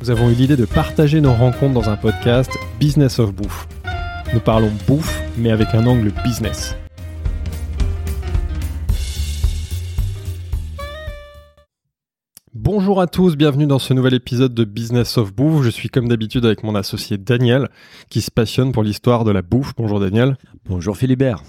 Nous avons eu l'idée de partager nos rencontres dans un podcast Business of Bouffe. Nous parlons bouffe, mais avec un angle business. Bonjour à tous, bienvenue dans ce nouvel épisode de Business of Bouffe. Je suis comme d'habitude avec mon associé Daniel, qui se passionne pour l'histoire de la bouffe. Bonjour Daniel. Bonjour Philibert.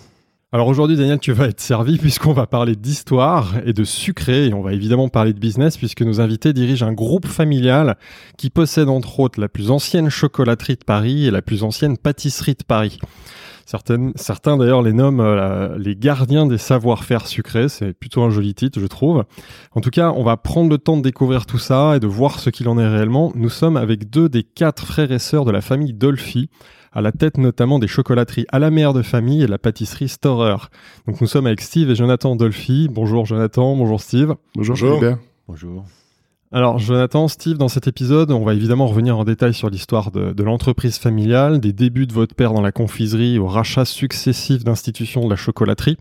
Alors aujourd'hui, Daniel, tu vas être servi puisqu'on va parler d'histoire et de sucré et on va évidemment parler de business puisque nos invités dirigent un groupe familial qui possède entre autres la plus ancienne chocolaterie de Paris et la plus ancienne pâtisserie de Paris. Certaines, certains d'ailleurs les nomment euh, les gardiens des savoir-faire sucrés. C'est plutôt un joli titre, je trouve. En tout cas, on va prendre le temps de découvrir tout ça et de voir ce qu'il en est réellement. Nous sommes avec deux des quatre frères et sœurs de la famille Dolphy, à la tête notamment des chocolateries à la mère de famille et la pâtisserie Storer. Donc nous sommes avec Steve et Jonathan Dolphy. Bonjour Jonathan, bonjour Steve. Bonjour, Bonjour. Bonjour. Alors Jonathan, Steve, dans cet épisode, on va évidemment revenir en détail sur l'histoire de, l'entreprise familiale, des débuts de votre père dans la confiserie au rachat successif d'institutions de la chocolaterie.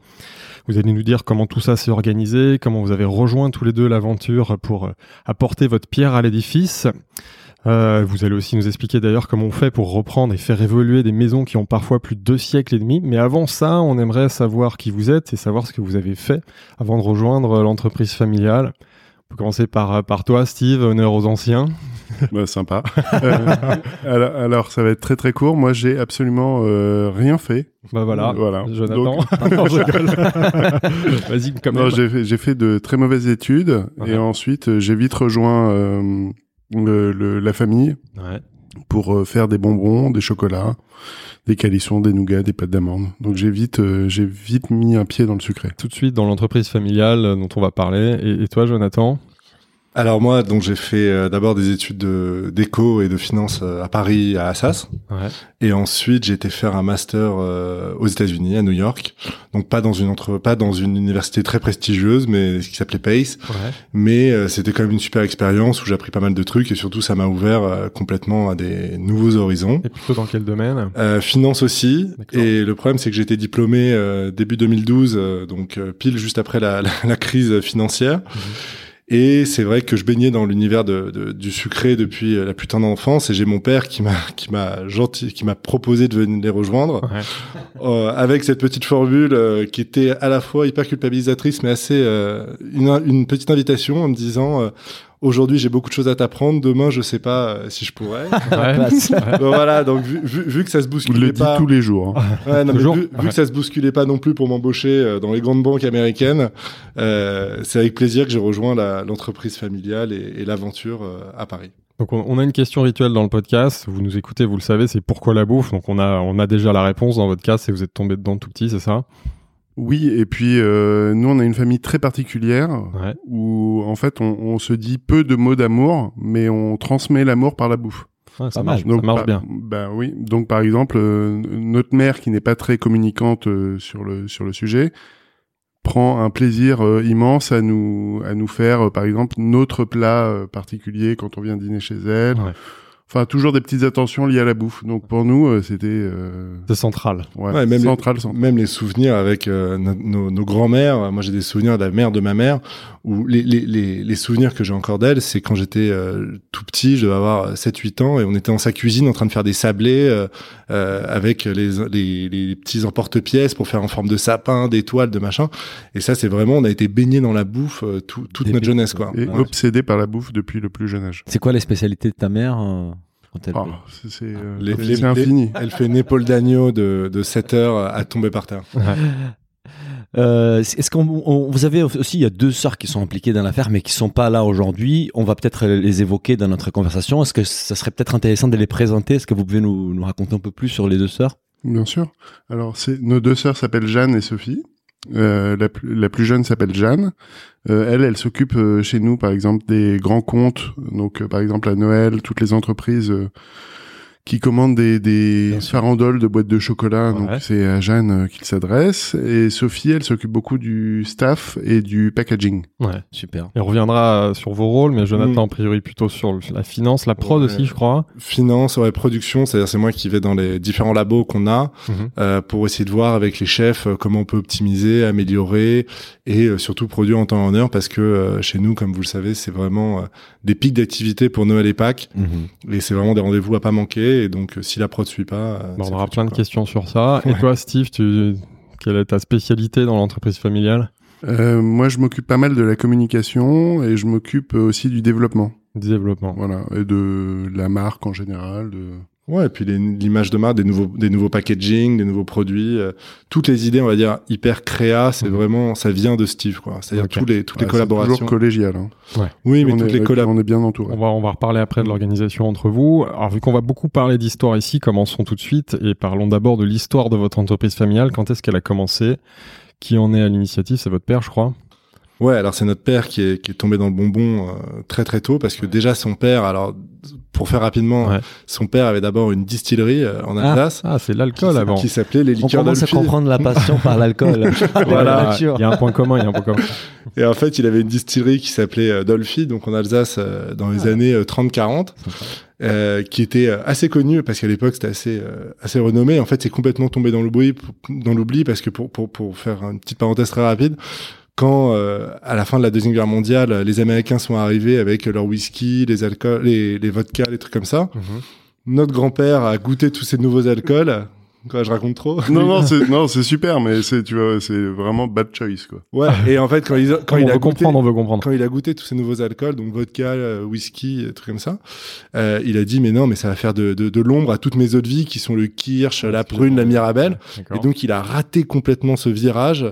Vous allez nous dire comment tout ça s'est organisé, comment vous avez rejoint tous les deux l'aventure pour euh, apporter votre pierre à l'édifice. Euh, vous allez aussi nous expliquer d'ailleurs comment on fait pour reprendre et faire évoluer des maisons qui ont parfois plus de deux siècles et demi. Mais avant ça, on aimerait savoir qui vous êtes et savoir ce que vous avez fait avant de rejoindre l'entreprise familiale. On peut commencer par, par toi, Steve, honneur aux anciens. Bah, sympa. Euh, alors, alors, ça va être très très court. Moi, j'ai absolument euh, rien fait. Bah voilà, Voilà. Jonathan. Vas-y. Non, j'ai fait, j'ai fait de très mauvaises études et ensuite euh, j'ai vite rejoint euh, le- le- la famille Ouais. Pour euh, faire des bonbons, des chocolats, des calissons, des nougats, des pâtes d'amande. Donc j'ai vite, euh, j'ai vite mis un pied dans le sucré. Tout de suite dans l'entreprise familiale dont on va parler. Et toi, Jonathan? Alors moi, donc j'ai fait euh, d'abord des études de- d'éco et de finance euh, à Paris, à Assas, Ouais. et ensuite j'ai été faire un master euh, aux États-Unis, à New York. Donc pas dans une entre, pas dans une université très prestigieuse, mais ce qui s'appelait Pace. Ouais. Mais euh, c'était quand même une super expérience où j'ai appris pas mal de trucs et surtout ça m'a ouvert euh, complètement à des nouveaux horizons. Et plutôt dans quel domaine? Euh, finance aussi. D'accord. Et le problème, c'est que j'ai été diplômé euh, début 2012, euh, donc pile juste après la, la, la crise financière. Et c'est vrai que je baignais dans l'univers de, de- du sucré depuis euh, la putain d'enfance. Et j'ai mon père qui m'a qui m'a gentil, qui m'a proposé de venir les rejoindre Ouais. euh, avec cette petite formule euh, qui était à la fois hyper culpabilisatrice, mais assez euh, une, une petite invitation en me disant. Aujourd'hui, j'ai beaucoup de choses à t'apprendre. Demain, je sais pas euh, si je pourrais. Ouais. Ouais. Bon, voilà, donc vu, vu, vu que ça se Vous bousculait le dites pas, tous les jours. hein. Ouais, non, mais Toujours. vu, vu Ouais. que ça se bousculait pas non plus pour m'embaucher euh, dans les grandes banques américaines, euh, c'est avec plaisir que j'ai rejoint l'entreprise familiale et, et l'aventure euh, à Paris. Donc on, on a une question rituelle dans le podcast. Vous nous écoutez, vous le savez, c'est pourquoi la bouffe? Donc on a on a déjà la réponse dans votre cas. C'est vous êtes tombé dedans tout petit, c'est ça? Oui, et puis euh, nous, on a une famille très particulière Ouais. où en fait, on, on se dit peu de mots d'amour, mais on transmet l'amour par la bouffe. Ouais, ça marche, ça marche par- bien. Ben oui. Donc par exemple, euh, notre mère qui n'est pas très communicante euh, sur le sur le sujet prend un plaisir euh, immense à nous à nous faire euh, par exemple notre plat euh, particulier quand on vient dîner chez elle. Ouais. Enfin toujours des petites attentions liées à la bouffe. Donc pour nous euh, c'était euh, C'est central. ouais, Ouais, même central, central. Même les souvenirs avec euh, no- nos, nos grands-mères. Moi, j'ai des souvenirs de la mère de ma mère, où les, les, les, les souvenirs que j'ai encore d'elle, c'est quand j'étais euh, tout petit, je devais avoir 7-8 ans, et on était dans sa cuisine en train de faire des sablés euh, euh, avec les, les, les petits emporte-pièces pour faire en forme de sapin, d'étoiles, de machin. Et ça, c'est vraiment, on a été baigné dans la bouffe euh, tout- toute Début. notre jeunesse, quoi. Et Ouais. obsédé par la bouffe depuis le plus jeune âge. C'est quoi les spécialités de ta mère euh, quand elle... Oh, c'est euh, infini. Fait une épaule d'agneau de, de 7 heures à tomber par terre. Euh, Est-ce qu'on on- vous avez aussi il y a deux sœurs qui sont impliquées dans l'affaire mais qui sont pas là aujourd'hui. On va peut-être les évoquer dans notre conversation. Est-ce que ça serait peut-être intéressant de les présenter? Est-ce que vous pouvez nous, nous raconter un peu plus sur les deux sœurs? Bien sûr. Alors, c'est nos deux sœurs s'appellent Jeanne et Sophie. Euh, la, plus, la plus jeune s'appelle Jeanne. Euh, elle, elle s'occupe euh, chez nous, par exemple, des grands comptes. Donc, euh, par exemple, à Noël, toutes les entreprises qui commande des, des farandoles de boîtes de chocolat. Ouais. Donc c'est à Jeanne euh, qu'il s'adresse. Et Sophie, elle s'occupe beaucoup du staff et du packaging. Ouais. Super. Et on reviendra sur vos rôles, mais Jonathan, Mm. en priori, plutôt sur le- la finance, la prod Ouais. aussi, je crois. Finance, ouais, production, c'est-à-dire c'est moi qui vais dans les différents labos qu'on a Mhm. euh, pour essayer de voir avec les chefs euh, comment on peut optimiser, améliorer et euh, surtout produire en temps et en heure parce que euh, chez nous, comme vous le savez, c'est vraiment euh, des pics d'activité pour Noël et Pâques Mhm. et c'est vraiment des rendez-vous à pas manquer et donc euh, si la prod suit pas, euh, Bon, on aura plein de quoi. questions sur ça. Et toi, Steve, tu... quelle est ta spécialité dans l'entreprise familiale? Euh, moi, je m'occupe pas mal de la communication et je m'occupe aussi du développement. Développement. Voilà. Et de la marque en général. De... Ouais, et puis l'image de marque, des nouveaux, des nouveaux packaging, des nouveaux produits, euh, toutes les idées, on va dire hyper créa, c'est Mhm. vraiment, ça vient de Steve, quoi. C'est-à-dire Ok. tous les, toutes les c'est collaborations. toujours collégial. Hein. Oui, mais on, toutes est, les collab. on est bien entouré. On va, on va reparler après de l'organisation entre vous. Alors, vu qu'on va beaucoup parler d'histoire ici, commençons tout de suite et parlons d'abord de l'histoire de votre entreprise familiale. Quand est-ce qu'elle a commencé? Qui en est à l'initiative? C'est votre père, je crois. Ouais, alors c'est notre père qui est, qui est tombé dans le bonbon euh, très très tôt parce que déjà son père, alors pour faire rapidement, Ouais. son père avait d'abord une distillerie euh, en Ah. Alsace Ah, c'est qui, l'alcool avant. qui s'appelait les On liqueurs commence à comprendre la passion par l'alcool. Voilà, il y a un point commun, il y a un point commun. Et en fait, il avait une distillerie qui s'appelait euh, Dolphy, donc en Alsace euh, dans les Ah. années euh, 30-40, euh, qui était euh, assez connu parce qu'à l'époque c'était assez euh, assez renommé. En fait, c'est complètement tombé dans l'oubli dans l'oubli parce que pour pour pour faire une petite parenthèse très rapide. Quand euh, à la fin de la deuxième guerre mondiale, les Américains sont arrivés avec leur whisky, les alcools, les, les vodkas, les trucs comme ça. Notre grand-père a goûté tous ces nouveaux alcools. Quoi, je raconte trop? Non, non, c'est non, c'est super, mais c'est tu vois, c'est vraiment bad choice quoi. Ouais. Et en fait, quand il quand on il a veut goûté, comprendre, on veut comprendre. quand il a goûté tous ces nouveaux alcools, donc vodka, euh, whisky, euh, trucs comme ça, euh, il a dit mais non, mais ça va faire de, de, de l'ombre à toutes mes eaux de vie qui sont le kirsch, la prune, la mirabelle. D'accord. Et donc il a raté complètement ce virage.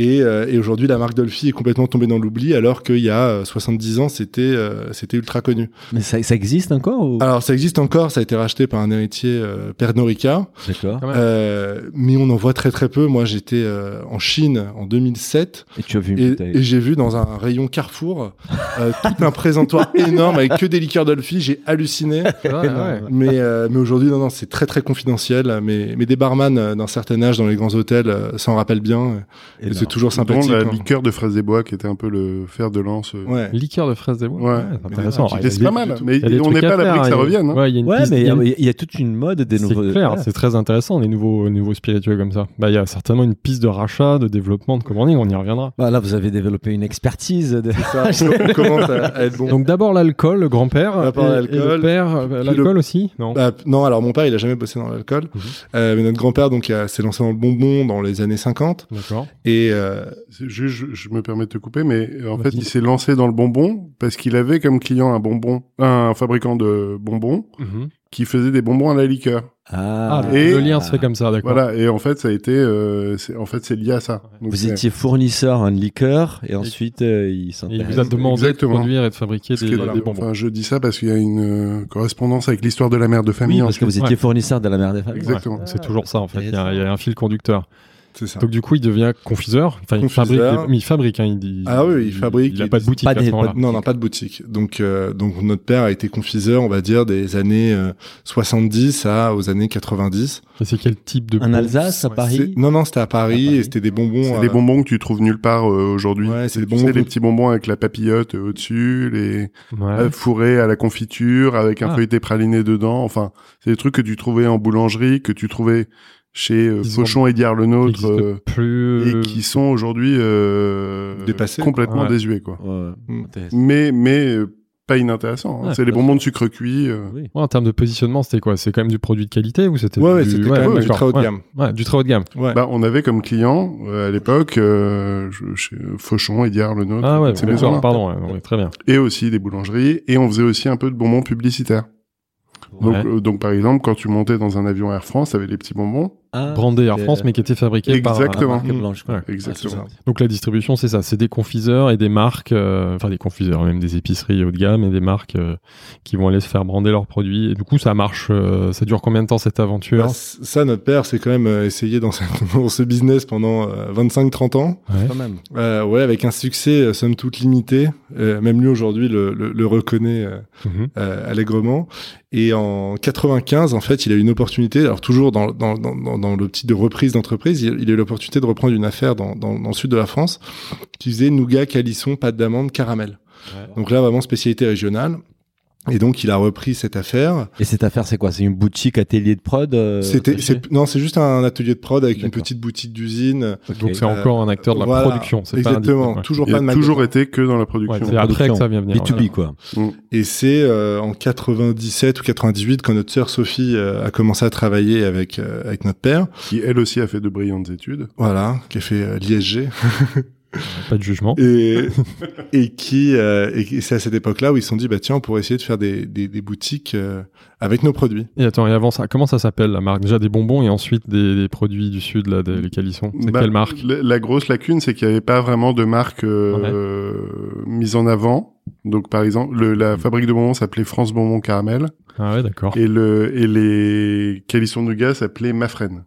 Et, euh, et aujourd'hui, la marque Dolphy est complètement tombée dans l'oubli, alors qu'il y a euh, 70 ans, c'était euh, c'était ultra connu. Mais ça, ça existe encore ou... Alors ça existe encore, ça a été racheté par un héritier euh, Pernod Ricard, D'accord. Euh, mais on en voit très très peu. Moi, j'étais euh, en Chine en 2007 Et tu as vu une et, j'ai vu dans un rayon Carrefour euh, tout un présentoir énorme avec que des liqueurs Dolphy. J'ai halluciné. Ouais, ouais. Mais, euh, mais aujourd'hui, non, non, c'est très très confidentiel. Mais, mais des barman euh, d'un certain âge dans les grands hôtels euh, s'en rappellent bien. Et Et c'est toujours Dont sympathique. la hein. liqueur de fraises des bois qui était un peu le fer de lance. euh. Ouais. Liqueur de fraises des bois. Ouais. c'est intéressant. C'est des- pas mal, mais on n'est pas à l'abri que ça revienne. hein. Ouais, il y a une Ouais, piste- mais il y a toute une mode des nouveaux. C'est clair, Ouais. c'est très intéressant les nouveaux, nouveaux spiritueux comme ça. Bah, il y a certainement une piste de rachat, de développement, de commanding, on y reviendra. Bah, là, vous avez développé une expertise. De... Ça, on commence à, à être bon. Donc d'abord l'alcool, le grand-père, D'abord et- et l'alcool, le père, euh, l'alcool aussi Non. Bah, non, alors mon père, il a jamais bossé dans l'alcool. Mhm. Euh, mais notre grand-père, donc, s'est lancé dans le bonbon dans les années 50. D'accord. Et euh, C'est juste, je, je me permets de te couper, mais euh, en fait, il s'est lancé dans le bonbon parce qu'il avait comme client un bonbon, un fabricant de bonbons qui faisait des bonbons à la liqueur. Ah, Ah, Et- le lien se fait comme ça, d'accord. Voilà, et en fait, ça a été, euh, c'est- en fait, c'est lié à ça. Donc, Vous étiez fournisseur en liqueur et ensuite euh, il Et il vous a demandé Exactement. de produire et de fabriquer ce des, est- des bonbons. Enfin, je dis ça parce qu'il y a une euh, correspondance avec l'histoire de la mère de famille. Oui, parce que vous étiez Ouais. fournisseur de la mère des familles. Exactement. Ouais, c'est toujours ça en fait. Il y, a, il y a un fil conducteur. C'est ça. Donc du coup, il devient confiseur. Enfin, il fabrique. des- Mais il fabrique. Hein, il, dit- Ah oui, il fabrique, Il a il- pas de boutique pas des- moment-là. Non, non, pas de boutique. Donc, euh, donc notre père a été confiseur, on va dire, des années euh, 70 à aux années 90. Et c'est quel type de En bonbon Alsace, à. Paris? Non, non, c'était à Paris, À Paris. et c'était des bonbons. C'est euh, des bonbons que tu trouves nulle part euh, aujourd'hui. Ouais, c'est des Tu bonbons sais, les petits bonbons avec la papillote euh, au-dessus, les Ouais. euh, fourrés à la confiture, avec un Ah. feuilleté praliné dedans. Enfin, c'est des trucs que tu trouvais en boulangerie, que tu trouvais chez euh, et Diard le qui Nôtre, euh, plus. et qui sont aujourd'hui euh, Dépassés, complètement quoi. Ouais. désuets, quoi. Ouais. Mm. Mais mais euh, pas inintéressant. hein. Ouais, c'est les bonbons de sucre cuit. euh. Oui. Ouais, en termes de positionnement, c'était quoi? C'est quand même du produit de qualité ou c'était Ouais, ouais, du... c'était quand même du très haut de gamme. Ouais, du très haut de gamme. Ouais. Bah, on avait comme client euh, à l'époque euh, je- chez Fauchon et Diard le Nôtre, Ah ouais, ces maisons-là. pardon, très bien. et aussi des boulangeries. Et on faisait aussi un peu de bonbons publicitaires. Donc, Ouais. euh, donc par exemple, quand tu montais dans un avion Air France, t'avais les petits bonbons. Ah, brandé Air France, mais qui était fabriqué par Exactement. marque Mm. blanche. quoi. Ouais. Exactement. Ah. Donc la distribution, c'est ça, c'est des confiseurs et des marques, euh, enfin des confiseurs, même des épiceries haut de gamme et des marques euh, qui vont aller se faire brander leurs produits. Et du coup, ça marche. euh, ça dure combien de temps cette aventure Bah, ça, notre père, c'est quand même euh, essayé dans, ce- dans ce business pendant euh, 25-30 ans. Ouais. Quand même. Euh, ouais, avec un succès euh, somme toute limité. Euh, même lui aujourd'hui le, le, le reconnaît euh, allègrement. Et en 95, en fait, il a eu une opportunité. Alors toujours dans dans dans, dans, dans l'optique de reprise d'entreprise, il, il a eu l'opportunité de reprendre une affaire dans, dans dans le sud de la France qui faisait nougat, calisson, pâte d'amande, caramel. Donc là, vraiment spécialité régionale. Et donc, il a repris cette affaire. Et cette affaire, c'est quoi? C'est une boutique atelier de prod euh, C'était, attachée c'est, non, c'est juste un atelier de prod avec une petite boutique d'usine. Donc c'est Euh, encore un acteur de la Voilà, production. Pas Exactement. ouais. Toujours Il pas a de magasin. toujours été que dans la Ouais, production. c'est après que ça vient venir. B2B, ouais. quoi. Et c'est euh, en 97 ou 98 quand notre sœur Sophie euh, a commencé à travailler avec euh, avec notre père. qui elle aussi a fait de brillantes études. Voilà, qui a fait euh, l'ISG Pas de jugement. et et qui euh, et c'est à cette époque-là où ils se sont dit bah tiens on pourrait essayer de faire des des, des boutiques euh, avec nos produits. Et attends, et avant ça, comment ça s'appelle la marque? Déjà des bonbons et ensuite des, des produits du sud, là, des, les calissons. C'est Bah, quelle marque? la, la grosse lacune, c'est qu'il n'y avait pas vraiment de marque euh, mise en avant. Donc par exemple, le, la fabrique de bonbons s'appelait France Bonbons Caramel Ah ouais, d'accord. et le et les calissons nougat s'appelaient Mafren.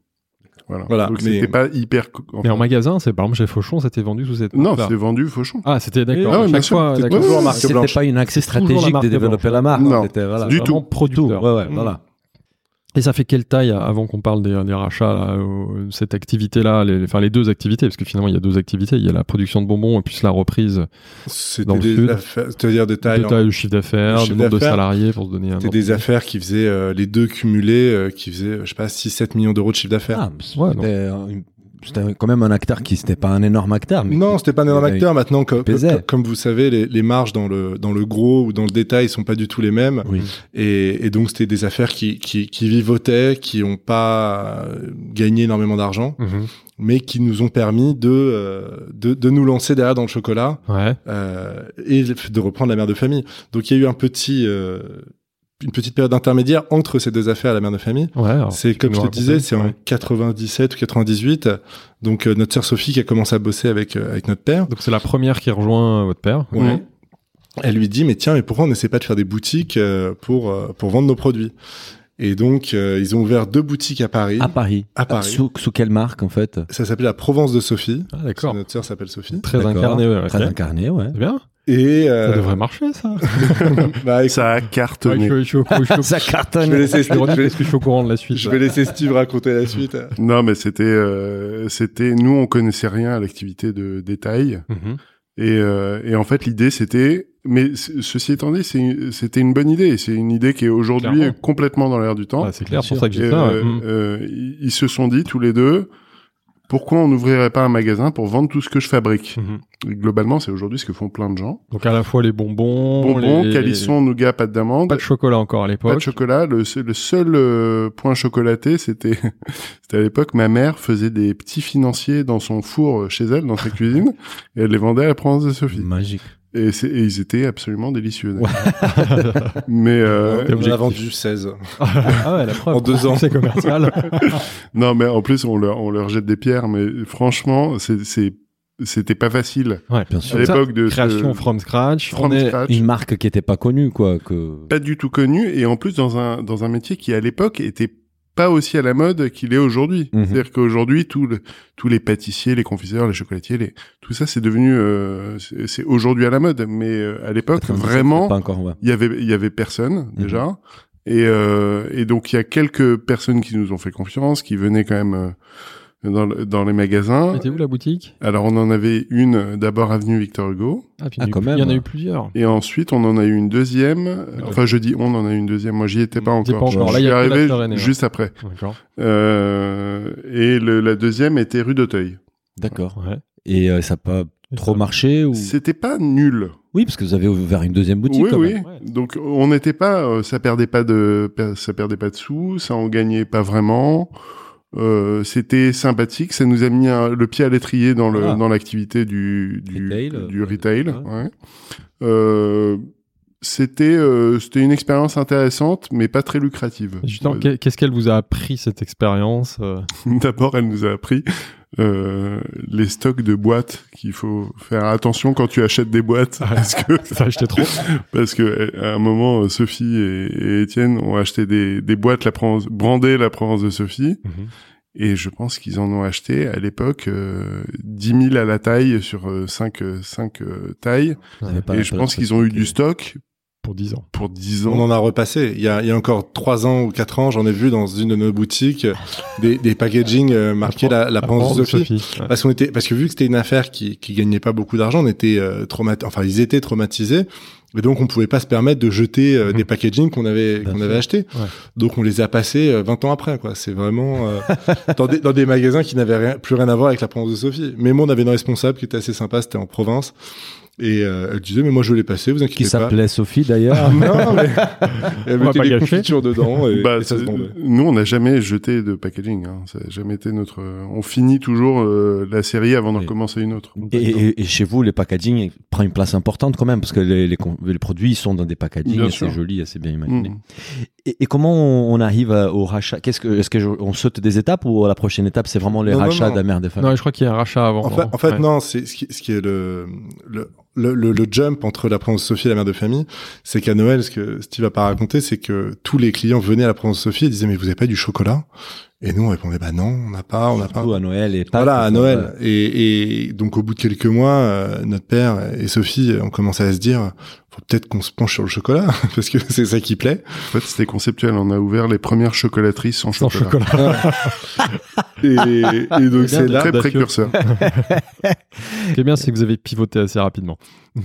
Voilà. Voilà, Donc mais- c'était pas hyper. co- Mais en enfin, magasin, c'est par exemple chez Fauchon, c'était vendu sous cette non, c'était vendu Fauchon. Ah, c'était d'accord. Ah ouais, chaque sûr. fois, C'était blanche. pas une accès stratégique de développer blanche. la marque. Non, C'était, voilà, du tout. Producteur. Ouais, ouais, Mm. voilà. Et ça fait quelle taille avant qu'on parle des, des rachats, là, euh, cette activité-là, les, enfin les deux activités, parce que finalement il y a deux activités, il y a la production de bonbons et puis la reprise C'était des affaires, c'est-à-dire de taille. de taille, de chiffre d'affaires, Le nombre de salariés pour se donner un C'était des affaires qui faisaient euh, les deux cumulés, euh, qui faisaient je sais pas 6-7 millions d'euros de chiffre d'affaires. Ah, Ouais, une- c'était quand même un acteur qui, c'était pas un énorme acteur. Mais Non, c'était pas un énorme acteur. Maintenant, comme, pesait. comme, vous savez, les, les marges dans le dans le gros ou dans le détail sont pas du tout les mêmes. Oui. Et, et donc c'était des affaires qui, qui, qui vivotaient, qui ont pas euh, gagné énormément d'argent, Mhm. mais qui nous ont permis de, euh, de de nous lancer derrière dans le chocolat Ouais. euh, et de reprendre la mère de famille. Donc il y a eu un petit euh, une petite période intermédiaire entre ces deux affaires à la mère de famille. Ouais. C'est comme je te disais, c'est en Ouais. 97 ou 98. Donc euh, notre sœur Sophie qui a commencé à bosser avec euh, avec notre père. Donc c'est la première qui rejoint euh, votre père. Ouais. Elle lui dit mais tiens mais pourquoi on n'essaie pas de faire des boutiques euh, pour euh, pour vendre nos produits? Et donc euh, ils ont ouvert deux boutiques à Paris. À Paris. À Paris. Sous, sous quelle marque, en fait? Ça s'appelle la Provence de Sophie. Ah, d'accord. Notre sœur s'appelle Sophie. Très D'accord. incarné. Ouais, Très ok. incarné, ouais. C'est bien. Et euh, Ça devrait marcher, ça. bah, Ça a Ouais, cartonné. je, je, je, je, je, Ça je cartonne. vais laisser je, vais- que je suis au courant de la suite. je vais laisser Steve raconter la suite. Non, mais c'était, euh, c'était, nous, on connaissait rien à l'activité de détail. Mhm. Et, euh, et en fait, l'idée, c'était, mais ceci étant dit, c'est, c'était une bonne idée. C'est une idée qui est aujourd'hui complètement dans l'air du temps. Ouais, c'est clair, Bien pour ça que j'ai ça. ouais. euh, Mhm. euh, ils ils se sont dit tous les deux, pourquoi on n'ouvrirait pas un magasin pour vendre tout ce que je fabrique Mhm. Globalement, c'est aujourd'hui ce que font plein de gens. Donc à la fois les bonbons, Bonbons, les... calisson, nougat, pâte d'amande. pas de chocolat encore à Pas l'époque. de chocolat. Le, seul- le seul euh, point chocolaté, c'était, c'était à l'époque, ma mère faisait des petits financiers dans son four euh, chez elle, dans sa cuisine, et elle les vendait à la Provence de Sophie. Magique. Et, c'est- et ils étaient absolument délicieux. Mais euh, on a vendu 16. ah ouais, la preuve. En deux ans. C'est commercial. non, mais en plus on leur, on leur jette des pierres. Mais franchement, c'est, c'est, c'était pas facile ouais, Bien à sûr. l'époque de Création ce- from scratch. from on est... scratch. Une marque qui était pas connue, quoi. Que... pas du tout connu et en plus dans un dans un métier qui à l'époque était pas aussi à la mode qu'il est aujourd'hui. Mhm. C'est-à-dire qu'aujourd'hui le, tous les pâtissiers, les confiseurs, les chocolatiers, les, tout ça c'est devenu euh, c'est aujourd'hui à la mode mais euh, à l'époque 97, vraiment encore, ouais. il y avait il y avait personne Mhm. déjà et euh, et donc il y a quelques personnes qui nous ont fait confiance qui venaient quand même euh, dans le- dans les magasins. Était où la boutique? Alors on en avait une d'abord avenue Victor Hugo ah, puis il y Ah, en a eu- quand même. Il y en a eu plusieurs. et ensuite, on en a eu une deuxième. Enfin, je dis on en a eu une deuxième. Moi, j'y étais pas encore. pas encore. Je Là, il y suis arrivé ouais. juste après. D'accord. Euh, et le- la deuxième était rue d'Auteuil. D'accord. Ouais. Et euh, ça n'a pas trop marché ou... C'était pas nul. Oui, parce que vous avez ouvert une deuxième boutique. oui, quand oui. même. Ouais. Donc, on n'était pas, euh, ça perdait pas de, ça perdait pas de sous, ça en gagnait pas vraiment. Euh, c'était sympathique, ça nous a mis un- le pied à l'étrier dans le Ah. dans l'activité du du Retail, du retail. ouais. ouais. Euh, C'était euh, c'était une expérience intéressante, mais pas très lucrative. Justement, qu'est- qu'est-ce qu'elle vous a appris cette expériérience euh D'abord, elle nous a appris euh, les stocks de boîtes qu'il faut faire attention quand tu achètes des boîtes Ouais. parce que Ça acheté trop parce que euh, à un moment euh, Sophie et, et Étienne ont acheté des, des boîtes la Provence, brandées la Provence de Sophie Mhm. et je pense qu'ils en ont acheté à l'époque euh, 10 000 à la taille sur 5 cinq, euh, tailles et je pense qu'ils ont eu du stock pour 10 ans. pour 10 On ans. en a repassé. Il y a, il y a encore trois ans ou quatre ans, j'en ai vu dans une de nos boutiques des, des packaging euh, marqués la, la Provence de Sophie. ouais. Parce qu'on était, parce que vu que c'était une affaire qui, qui gagnait pas beaucoup d'argent, on était euh, traumatisés. Enfin, ils étaient traumatisés. Et donc, on pouvait pas se permettre de jeter euh, Mhm. des packaging qu'on avait, qu'on avait achetés. Ouais. Donc, on les a passés euh, 20 ans après, quoi. C'est vraiment, euh, dans des, dans des magasins qui n'avaient rien, plus rien à voir avec la Provence de Sophie. Mais moi, on avait une responsable qui était assez sympa, c'était en province. Et euh, elle disait, mais moi, je les passer, vous Qui inquiétez pas. s'appelait Sophie d'ailleurs. Non, mais elle mettait pas des gâcher. confitures dedans et, Bah, et ça se c'est- vendait. nous, on n'a jamais jeté de packaging. Hein. Ça n'a jamais été notre. On finit toujours euh, la série avant d'en commencer une autre. Et, et- et chez vous, les packaging prend une place importante quand même, parce que les, les, les produits ils sont dans des packaging, c'est joli, c'est bien imaginé. Mm. Et, et comment on, on arrive au rachat? Qu'est-ce que, Est-ce que je- on saute des étapes ou la prochaine étape, c'est vraiment les Non, rachats non. de la mère des familles? Non, je crois qu'il y a un rachat avant. En fait, en fait Ouais. non, c'est ce qui, ce qui est le, le, le, jump entre la Provence Sophie et la mère de famille, c'est qu'à Noël, ce que Steve a pas raconté, c'est que tous les clients venaient à la Provence Sophie et disaient mais vous avez pas du chocolat? Et nous on répondait bah non, on n'a pas, on n'a pas. Surtout à Noël et pas Voilà, à Noël. Et, et donc au bout de quelques mois, euh, notre père et Sophie ont commencé à se dire, faut peut-être qu'on se penche sur le chocolat parce que c'est ça qui plaît. En fait, c'était conceptuel. On a ouvert les premières chocolateries sans Sans chocolat. chocolat. Et, et donc c'est là, Très précurseur. Ce qui est bien, c'est que vous avez pivoté assez rapidement.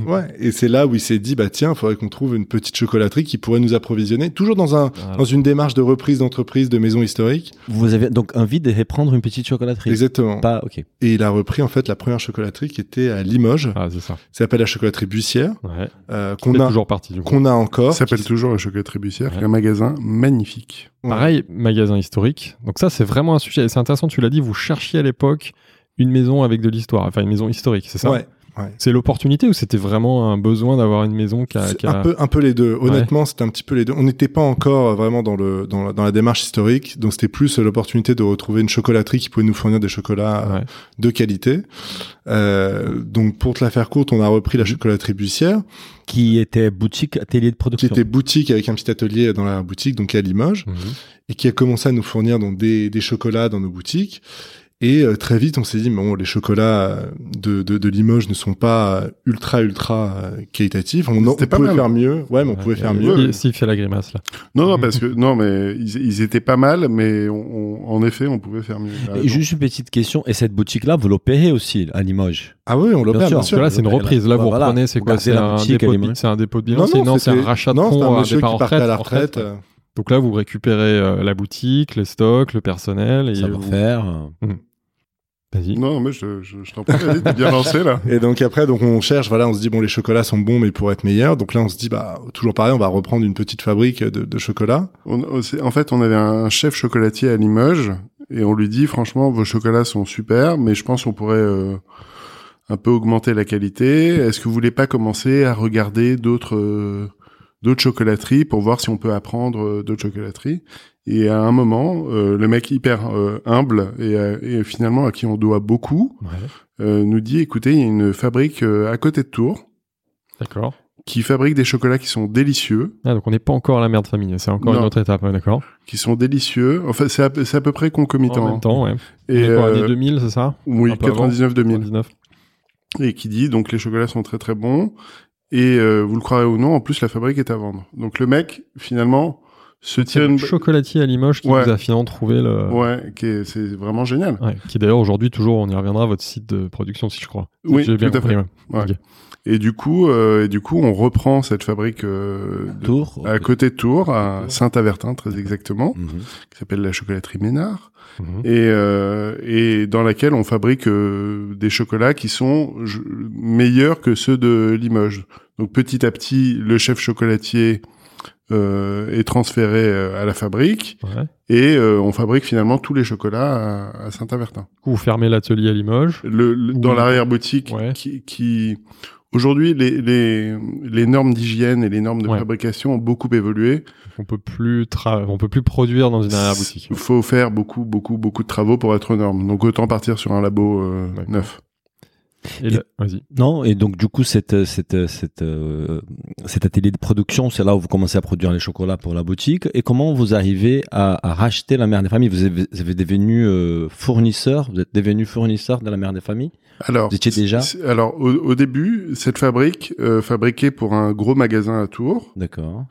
Ouais, et c'est là où il s'est dit bah tiens, il faudrait qu'on trouve une petite chocolaterie qui pourrait nous approvisionner, toujours dans un Voilà. dans une démarche de reprise d'entreprise de maison historique. Vous avez donc envie de reprendre une petite chocolaterie? Exactement. Pas, ok. Et il a repris en fait la première chocolaterie qui était à Limoges. Ah, c'est ça. Ça s'appelle la chocolaterie Bussière, Ouais. euh, Qu'on a toujours parti du coup. qu'on a encore. Ça s'appelle qui- toujours la chocolaterie Bussière, Ouais. qui est un magasin magnifique. Ouais. Pareil, magasin historique. Donc ça, c'est vraiment un sujet. Et C'est intéressant, tu l'as dit, vous cherchiez à l'époque une maison avec de l'histoire, enfin une maison historique, c'est ça? Ouais. Ouais. C'est l'opportunité ou c'était vraiment un besoin d'avoir une maison qui a... Qui a- un peu un peu les deux. Honnêtement, c'était un petit peu les deux. On n'était pas encore vraiment dans le dans la, dans la démarche historique, donc c'était plus l'opportunité de retrouver une chocolaterie qui pouvait nous fournir des chocolats euh, Ouais. de qualité. Euh, donc pour te la faire courte, on a repris la chocolaterie Bussière, Qui était boutique, atelier de qui production. était boutique avec un petit atelier dans la boutique, donc à Limoges. Mhm. et qui a commencé à nous fournir donc des, des chocolats dans nos boutiques. Et euh, très vite, on s'est dit, bon, les chocolats euh, de, de, de Limoges ne sont pas euh, ultra, ultra qualitatifs. On, on pas pouvait mal. faire mieux. Ouais, mais on Ouais. pouvait faire mieux. S'il fait la grimace là. Non, non, parce que non, mais ils, ils étaient pas mal, mais on- on- en effet, on pouvait faire mieux. Et raison. juste une petite question, et cette boutique-là, vous l'opérez aussi à Limoges? Ah oui, on l'opère, bien Parce que là, c'est une reprise. Là, vous Voilà. reprenez, c'est quoi C'est la un, un dépôt de bilan C'est- Non, c'est un rachat de non, fonds un départ en retraite. à la retraite. Donc là, vous récupérez euh, la boutique, les stocks, le personnel. Et vous- Savoir-faire. Vas-y. Non, mais je, je, je t'en prie, t'es bien lancé là. Et donc après, donc on cherche, voilà, on se dit bon, les chocolats sont bons, mais pour être meilleurs. Donc là, on se dit bah toujours pareil, on va reprendre une petite fabrique de, de chocolat. On- en fait, on avait un chef chocolatier à Limoges et on lui dit franchement, vos chocolats sont super, mais je pense qu'on pourrait euh, un peu augmenter la qualité. Est-ce que vous voulez pas commencer à regarder d'autres euh, d'autres chocolateries pour voir si on peut apprendre euh, d'autres chocolateries? Et à un moment, euh, le mec hyper euh, humble et, euh, et finalement à qui on doit beaucoup Ouais, euh, nous dit écoutez, il y a une fabrique à côté de Tours D'accord. qui fabrique des chocolats qui sont délicieux. Ah, donc on n'est pas encore à la mère de famille, c'est encore Non. une autre étape, ouais, d'accord. qui sont délicieux. Enfin, c'est à, à peu près concomitant. En même temps, ouais. Et euh, année 2000, c'est ça? oui, un peu avant 99-2000. 2019. Et qui dit donc les chocolats sont très très bons. Et vous le croirez ou non, en plus la fabrique est à vendre. Donc le mec finalement se tire une. chocolatier à Limoges qui Ouais. vous a finalement trouvé le. Ouais, qui est- c'est vraiment génial. Ouais, qui est d'ailleurs aujourd'hui toujours, on y reviendra, votre site de production, si je crois. Oui, J'ai bien tout à compris, fait. ouais. Et du coup, euh, et du coup, on reprend cette fabrique euh, de- Tour. à côté de Tours, à Saint-Avertin très exactement, Mhm. qui s'appelle la chocolaterie Ménard. Mhm. et, euh, et dans laquelle on fabrique euh, des chocolats qui sont meilleurs que ceux de Limoges. Donc petit à petit, le chef chocolatier euh, est transféré euh, à la fabrique Ouais. et euh, on fabrique finalement tous les chocolats à, à Saint-Avertin. Vous fermez l'atelier à Limoges. Le, le- dans l'arrière-boutique Ouais. qui, qui Aujourd'hui, les, les, les normes d'hygiène et les normes de Ouais. fabrication ont beaucoup évolué. On peut plus tra- on peut plus produire dans une arrière-boutique. Il faut faire beaucoup, beaucoup, beaucoup de travaux pour être aux normes. Donc autant partir sur un labo euh, neuf. Et là- Vas-y. Non, et donc du coup, cette, cette, cette, euh, cet atelier de production, c'est là où vous commencez à produire les chocolats pour la boutique. Et comment vous arrivez à, à racheter la mère des familles? Vous avez, vous avez devenu euh, fournisseur, vous êtes devenu fournisseur de la mère des familles? Alors, Vous étiez déjà? Alors au, au début, cette fabrique euh, fabriquait pour un gros magasin à Tours D'accord.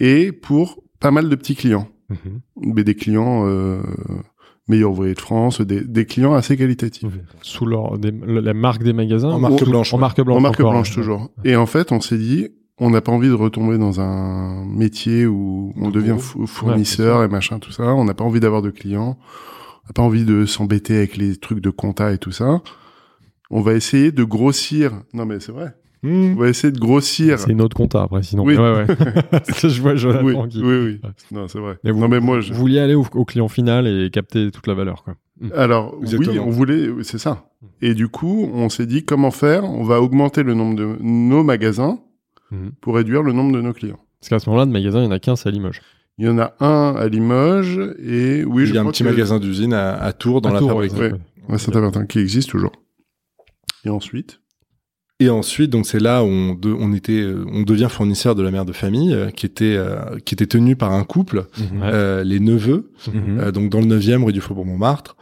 et pour pas mal de petits clients. Mhm. Mais des clients meilleurs ouvriers de France, des, des clients assez qualitatifs. Sous leur, des- la marque des magasins En marque ou- blanche, En ouais. marque blanche. en marque encore, blanche ouais. toujours. Et en fait, on s'est dit, on n'a pas envie de retomber dans un métier où on devient fou- fournisseur et machin, tout ça. On n'a pas envie d'avoir de clients. On n'a pas envie de s'embêter avec les trucs de compta et tout ça. On va essayer de grossir. Non, mais c'est vrai. On va essayer de grossir. C'est une autre compta après, sinon. Oui. Ouais, ouais. je vois Jonathan Oui, qui- oui, oui. Non, c'est vrai. Mais vous, non, mais moi, je... vous vouliez aller au, au client final et capter toute la valeur, quoi. Alors, oui, Exactement. on voulait, c'est ça. Et du coup, on s'est dit comment faire? On va augmenter le nombre de nos magasins Mhm. pour réduire le nombre de nos clients. Parce qu'à ce moment-là, de magasin, il y en a qu'un, c'est à Limoges. Il y en a un à Limoges et oui, je Il y a un petit que- magasin d'usine à, à Tours dans À la Tours, fabrique. ouais, ouais. à Saint-Avertin qui existe toujours. Et ensuite, Et ensuite, donc c'est là où on, de- on était, euh, on devient fournisseur de la mère de famille, euh, qui était euh, qui était tenue par un couple, Ouais. euh, les neveux, Mhm. euh, donc dans le 9e rue du Faubourg Montmartre.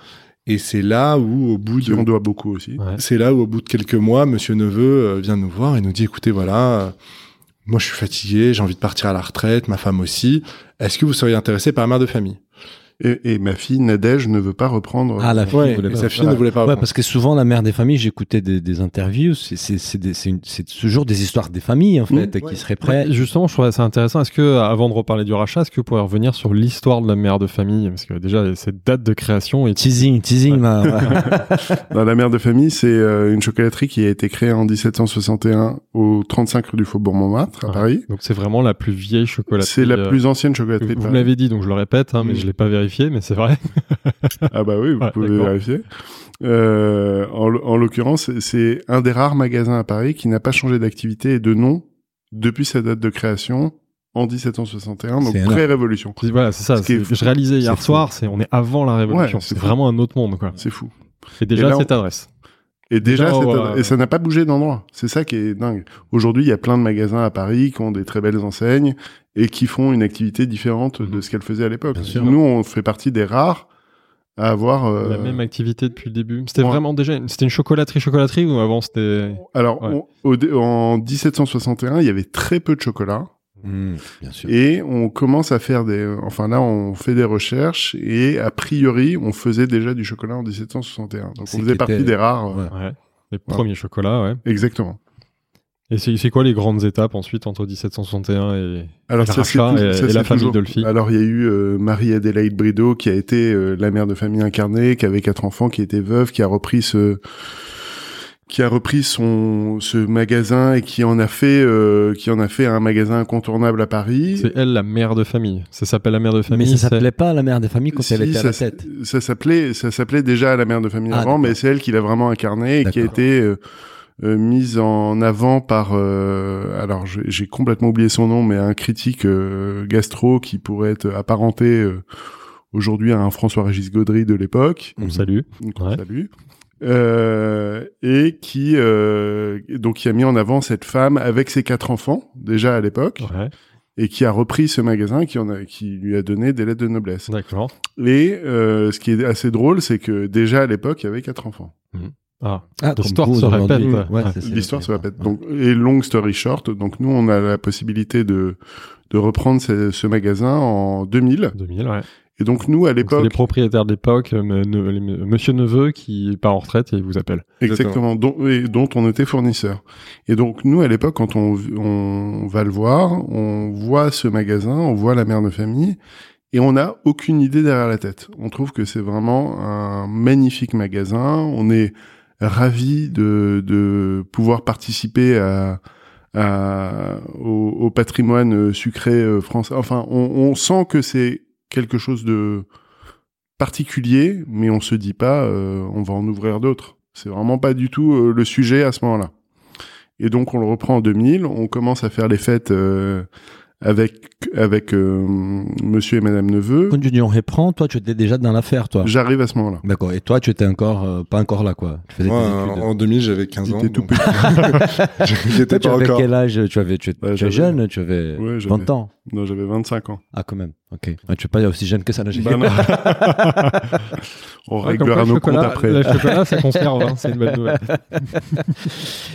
Et c'est là où, au bout de on doit beaucoup aussi. Ouais. C'est là où, au bout de quelques mois, Monsieur Neveu euh, vient nous voir et nous dit "Écoutez, voilà, euh, moi je suis fatigué, j'ai envie de partir à la retraite, ma femme aussi. Est-ce que vous seriez intéressé par la mère de famille? Et, et ma fille Nadège ne veut pas reprendre. Ah, la fille Ouais, voulait et pas. sa fille ne voulait pas. Ouais, parce que souvent, la mère des familles, j'écoutais des, des interviews, c'est- toujours des histoires des familles, en fait, qui seraient prêtes. Ouais, justement, je trouvais ça intéressant. Est-ce que, avant de reparler du rachat, est-ce que vous pourriez revenir sur l'histoire de la mère de famille? Parce que déjà, cette date de création est. Teasing, teasing, là. Dans la mère de famille, c'est euh, une chocolaterie qui a été créée en 1761 au 35 rue du Faubourg Montmartre à. Paris. Donc, c'est vraiment la plus vieille chocolaterie. C'est la euh, plus ancienne chocolaterie Vous me l'avez dit, donc je le répète, hein, mais Mm. je l'ai pas vérifié, mais c'est vrai. Ah bah oui, vous Ouais, pouvez vérifier. Euh, en, l'occurrence, c'est- un des rares magasins à Paris qui n'a pas changé d'activité et de nom depuis sa date de création en 1761, donc pré-révolution. Voilà, c'est ça. Ce fou. Je réalisais hier soir, c'est on est avant la révolution. Ouais, c'est vraiment un autre monde, quoi. C'est fou. Et déjà Et là, on- cette adresse. Et déjà, ouais. et ça n'a pas bougé d'endroit. C'est ça qui est dingue. Aujourd'hui, il y a plein de magasins à Paris qui ont des très belles enseignes et qui font une activité différente de ce qu'elles faisaient à l'époque. Nous, on fait partie des rares à avoir. euh, La même activité depuis le début. C'était ouais. vraiment déjà, une- c'était une chocolaterie chocolaterie ou avant c'était. Alors, Ouais. on- au dé- en 1761, il y avait très peu de chocolat. Bien sûr. Et on commence à faire des... Enfin là, on fait des recherches et a priori, on faisait déjà du chocolat en 1761. Donc on faisait partie était- des rares. euh, Ouais. Ouais. Les premiers chocolats, ouais. Exactement. Et c'est quoi les grandes étapes ensuite entre 1761 et. Alors ça, tout- et- ça, et la famille Dolphy. Alors il y a eu euh, Marie-Adélaïde Brideau qui a été euh, la mère de famille incarnée, qui avait quatre enfants, qui était veuve, qui a repris ce qui a repris son ce magasin et qui en a fait euh, qui en a fait un magasin incontournable à Paris. C'est elle la mère de famille. Ça s'appelle la mère de Mais famille. ça c'est- s'appelait pas la mère des familles quand elle Si, était à ça, la tête. ça s'appelait ça s'appelait déjà la mère de famille Ah, avant, mais c'est elle qui l'a vraiment incarné et qui a été euh, euh, mise en avant par euh, alors j'ai j'ai complètement oublié son nom, mais un critique euh, gastro qui pourrait être apparenté euh, aujourd'hui à un François-Régis Gaudry de l'époque. On salue. On Ouais. salue. Euh, et qui euh, donc qui a mis en avant cette femme avec ses quatre enfants déjà à l'époque Ouais. et qui a repris ce magasin qui en a qui lui a donné des lettres de noblesse. D'accord. Et euh, ce qui est assez drôle, c'est que déjà à l'époque, il y avait quatre enfants. Ah. Ah, comme L'histoire se répète. Ouais, c'est- L'histoire se répète. Donc, et long story short, donc nous, on a la possibilité de de reprendre ce, ce magasin en 2000. 2000, ouais. Et donc nous, à C'est les l'époque, propriétaires de l'époque, euh, les- Monsieur Neveu, qui part en retraite et il vous appelle. exactement, dont, et dont on était fournisseur. Et donc nous, à l'époque, quand on, on va le voir, on voit ce magasin, on voit la mère de famille. Et on n'a aucune idée derrière la tête. On trouve que c'est vraiment un magnifique magasin. On est ravi de, de pouvoir participer à, à- au, au patrimoine euh, sucré euh, français. Enfin, on, on sent que c'est quelque chose de particulier, mais on se dit pas, euh, on va en ouvrir d'autres. C'est vraiment pas du tout euh, le sujet à ce moment-là. Et donc on le reprend en 2000. On commence à faire les fêtes euh, avec avec euh, Monsieur et Madame Neveu. Quand Union reprend, toi, tu étais déjà dans l'affaire, toi. J'arrive à ce moment-là. D'accord. Et toi, tu étais encore euh, pas encore là, quoi. Tu faisais Moi, tes études. en 2000, j'avais 15 ans. J'étais tout donc- J'étais tu pas avais encore. quel âge Tu avais, tu, Bah, tu jeune, tu avais Ouais, j'avais- 20 ans. Non, j'avais 25 ans. Ah, quand même. Ok. Ouais, tu es pas aussi jeune que ça, là. j'ai- Bah non. on Ouais, réglera nos comptes chocolat, après. Le chocolat, ça conserve, hein, c'est une bonne nouvelle.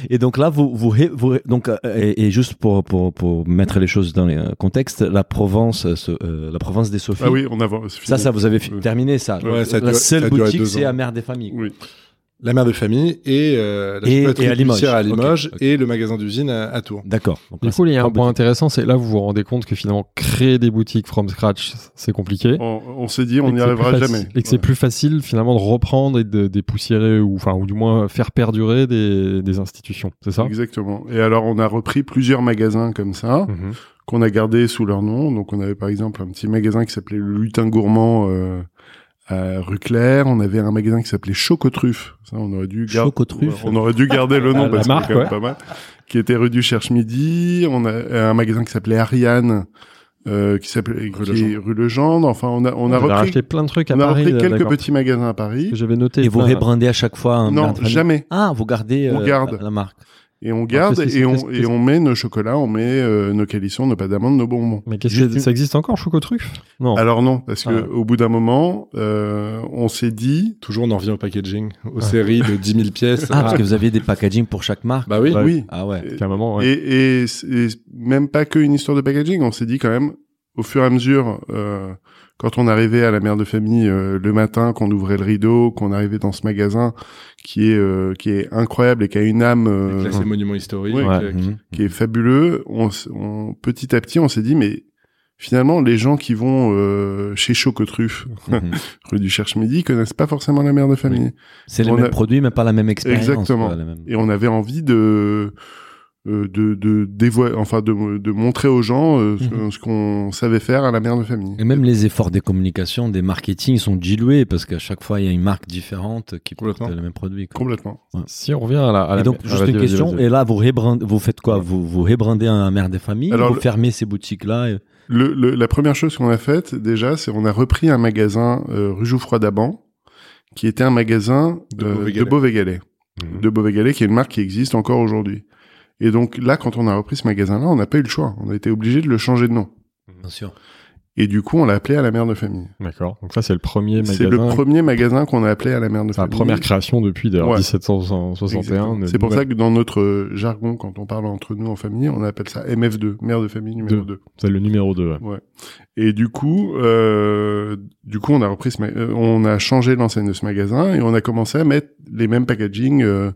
Et donc là, vous, vous, vous donc, euh, et, et juste pour, pour, pour mettre les choses dans les euh, contextes, la Provence, euh, ce- euh, la Provence des Sophies. Ah oui, on avance. Ça, ça, vous avez terminé ça. Ouais, ça la duré- seule ça boutique, c'est à Mère des Familles. Oui. La mère de famille et euh, la Et- chocolaterie et à Limoges. à et le magasin d'usine à, à Tours. D'accord. Du coup, il y a un point boutiques. intéressant, c'est là vous vous rendez compte que finalement créer des boutiques from scratch, c'est compliqué. On, on s'est dit, on n'y arrivera jamais. Et que c'est plus facile finalement de reprendre et de dépoussiérer ou enfin ou du moins faire perdurer des, des institutions, c'est ça? Exactement. Et alors, on a repris plusieurs magasins comme ça, Mhm. qu'on a gardé sous leur nom. Donc, on avait par exemple un petit magasin qui s'appelait le Lutin Gourmand euh, à rue Claire. On avait un magasin qui s'appelait Chocotruffe. Ça, on aurait dû garder. Chocotruffe. On aurait dû garder le nom La parce que c'est quand même ouais. pas mal. Qui était rue du Cherche-Midi. On a un magasin qui s'appelait Ariane. Euh, qui s'appelait Rue qui rue Legendre. Enfin, on a on a repris racheté plein de trucs à on a Paris. repris là, quelques petits magasins à Paris. que j'avais noté. Et vous rebrandez à chaque fois un Non, de Famille jamais. Ah, vous gardez On euh, garde. la marque. Et on garde et on et on met nos chocolats, on met euh, nos calissons, nos pâtes d'amande, nos bonbons. Mais qu'est-ce Juste que ça existe encore, Chocotruffe Non. Alors non, parce que Ah. au bout d'un moment, euh, on s'est dit, Toujours, on en revient au packaging, aux séries de 10 000 pièces. Ah, parce que vous aviez des packaging pour chaque marque. Bah oui. Ouais. oui. Ah ouais. un moment, ouais. Et, et, c'est même pas qu'une histoire de packaging, on s'est dit quand même, au fur et à mesure, euh, quand on arrivait à la mère de famille euh, le matin, qu'on ouvrait le rideau, qu'on arrivait dans ce magasin qui est euh, qui est incroyable et qui a une âme euh, Classé monument historique. Ouais. euh, qui est fabuleux, on, on- petit à petit, on s'est dit, mais finalement, les gens qui vont euh, chez Chocotruffe, Mhm. rue du Cherche-Midi, connaissent pas forcément la mère de famille. C'est mêmes a- produits, mais pas la même expérience. Exactement. quoi, même- Et on avait envie de euh, de de dévoiler, enfin de, de montrer aux gens euh, ce, Mhm. ce qu'on savait faire à la mère de famille. Et même les efforts des communications, des marketing sont dilués parce qu'à chaque fois il y a une marque différente qui porte le même produit. quoi. Complètement. Si on revient à la. à la- Et donc ah, juste une question. Et là vous rebrandez, vous faites quoi? Vous vous rebrandez un mère des familles Alors, Vous le- fermez ces boutiques là Le, le- la première chose qu'on a faite déjà, c'est on a repris un magasin euh, rue Jouffroy d'Aban, qui était un magasin De euh, Beauvais-Galais. de Beauvais-Galais. De Beauvais-Galais, qui est une marque qui existe encore aujourd'hui. Et donc là, quand on a repris ce magasin-là, on n'a pas eu le choix. On a été obligé de le changer de nom. Bien sûr. Et du coup, on l'a appelé à la mère de famille. D'accord. Donc ça, c'est le premier magasin. C'est le premier magasin qu'on a appelé à la mère de C'est la famille. première création depuis d'ailleurs Ouais. 1761. Exactement. de C'est pour ça que dans notre euh, jargon, quand on parle entre nous en famille, on appelle ça MF2, mère de famille numéro 2. C'est le numéro 2. Et du coup, euh, du coup, on a repris ce euh, on a changé l'enseigne de ce magasin et on a commencé à mettre les mêmes packaging euh,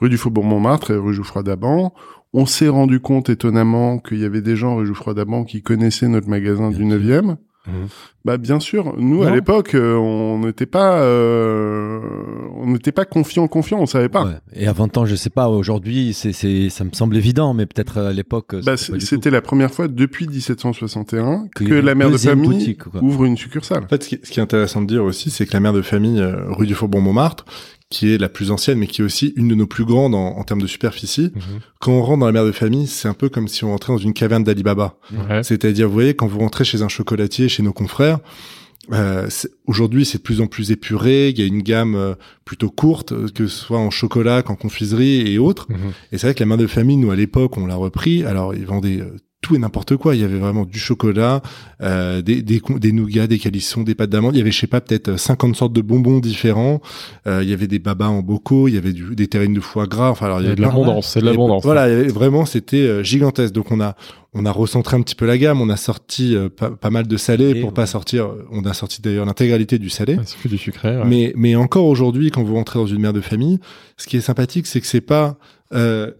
rue du Faubourg Montmartre et rue Jouffroy d'Aban. On s'est rendu compte étonnamment qu'il y avait des gens rue Jouffroy d'Aban qui connaissaient notre magasin Bien du sûr. 9e. Mhm. Bah bien sûr, nous à l'époque, euh, on n'était pas, euh, on n'était pas confiant, confiant, on savait pas. Ouais. Et à 20 ans, je sais pas. Aujourd'hui, c'est c'est ça me semble évident, mais peut-être à l'époque. Bah, c'était la première fois depuis 1761 Qu'il y que une la mère de famille boutique, ouvre une succursale. En fait, ce qui, est intéressant de dire aussi, c'est que la mère de famille euh, rue du Faubourg Montmartre, qui est la plus ancienne, mais qui est aussi une de nos plus grandes en, en termes de superficie, Mhm. quand on rentre dans la mère de famille, c'est un peu comme si on rentrait dans une caverne d'Alibaba. Ouais. C'est-à-dire, vous voyez, quand vous rentrez chez un chocolatier, chez nos confrères, euh, aujourd'hui c'est de plus en plus épuré, il y a une gamme euh, plutôt courte, euh, que ce soit en chocolat, qu'en confiserie et autres. Mhm. Et c'est vrai que la mère de famille, nous à l'époque, on l'a repris. Alors ils vendaient euh, tout et n'importe quoi. Il y avait vraiment du chocolat, euh, des, des, des nougats, des calissons, des pâtes d'amande. Il y avait, je sais pas, peut-être euh, 50 sortes de bonbons différents. Euh, il y avait des babas en bocaux, il y avait du, des terrines de foie gras. Enfin, alors Il y a de l'abondance, c'est de avait- l'abondance. Voilà, il y avait- vraiment, c'était euh, gigantesque. Donc on a on a recentré un petit peu la gamme. On a sorti euh, pas, pas mal de salé Et pour ouais. pas sortir. On a sorti d'ailleurs l'intégralité du salé. C'est que du sucré. ouais. Mais, mais encore aujourd'hui, quand vous rentrez dans une mère de famille, ce qui est sympathique, c'est que c'est pas euh,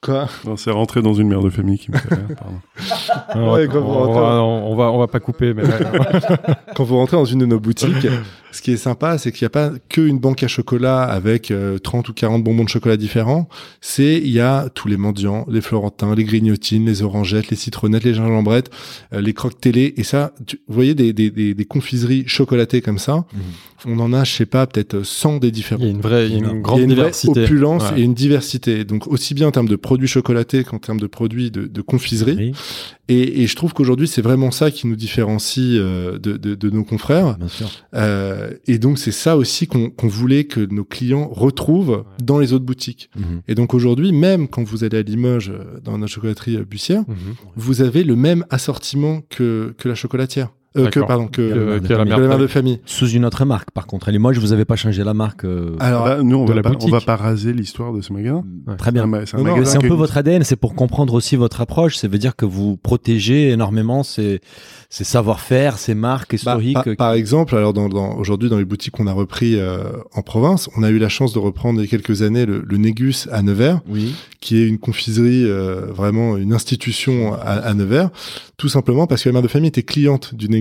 quoi Non, c'est rentré dans une mère de famille qui me fait rire, pardon. On, Ouais, va, on, on va, on, va, on va pas couper, mais quand vous rentrez dans une de nos boutiques, ce qui est sympa, c'est qu'il n'y a pas qu'une banque à chocolat avec euh, 30 ou 40 bonbons de chocolat différents. C'est il y a tous les mendiants, les florentins, les grignotines, les orangettes, les citronnettes, les gingembrettes, euh, les croques télé. Et ça, tu- vous voyez des, des, des, des confiseries chocolatées comme ça. On en a, je sais pas, peut-être 100 des différents. il y a une vraie, il y a une Il grande y a une vraie diversité. opulence Ouais. et une diversité. Donc aussi bien en termes de produits chocolatés qu'en termes de produits de, de confiserie. Oui, Et, et je trouve qu'aujourd'hui, c'est vraiment ça qui nous différencie euh, de, de, de nos confrères. bien sûr. Euh, et donc, c'est ça aussi qu'on voulait que nos clients retrouvent dans les autres boutiques. Mhm. Et donc, aujourd'hui, même quand vous allez à Limoges, euh, dans notre chocolaterie Bussière, Mhm. vous avez le même assortiment que, que la chocolatière. Euh, que, pardon, que, que la la mère mère de famille. Sous une autre marque, par contre. Et moi, je vous avais pas changé la marque. euh, Alors, Bah, nous, on de va, la pas, on va pas raser l'histoire de ce magasin. Ouais. Très bien. C'est un, peu une- votre ADN, c'est pour comprendre aussi votre approche. Ça veut dire que vous protégez énormément ces, ces savoir-faire, ces marques Bah, historiques. par, par exemple, alors dans, dans, aujourd'hui dans les boutiques qu'on a repris euh, en province, on a eu la chance de reprendre il y a quelques années le, le Négus à Nevers, Oui. qui est une confiserie euh, vraiment une institution à, à Nevers, tout simplement parce que la mère de famille était cliente du Négus.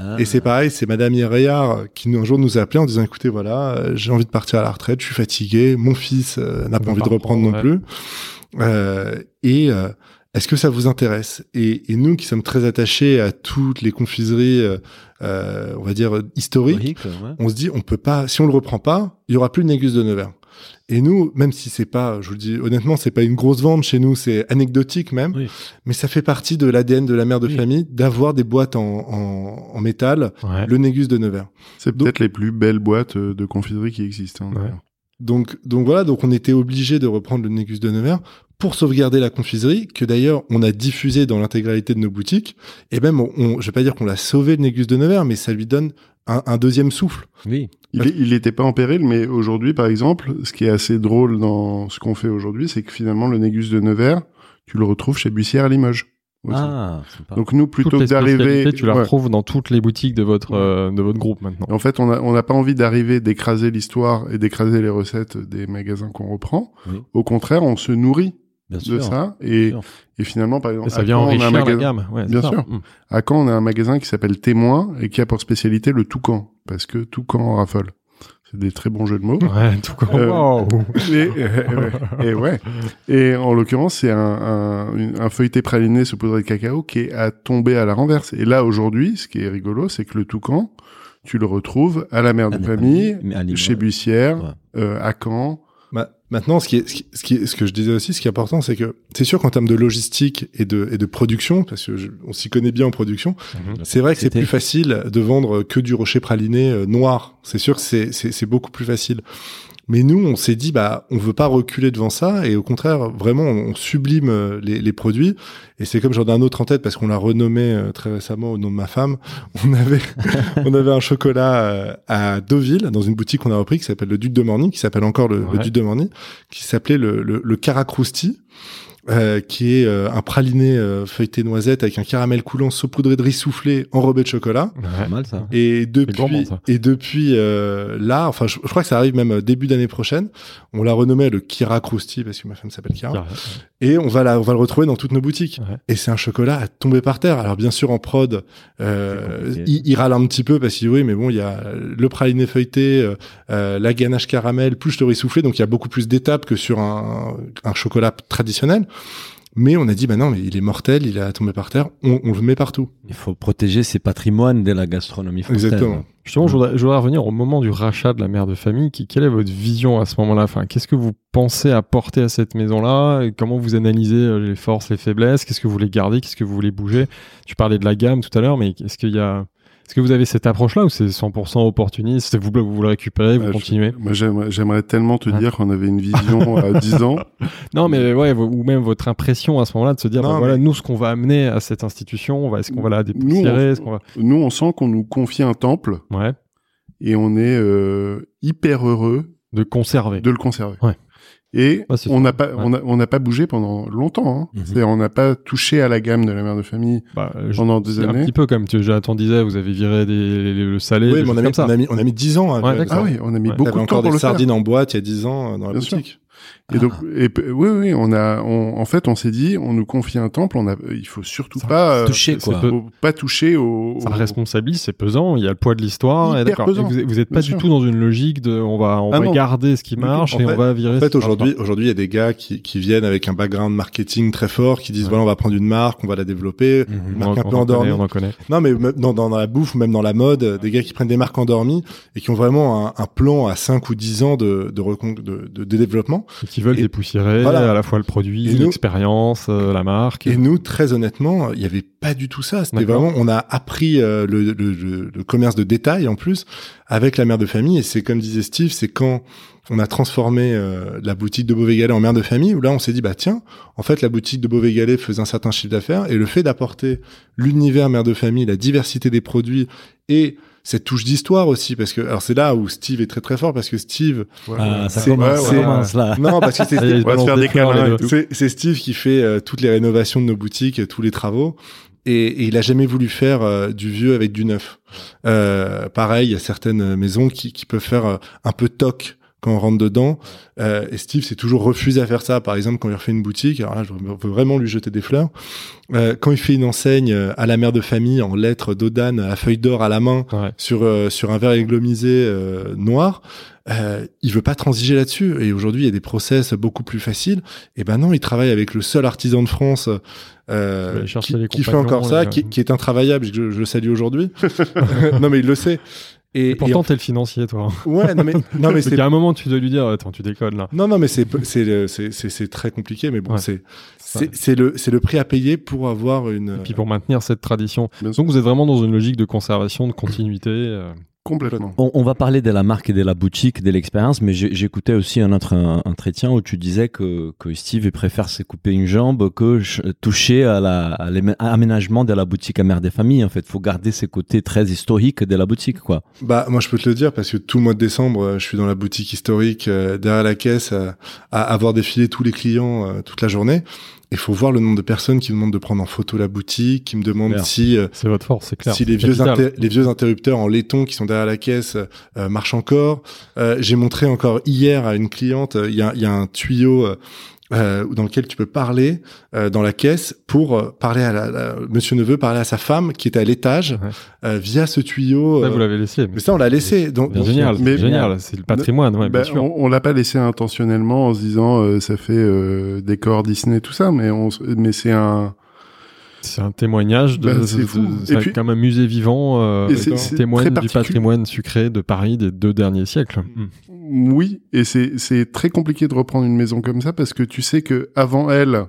Ah. Et c'est pareil, c'est Madame Iréard qui un jour nous a appelé en disant écoutez voilà, euh, j'ai envie de partir à la retraite, je suis fatigué, mon fils euh, n'a pas envie de reprendre non plus. Euh, et euh, est-ce que ça vous intéresse? Et, et nous qui sommes très attachés à toutes les confiseries, on va dire historiques, Historique, ouais. on se dit on peut pas, si on le reprend pas, il y aura plus le Négus de Nevers. Et nous, même si c'est pas, je vous le dis honnêtement, c'est pas une grosse vente chez nous, c'est anecdotique même, Oui. mais ça fait partie de l'ADN de la mère de Oui. famille d'avoir des boîtes en, en, en métal, Ouais. le Négus de Nevers. C'est Donc- peut-être les plus belles boîtes euh, de confiserie qui existent. hein, Ouais. Donc, donc voilà, donc on était obligé de reprendre le Négus de Nevers pour sauvegarder la confiserie, que d'ailleurs on a diffusé dans l'intégralité de nos boutiques. Et même, on, on- je vais pas dire qu'on l'a sauvé le Négus de Nevers, mais ça lui donne un, un deuxième souffle. Oui. Il, est- il était pas en péril, mais aujourd'hui, par exemple, ce qui est assez drôle dans ce qu'on fait aujourd'hui, c'est que finalement, le Négus de Nevers, tu le retrouves chez Bussière à Limoges. aussi. Ah, sympa. Donc nous, plutôt que d'arriver, tu la Ouais. retrouves dans toutes les boutiques de votre, euh, de votre groupe maintenant. Et En fait, on a- on n'a pas envie d'arriver, d'écraser l'histoire et d'écraser les recettes des magasins qu'on reprend. Oui. Au contraire, on se nourrit bien de sûr. ça. Et, et finalement, par exemple, Et ça à vient Caen, on a un enrichir la magasin- gamme. Ouais, Bien ça. sûr. Mm. À Caen, on a un magasin qui s'appelle Témoin et qui a pour spécialité le toucan? Parce que toucan raffole. C'est des très bons jeux de mots. Ouais, comme. Euh, Wow. Et, et ouais. Et en l'occurrence, c'est un, un, un feuilleté praliné sous poudre de cacao qui est à tomber à la renverse. Et là, aujourd'hui, ce qui est rigolo, c'est que le toucan, tu le retrouves à la mère de famille, chez Bussière, Ouais. euh, à Caen. Ma- Maintenant, ce qui, est, ce, qui, ce, qui ce que je disais aussi, ce qui est important, c'est que c'est sûr qu'en termes de logistique et de, et de production, parce que je- on s'y connaît bien en production, Mhm. c'est vrai que c'est plus facile de vendre que du rocher praliné euh, noir. C'est sûr que c'est- c'est c'est beaucoup plus facile. Mais nous, on s'est dit, bah, on veut pas reculer devant ça, et au contraire, vraiment, on, on sublime euh, les, les produits. Et c'est comme j'en ai un autre en tête parce qu'on l'a renommé euh, très récemment au nom de ma femme. On avait, on avait un chocolat euh, à Deauville dans une boutique qu'on a repris qui s'appelle le Duc de Morny, qui s'appelle encore le. Duc de Morny, qui s'appelait le, le, le Caracrousti. Euh, qui est euh, un praliné euh, feuilleté noisette avec un caramel coulant saupoudré de riz soufflé enrobé de chocolat. Ouais. Mal ça. Et depuis, ça. et depuis euh, là, enfin, je, je crois que ça arrive même début d'année prochaine. On l'a renommé le Kira Krusty parce que ma femme s'appelle Kira. Et on va la, on va le retrouver dans toutes nos boutiques. Ouais. Et c'est un chocolat à tomber par terre. Alors bien sûr en prod, euh, il, il râle un petit peu parce qu'il dit oui, mais bon, il y a le praliné feuilleté, euh, euh, la ganache caramel, plus le riz soufflé, donc il y a beaucoup plus d'étapes que sur un, un chocolat traditionnel. Mais on a dit, bah non, mais il est mortel, il est à tomber par terre, on, on le met partout. Il faut protéger ses patrimoines de la gastronomie française. Exactement. Justement, je voudrais, je voudrais revenir au moment du rachat de la mère de famille. Qui, quelle est votre vision à ce moment-là? Enfin, Qu'est-ce que vous pensez apporter à cette maison-là? Comment vous analysez euh, les forces, les faiblesses? Qu'est-ce que vous voulez garder? Qu'est-ce que vous voulez bouger? Tu parlais de la gamme tout à l'heure, mais est-ce qu'il y a... Est-ce que vous avez cette approche-là ou c'est 100% opportuniste Vous, vous le récupérez, vous Euh, je- continuez Moi, j'aimerais, tellement te Ouais. dire qu'on avait une vision à 10 ans. Non, mais ouais, ou même votre impression à ce moment-là de se dire, Non, bah, voilà, nous, ce qu'on va amener à cette institution, on va, est-ce qu'on va la Nous, dépoussiérer on- va... Nous, on sent qu'on nous confie un temple Ouais, et on est euh, hyper heureux de conserver. de le conserver. Ouais. Et Ouais, on n'a pas, Ouais. on a- on n'a pas bougé pendant longtemps. Hein. C'est-à-dire, on n'a pas touché à la gamme de la mère de famille Bah, je- pendant des un années. petit peu comme tu, Jonathan disait, vous avez viré des, les- le salé, Oui, des mais on a, mis, comme ça. on, a mis, on a mis 10 ans. à Ouais, faire. Ah ça. oui, on a mis beaucoup de temps encore pour des le faire. sardines en boîte il y a 10 ans euh, dans la Bien sûr. Et donc, et, oui, oui, on a, on- en fait, on s'est dit, on nous confie un temple, on a, il faut surtout Ça- pas euh, toucher, quoi. peu- pas toucher au. Ça au- responsabilise, c'est pesant, il y a le poids de l'histoire. Vous, êtes- vous êtes bien pas sûr. du tout dans une logique de on va, on Ah va non. garder ce qui marche En et fait- on va virer En fait, aujourd'hui, aujourd'hui, il y a des gars qui, qui viennent avec un background marketing très fort, qui disent Ouais. voilà, on va prendre une marque, on va la développer. Mhm. marque on, un peu connaît, endormie. on en connaît. Non, mais même dans, dans la bouffe, ou même dans la mode, des gars qui prennent des marques endormies et qui ont vraiment un, un plan à 5 ou 10 ans de, de, de, de- de développement. Et qui veulent Et- dépoussiérer voilà. à la fois le produit, l'expérience, euh, la marque. Et nous, très honnêtement, il n'y avait pas du tout ça. C'était vraiment, on a appris euh, le, le- le- le commerce de détail en plus avec la mère de famille. Et c'est comme disait Steve, c'est quand on a transformé euh, la boutique de Beauvais-Galais en mère de famille, où là on s'est dit, bah tiens, en fait la boutique de Beauvais-Galais faisait un certain chiffre d'affaires, et le fait d'apporter l'univers mère de famille, la diversité des produits et cette touche d'histoire aussi, parce que alors c'est là où Steve est très très fort, parce que Steve, Ah, ça C'est- commence, ouais, ça ouais. commence là. non, parce que c'est ils On va se faire des câlins c'est c'est Steve qui fait euh, toutes les rénovations de nos boutiques, euh, tous les travaux. Et, et il a jamais voulu faire euh, du vieux avec du neuf. Euh, pareil, il y a certaines maisons qui, qui peuvent faire euh, un peu toc quand on rentre dedans. Euh, et Steve s'est toujours refusé à faire ça. Par exemple, quand il refait une boutique, alors là, je veux vraiment lui jeter des fleurs. Euh, quand il fait une enseigne euh, à la mère de famille en lettres d'Odane à feuille d'or à la main Ouais. sur euh, sur un verre églomisé noir, euh, il veut pas transiger là-dessus. Et aujourd'hui, il y a des process beaucoup plus faciles. Et ben non, il travaille avec le seul artisan de France euh, qui, fait encore ça, qui, qui est intravaillable. Je, je le salue aujourd'hui. non, mais il le sait. Et, Et pourtant, t'es le financier, toi. ouais, non mais non mais C'est c'est qu'à un moment, tu dois lui dire, attends, tu déconnes là. non non mais c'est c'est très compliqué. Mais bon, Ouais. c'est c'est le c'est le prix à payer pour avoir une. Et puis pour maintenir cette tradition. Donc vous êtes vraiment dans une logique de conservation, de continuité. euh. Complètement. On, on va parler de la marque et de la boutique, de l'expérience, mais j'écoutais aussi un autre entretien où tu disais que, que Steve il préfère se couper une jambe que ch- toucher à la- à l'amé- à l'aménagement de la boutique à mère des familles. En fait, faut garder ces côtés très historiques de la boutique, quoi. Bah moi je peux te le dire parce que tout le mois de décembre euh, je suis dans la boutique historique euh, derrière la caisse euh, à avoir défilé tous les clients euh, toute la journée. Il faut voir le nombre de personnes qui me demandent de prendre en photo la boutique, qui me demandent si euh, C'est votre force, c'est clair. si les vieux, capital. inter- les vieux interrupteurs en laiton qui sont derrière la caisse euh, marchent encore. Euh, J'ai montré encore hier à une cliente, euh, il y, a, il y a un tuyau euh, dans lequel tu peux parler euh, dans la caisse pour euh, parler à la, la- Monsieur Neveu parler à sa femme qui était à l'étage Ouais. euh, via ce tuyau. Ça, euh, vous l'avez laissé. mais ça on l'a laissé. Donc, génial, Mais- c'est génial. C'est le patrimoine, ouais, Bah, bien sûr. on, on l'a pas laissé intentionnellement en se disant euh, ça fait euh, décor Disney tout ça, mais on, mais c'est un C'est un témoignage de. Bah, c'est de- fou. de- Et C'est puis- comme un musée vivant euh, Et c'est- qui c'est témoigne du patrimoine sucré de Paris des deux derniers siècles. Mm. oui, et c'est c'est très compliqué de reprendre une maison comme ça parce que tu sais que avant elle,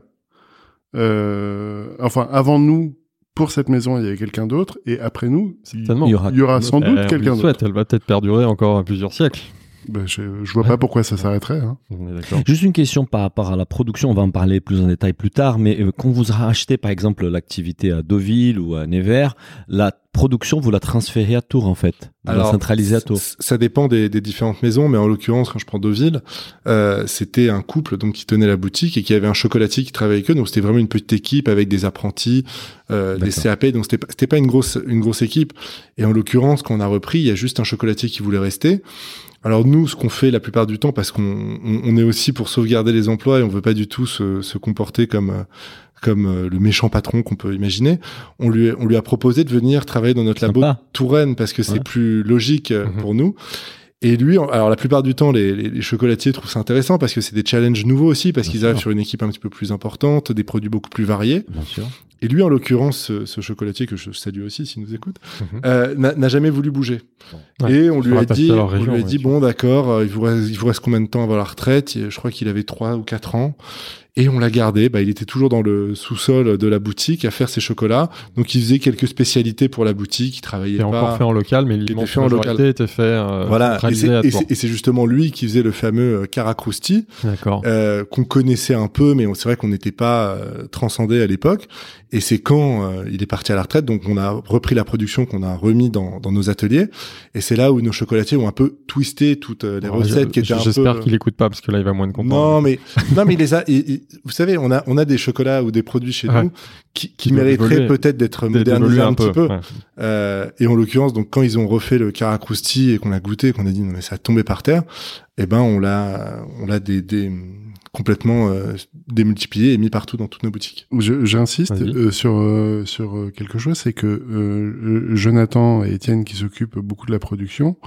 euh, enfin avant nous pour cette maison il y avait quelqu'un d'autre et après nous il, Certainement. Il y aura- il y aura sans doute quelqu'un d'autre. souhaite, Elle va peut-être perdurer encore plusieurs siècles. Bah, je, je vois pas pourquoi ça s'arrêterait. Hein. Juste une question par rapport à la production, on va en parler plus en détail plus tard, mais euh, quand vous rachetez par exemple l'activité à Deauville ou à Nevers, la production, vous la transférez à Tours en fait, vous la centralisez à Tours. Ça dépend des, des différentes maisons, mais en l'occurrence, quand je prends Deauville, euh, c'était un couple donc qui tenait la boutique et qui avait un chocolatier qui travaillait avec eux. Donc c'était vraiment une petite équipe avec des apprentis, euh, des. CAP. Donc c'était pas, c'était pas une grosse une grosse équipe. Et en l'occurrence, quand on a repris, il y a juste un chocolatier qui voulait rester. Alors nous, ce qu'on fait la plupart du temps, parce qu'on on, on est aussi pour sauvegarder les emplois et on veut pas du tout se, se comporter comme euh, comme euh, le méchant patron qu'on peut imaginer, on lui on lui a proposé de venir travailler dans notre labo. Touraine parce que c'est Ouais. plus logique euh, Mhm. pour nous. Et lui, alors la plupart du temps, les, les- les chocolatiers trouvent ça intéressant parce que c'est des challenges nouveaux aussi, parce qu'ils arrivent sur une équipe un petit peu plus importante, des produits beaucoup plus variés. Bien sûr. Et lui, en l'occurrence, ce, ce chocolatier que je salue aussi s'il nous écoute, Mhm. euh, n'a jamais voulu bouger. Ouais. Et on lui a dit, on lui a ouais, dit bon d'accord, euh, il vous reste, il vous reste combien de temps avant la retraite? Et Je crois qu'il avait trois ou quatre ans. Et on l'a gardé. Bah, il était toujours dans le sous-sol de la boutique à faire ses chocolats. Donc il faisait quelques spécialités pour la boutique. Il travaillait pas. encore fait en local, mais l'immense majorité local. était fait euh, Voilà, et c'est- justement lui qui faisait le fameux euh, Caracrousti, D'accord. euh, qu'on connaissait un peu, mais on- c'est vrai qu'on n'était pas euh, transcendé à l'époque. Et c'est quand euh, il est parti à la retraite, donc on a repris la production qu'on a remis dans, dans nos ateliers. Et c'est là où nos chocolatiers ont un peu twisté toutes euh, les Alors, recettes je- qui étaient un peu. J'espère qu'il écoute pas parce que là il va moins de comprendre. Non, mais non, mais il les a. il- il- vous savez, on a on a des chocolats ou des produits chez Ouais. nous qui, qui mériteraient peut-être d'être modernisés un, petit peu. ouais. Euh, et en l'occurrence, donc quand ils ont refait le Caracrousti et qu'on a goûté, qu'on a dit non mais ça a tombé par terre, eh ben on l'a on l'a des, des complètement euh, démultiplié et mis partout dans toutes nos boutiques. J'insiste euh, sur euh, sur euh, quelque chose, c'est que euh, Jonathan et Étienne qui s'occupent beaucoup de la production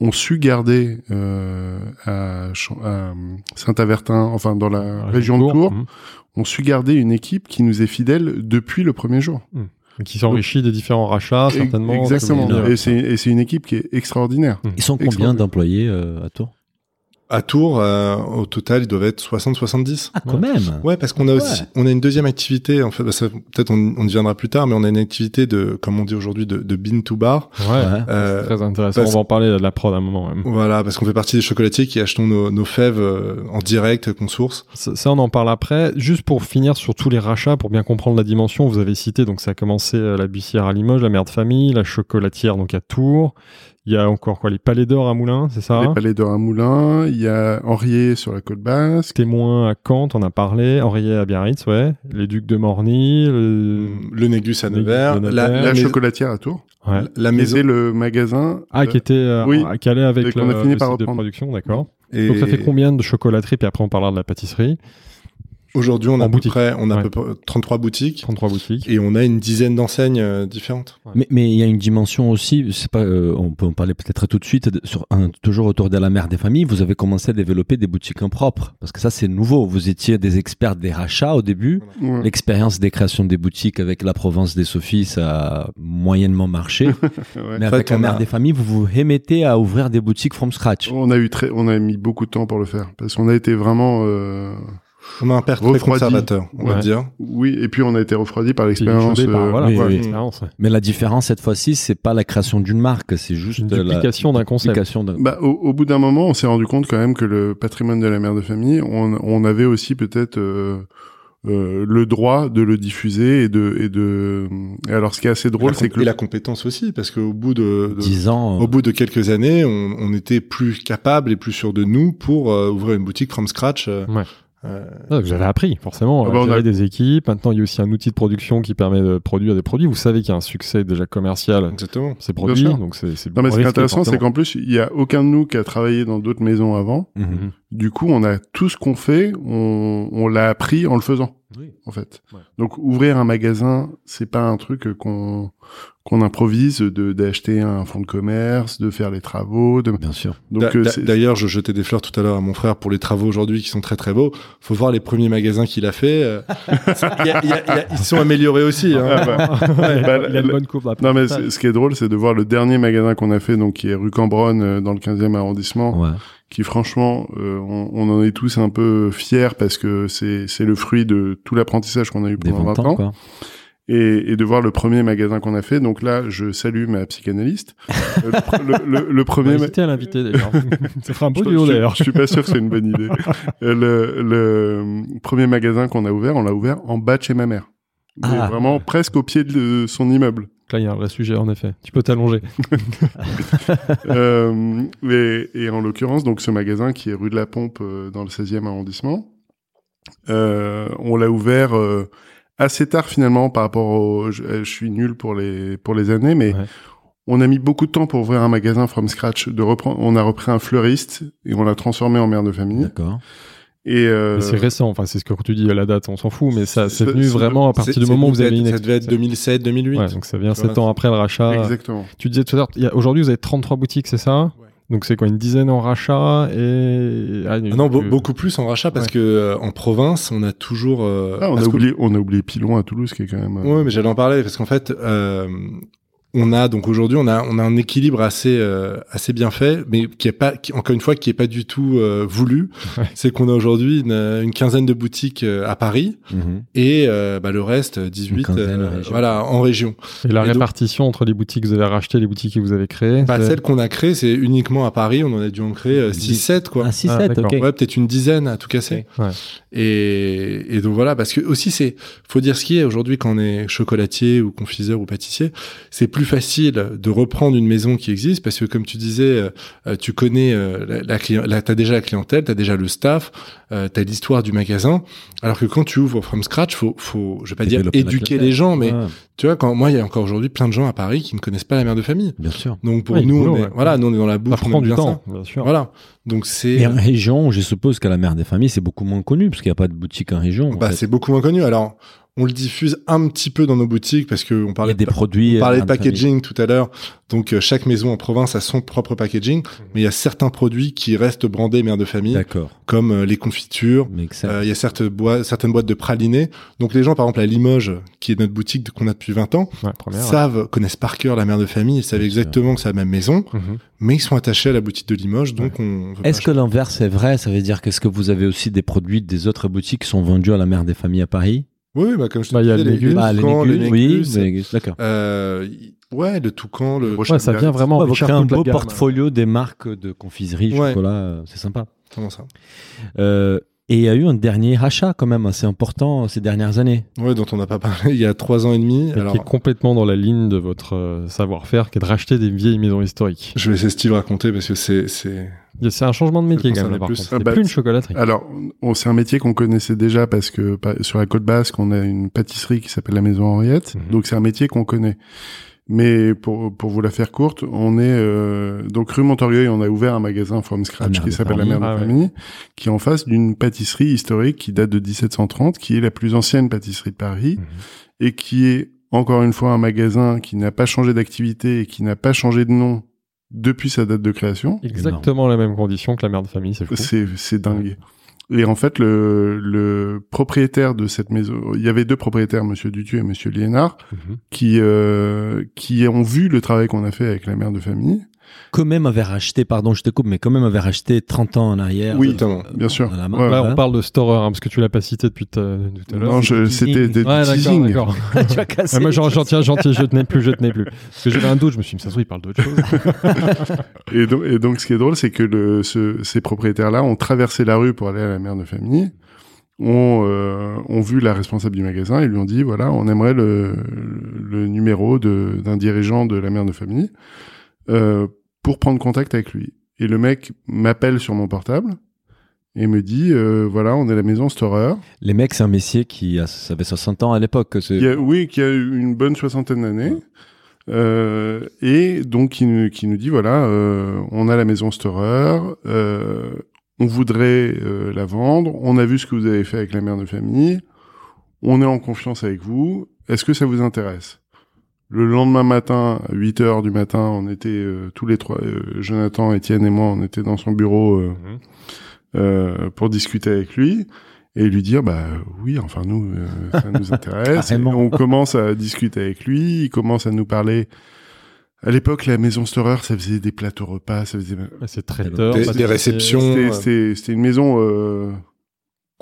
ont su garder euh, à, à Saint-Avertin, enfin dans la région de Tours, Mhm. ont su garder une équipe qui nous est fidèle depuis le premier jour. Qui s'enrichit des différents rachats, certainement. Exactement. Et c'est et c'est une équipe qui est extraordinaire. Ils sont combien d'employés euh, à Tours? À Tours, euh, au total, ils doivent être 60-70. Ah, quand même. Ouais, parce qu'on a aussi, on a une deuxième activité. En fait, bah, ça, peut-être on, on y viendra plus tard, mais on a une activité de, comme on dit aujourd'hui, de, de bean to bar. Ouais. Euh, Très intéressant. parce- On va en parler de la prod à un moment. même. voilà, parce qu'on fait partie des chocolatiers qui achetons nos, nos fèves euh, en direct qu'on source. Ça, ça, on en parle après. Juste pour finir sur tous les rachats, pour bien comprendre la dimension, vous avez cité, donc ça a commencé euh, la buissière à Limoges, la mère de famille, la chocolatière donc à Tours. Il y a encore quoi Les palais d'or à Moulins, c'est ça? Les palais d'or à Moulins, il y a Henriet sur la côte basque. Témoin à Caen, on a parlé. Henriet à Biarritz, ouais. Les ducs de Morny. Le... Le Négus à Nevers, la, La la, mais- chocolatière à Tours. Ouais. la maison. était le magasin. Ah, qui était euh, oui. à Calais avec le, qu'on a fini le par site de production, d'accord. Et Donc ça fait combien de chocolateries? Puis après on parlera de la pâtisserie. Aujourd'hui, on a à peu près, on a Ouais. peu près 33 boutiques 33 boutiques. et on a une dizaine d'enseignes euh, différentes. Mais mais il y a une dimension aussi, c'est pas, euh, on peut en parler peut-être tout de suite, de- sur un, toujours autour de la mère des familles, vous avez commencé à développer des boutiques en propre, parce que ça c'est nouveau. Vous étiez des experts des rachats au début. ouais. L'expérience des créations des boutiques avec la Provence des Sophies, ça a moyennement marché. Ouais. Mais En avec fait, la on mère a- des familles, vous vous remettez à ouvrir des boutiques from scratch. On a eu très, on a mis beaucoup de temps pour le faire parce qu'on a été vraiment, euh, On a un père très Refroidi. conservateur, on va dire. oui, et puis on a été refroidi par l'expérience. euh, voilà, oui, oui. Mais la différence cette fois-ci, c'est pas la création d'une marque, c'est juste Une la duplication d'un concept. Bah, au, au bout d'un moment, on s'est rendu compte quand même que le patrimoine de la mère de famille, on, on avait aussi peut-être euh, euh, le droit de le diffuser et de et de. Et alors, ce qui est assez drôle, c'est que et le- la compétence aussi, parce qu'au bout de, de- 10 ans. au bout de quelques années, on, on était plus capable et plus sûr de nous pour euh, ouvrir une boutique from scratch. euh, Ouais. Euh, Ah, Vous avez appris, forcément. Ah bah, on a- des équipes. Maintenant, il y a aussi un outil de production qui permet de produire des produits. Vous savez qu'il y a un succès déjà commercial. exactement. Ces produits, donc c'est c'est non, mais ce qui est intéressant, c'est qu'en plus, il y a aucun de nous qui a travaillé dans d'autres maisons avant. Mhm. Du coup, on a tout ce qu'on fait, on, on l'a appris en le faisant. Oui. En fait. Ouais. Donc ouvrir un magasin, c'est pas un truc qu'on qu'on improvise de d'acheter un fonds de commerce, de faire les travaux. De... Bien sûr. Donc euh, D'ailleurs, je jetais des fleurs tout à l'heure à mon frère pour les travaux aujourd'hui qui sont très très beaux. Faut voir les premiers magasins qu'il a fait. il y a- il y a- il y a- ils sont améliorés aussi. hein. Ah, bah, Ouais, Bah, il a une bonne courbe Non mais ce qui est drôle, c'est de voir le dernier magasin qu'on a fait, donc qui est rue Cambronne euh, dans le 15e arrondissement, Ouais. Qui franchement, euh, on, on en est tous un peu fiers parce que c'est c'est le fruit de tout l'apprentissage qu'on a eu pendant 20 20 ans, quoi. et, et de voir le premier magasin qu'on a fait. Donc là, je salue ma psychanalyste. Euh, le, le- le- premier, ma- à l'inviter d'ailleurs. Ça fera un beau duo d'ailleurs. je suis pas sûr que c'est une bonne idée. Euh, le, le premier magasin qu'on a ouvert, on l'a ouvert en bas de chez ma mère. Ah. vraiment presque au pied de son immeuble. Là, il y a un vrai sujet en effet. Tu peux t'allonger. Euh, et, et en l'occurrence, donc ce magasin qui est rue de la Pompe euh, dans le 16e arrondissement, euh, on l'a ouvert euh, assez tard finalement par rapport au. Je, je suis nul pour les pour les années, mais Ouais. on a mis beaucoup de temps pour ouvrir un magasin from scratch. De reprendre, on a repris un fleuriste et on l'a transformé en mère de famille. D'accord. Et euh, Mais c'est récent. Enfin, c'est ce que tu dis à la date. On s'en fout, mais ça, c'est venu vraiment à partir du moment où vous avez une Ça devait être expertise. 2007, 2008. Ouais, donc ça vient Voilà. sept ans après le rachat. exactement. Tu disais tout à l'heure, aujourd'hui vous avez 33 boutiques, c'est ça Ouais. Donc c'est quoi une dizaine en rachat et ah, Ah non, beaucoup plus en rachat parce Ouais. que euh, en province, on a toujours. euh, Ah, on a oublié, on a oublié Pilon à Toulouse qui est quand même. euh, Ouais, mais j'allais en parler parce qu'en fait, euh, on a donc aujourd'hui, on a on a un équilibre assez euh, assez bien fait, mais qui est pas, qui, encore une fois, qui est pas du tout euh, voulu. Ouais. C'est qu'on a aujourd'hui une, une quinzaine de boutiques euh, à Paris Mhm. et euh, bah, le reste, 18, quinzaine euh, en région. voilà, en région. Et la Et donc- répartition entre les boutiques que vous avez rachetées et les boutiques que vous avez créées Bah, celle qu'on a créée, c'est uniquement à Paris. On en a dû en créer 6-7 quoi. Ah, 6, Ah, 7, d'accord. ok. Ouais, peut-être une dizaine à tout casser. Ouais. Et, et donc voilà, parce que aussi c'est, faut dire ce qui est aujourd'hui quand on est chocolatier ou confiseur ou pâtissier, c'est plus facile de reprendre une maison qui existe parce que comme tu disais, euh, euh, tu connais euh, la, la client, là t'as déjà la clientèle, t'as déjà le staff, euh, t'as l'histoire du magasin. Alors que quand tu ouvres from scratch, faut, faut, je vais pas dire Développer éduquer Ah. clientèle. les gens, mais Ouais, tu vois, quand moi il y a encore aujourd'hui plein de gens à Paris qui ne connaissent pas la mère de famille. bien sûr. Donc pour Ouais, nous, boulot, on est, ouais. voilà, nous on est dans la Ça bouffe, on prend du temps, ça. bien sûr. Voilà. Donc c'est, Et en région, je suppose qu'à la mère des familles, c'est beaucoup moins connu, parce qu'il n'y a pas de boutique en région. en Bah, fait. c'est beaucoup moins connu. Alors, On le diffuse un petit peu dans nos boutiques parce que on Il y parlait des de, produits. on parlait euh, de packaging tout à l'heure. Donc euh, chaque maison en province a son propre packaging, mais il y a certains produits qui restent brandés mère de famille, D'accord. comme euh, les confitures. Euh, Il y a certaines boîtes, certaines boîtes de pralinés. Donc les gens, par exemple, à Limoges, qui est notre boutique qu'on a depuis 20 ans, Ouais, première. ouais. savent, connaissent par cœur la mère de famille, ils savent exactement que c'est la même maison, Mhm. mais ils sont attachés à la boutique de Limoges, donc on. Est-ce que l'inverse est vrai? Ça veut dire qu'est-ce que vous avez aussi des produits des autres boutiques qui sont vendus à la mère des familles à Paris? Oui, bah, comme je te Bah, il y a disais, le Négus. Bah, les toucans, Négus, oui, Négus, les Négus, d'accord. euh, ouais, le toucan, le. Ouais, ça vient vraiment Ouais, créez un beau gamme. portfolio des marques de confiserie, Ouais. chocolat, euh, c'est sympa. Comment ça? Euh, et il y a eu un dernier rachat quand même assez important ces dernières années. Ouais, dont on n'a pas parlé il y a trois ans et demi. Et Alors, qui est complètement dans la ligne de votre euh, savoir-faire, qui est de racheter des vieilles maisons historiques. je vais laisser Steve raconter parce que c'est, c'est. Un changement de métier quand même, par plus. contre. Ah C'est bah, plus une chocolaterie. Alors, on- c'est un métier qu'on connaissait déjà parce que sur la côte basque, on a une pâtisserie qui s'appelle la Maison Henriette. Mhm. Donc, c'est un métier qu'on connaît. Mais pour, pour vous la faire courte, on est euh, donc rue Montorgueil, on a ouvert un magasin from scratch Mère qui s'appelle la. Mère de Ah ouais. Famille, qui est en face d'une pâtisserie historique qui date de 1730, qui est la plus ancienne pâtisserie de Paris Mhm. et qui est encore une fois un magasin qui n'a pas changé d'activité et qui n'a pas changé de nom depuis sa date de création. Exactement la même condition que la mère de famille, c'est fou. C'est c'est dingue. Et en fait, le, le propriétaire de cette maison, il y avait deux propriétaires, Monsieur Dutu et Monsieur Liénard, Mhm. qui euh, qui ont vu le travail qu'on a fait avec la mère de famille. Quand même avait racheté, pardon, je te coupe, mais quand même avait racheté 30 ans en arrière. Oui, euh. Bien sûr. la. Ouais. Là, on parle de Storer, hein, parce que tu l'as pas cité depuis tout à l'heure. Non, c'était des Ouais, teasing. d'accord. tu as cassé. Ah, moi, les j'en tiens, j'en tiens, je tenais plus, je tenais plus. Parce que j'avais un doute, je me suis dit, mais ça se trouve, il parle d'autre chose. Et donc, et donc, ce qui est drôle, c'est que le, ce- ces propriétaires-là ont traversé la rue pour aller à la mère de famille, ont, euh, ont vu la responsable du magasin et lui ont dit, voilà, on aimerait le, le numéro d'un dirigeant de la mère de famille euh, pour prendre contact avec lui. Et le mec m'appelle sur mon portable et me dit, euh, voilà, on est à la maison Storer. Les mecs, c'est un messier qui a- ça avait 60 ans à l'époque. oui, qui a eu une bonne soixantaine d'années. Euh, et donc qui nous, qui nous dit voilà, euh, on a la maison Storer, euh, on voudrait euh, la vendre, on a vu ce que vous avez fait avec la mère de famille, on est en confiance avec vous, est-ce que ça vous intéresse? Le lendemain matin, à 8 heures du matin, on était euh, tous les trois, euh, Jonathan, Étienne et moi, on était dans son bureau euh, Mhm. euh, pour discuter avec lui et lui dire bah oui enfin nous euh, ça nous intéresse Et on commence à discuter avec lui il commence à nous parler à l'époque la maison Storer ça faisait des plateaux repas ça faisait C'est traiteur. Des- réceptions. c'était ouais. c'était c'était une maison euh,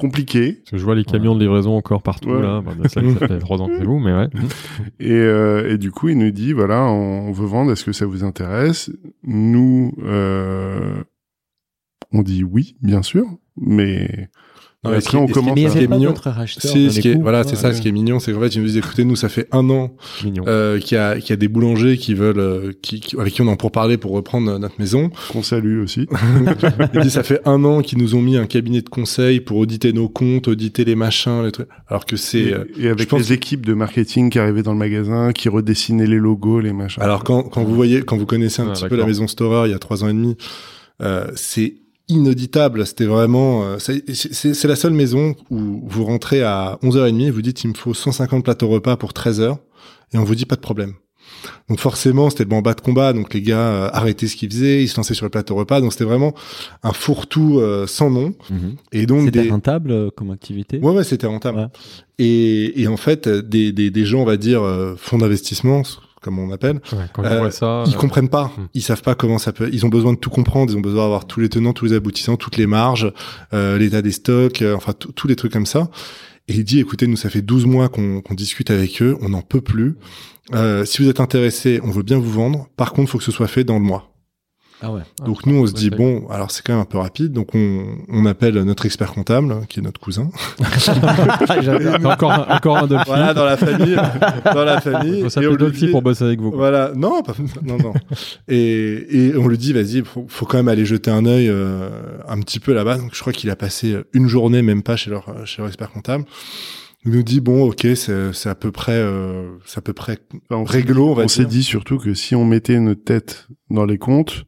compliquée Parce que je vois les camions de livraison encore partout, Ouais. là. Bah, ça, ça fait trois ans que c'est vous, mais ouais. et, euh, et du coup il nous dit voilà on, on veut vendre est-ce que ça vous intéresse? Nous euh, on dit oui bien sûr mais Non, Et mais ce après, qui- on commence Mais il à- n'y avait est pas mignon. d'autres racheteurs. Si, dans ce qui est, voilà, c'est ça, ce qui est mignon, c'est qu'en fait, ils nous disent, écoutez, nous, ça fait un an euh, qu'il y, a, qu'il y a des boulangers qui veulent, euh, qui, qui- avec qui on est en pour parler pour reprendre notre maison. qu'on salue aussi Il dit, ça fait un an qu'ils nous ont mis un cabinet de conseil pour auditer nos comptes, auditer les machins, les trucs. Alors que c'est, et, euh, et avec pense les équipes de marketing qui arrivaient dans le magasin, qui redessinaient les logos, les machins. alors quand, quand vous voyez, quand vous connaissez un Ah, petit peu la maison Storer il y a trois ans et demi, euh, c'est inauditable. C'était vraiment, euh, c'est la seule maison où vous rentrez à 11h30 et vous dites, il me faut 150 plateaux repas pour 13 heures et on vous dit pas de problème. Donc forcément, c'était le bas de combat. Donc les gars euh, arrêtaient ce qu'ils faisaient, ils se lançaient sur le plateau repas. Donc c'était vraiment un fourre-tout euh, sans nom. Mhm. Et donc C'était des... rentable comme activité? Ouais, ouais, c'était rentable. Ouais. Et, et en fait, des, des, des gens, on va dire, euh, fonds d'investissement, comme on appelle, Ouais, quand Euh, vois ça. ils euh, comprennent pas. Hmm. Ils savent pas comment ça peut. Ils ont besoin de tout comprendre. Ils ont besoin d'avoir tous les tenants, tous les aboutissants, toutes les marges, euh, l'état des stocks, euh, enfin tous les trucs comme ça. Et il dit, écoutez, nous ça fait 12 mois qu'on discute avec eux, on n'en peut plus. Euh, si vous êtes intéressé, on veut bien vous vendre. Par contre, faut que ce soit fait dans le mois. Ah ouais. Ah, Donc nous, on se dit bon, alors c'est quand même un peu rapide. Donc on, on appelle notre expert comptable, qui est notre cousin. encore, un, encore un Dolphy. Voilà, dans la famille, dans la famille. Il faut Dolphy pour bosser avec vous. quoi. Voilà, non, pas, non, non. Et, et on lui dit, vas-y, faut, faut quand même aller jeter un œil euh, un petit peu là-bas. Donc je crois qu'il a passé une journée, même pas chez leur chez leur expert comptable. Il nous dit bon, ok, c'est c'est à peu près, euh, c'est à peu près Enfin, on s'est réglo, on va on s'est dit surtout que si on mettait notre tête dans les comptes,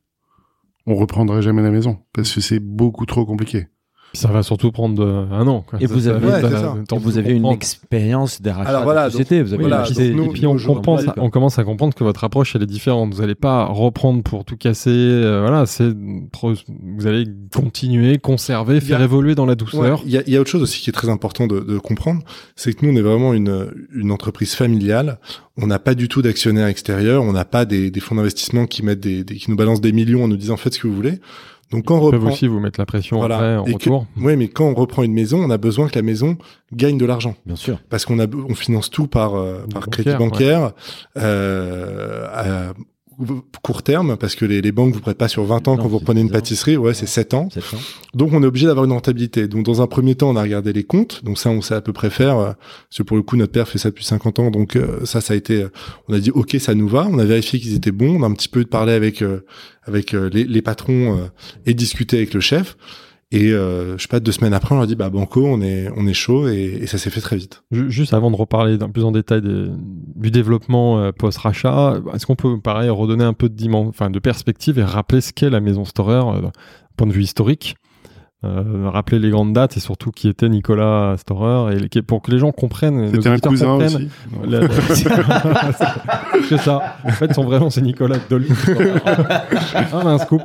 on reprendrait jamais la maison parce que c'est beaucoup trop compliqué. Ça va surtout prendre euh, un an. Quoi. Et vous avez- Ouais, ça. Et vous avez une expérience des rachats Alors voilà, de société. Vous avez voilà, donc nous, et puis on, comprend, on commence à comprendre que votre approche elle est différente. Vous n'allez pas reprendre pour tout casser. euh, voilà, c'est vous allez continuer, conserver, faire y a- évoluer dans la Ouais, douceur. Il y, a, il y a autre chose aussi qui est très important de, de comprendre, c'est que nous, on est vraiment une, une entreprise familiale. On n'a pas du tout d'actionnaires extérieurs. On n'a pas des, des fonds d'investissement qui mettent des, des- qui nous balancent des millions en nous disant faites ce que vous voulez. Donc quand on peuvent reprend, aussi vous mettre la pression Voilà. après en Et que- retour. ouais, mais quand on reprend une maison, on a besoin que la maison gagne de l'argent Bien sûr. parce qu'on a, on finance tout par euh, par bancaire, crédit bancaire euh, à court terme parce que les, les banques vous prêtent pas sur 20 ans Non, quand vous reprenez une 10 ans. pâtisserie. Ouais, c'est 7 ans. Donc on est obligé d'avoir une rentabilité. Donc dans un premier temps, on a regardé les comptes. Donc ça, on sait à peu près faire. euh, Parce que pour le coup, notre père fait ça depuis 50 ans. Donc euh, ça, ça a été. euh, On a dit ok, ça nous va. On a vérifié qu'ils étaient bons. On a un petit peu parlé avec avec les, les patrons et discuté avec le chef. Et euh, je sais pas, deux semaines après, on leur dit bah banco, on est on est chaud et, ça s'est fait très vite. Ju- Juste avant de reparler plus en détail du développement euh, post-rachat, est-ce qu'on peut, pareil, redonner un peu de, dimen- enfin, de perspective et rappeler ce qu'est la maison Storer, euh, point de vue historique? Euh, rappeler les grandes dates et surtout qui était Nicolas Storer et les- pour que les gens comprennent. C'était un cousin aussi. La- c'est ça. En fait, son vrai nom, c'est Nicolas Dolly. ah, un scoop.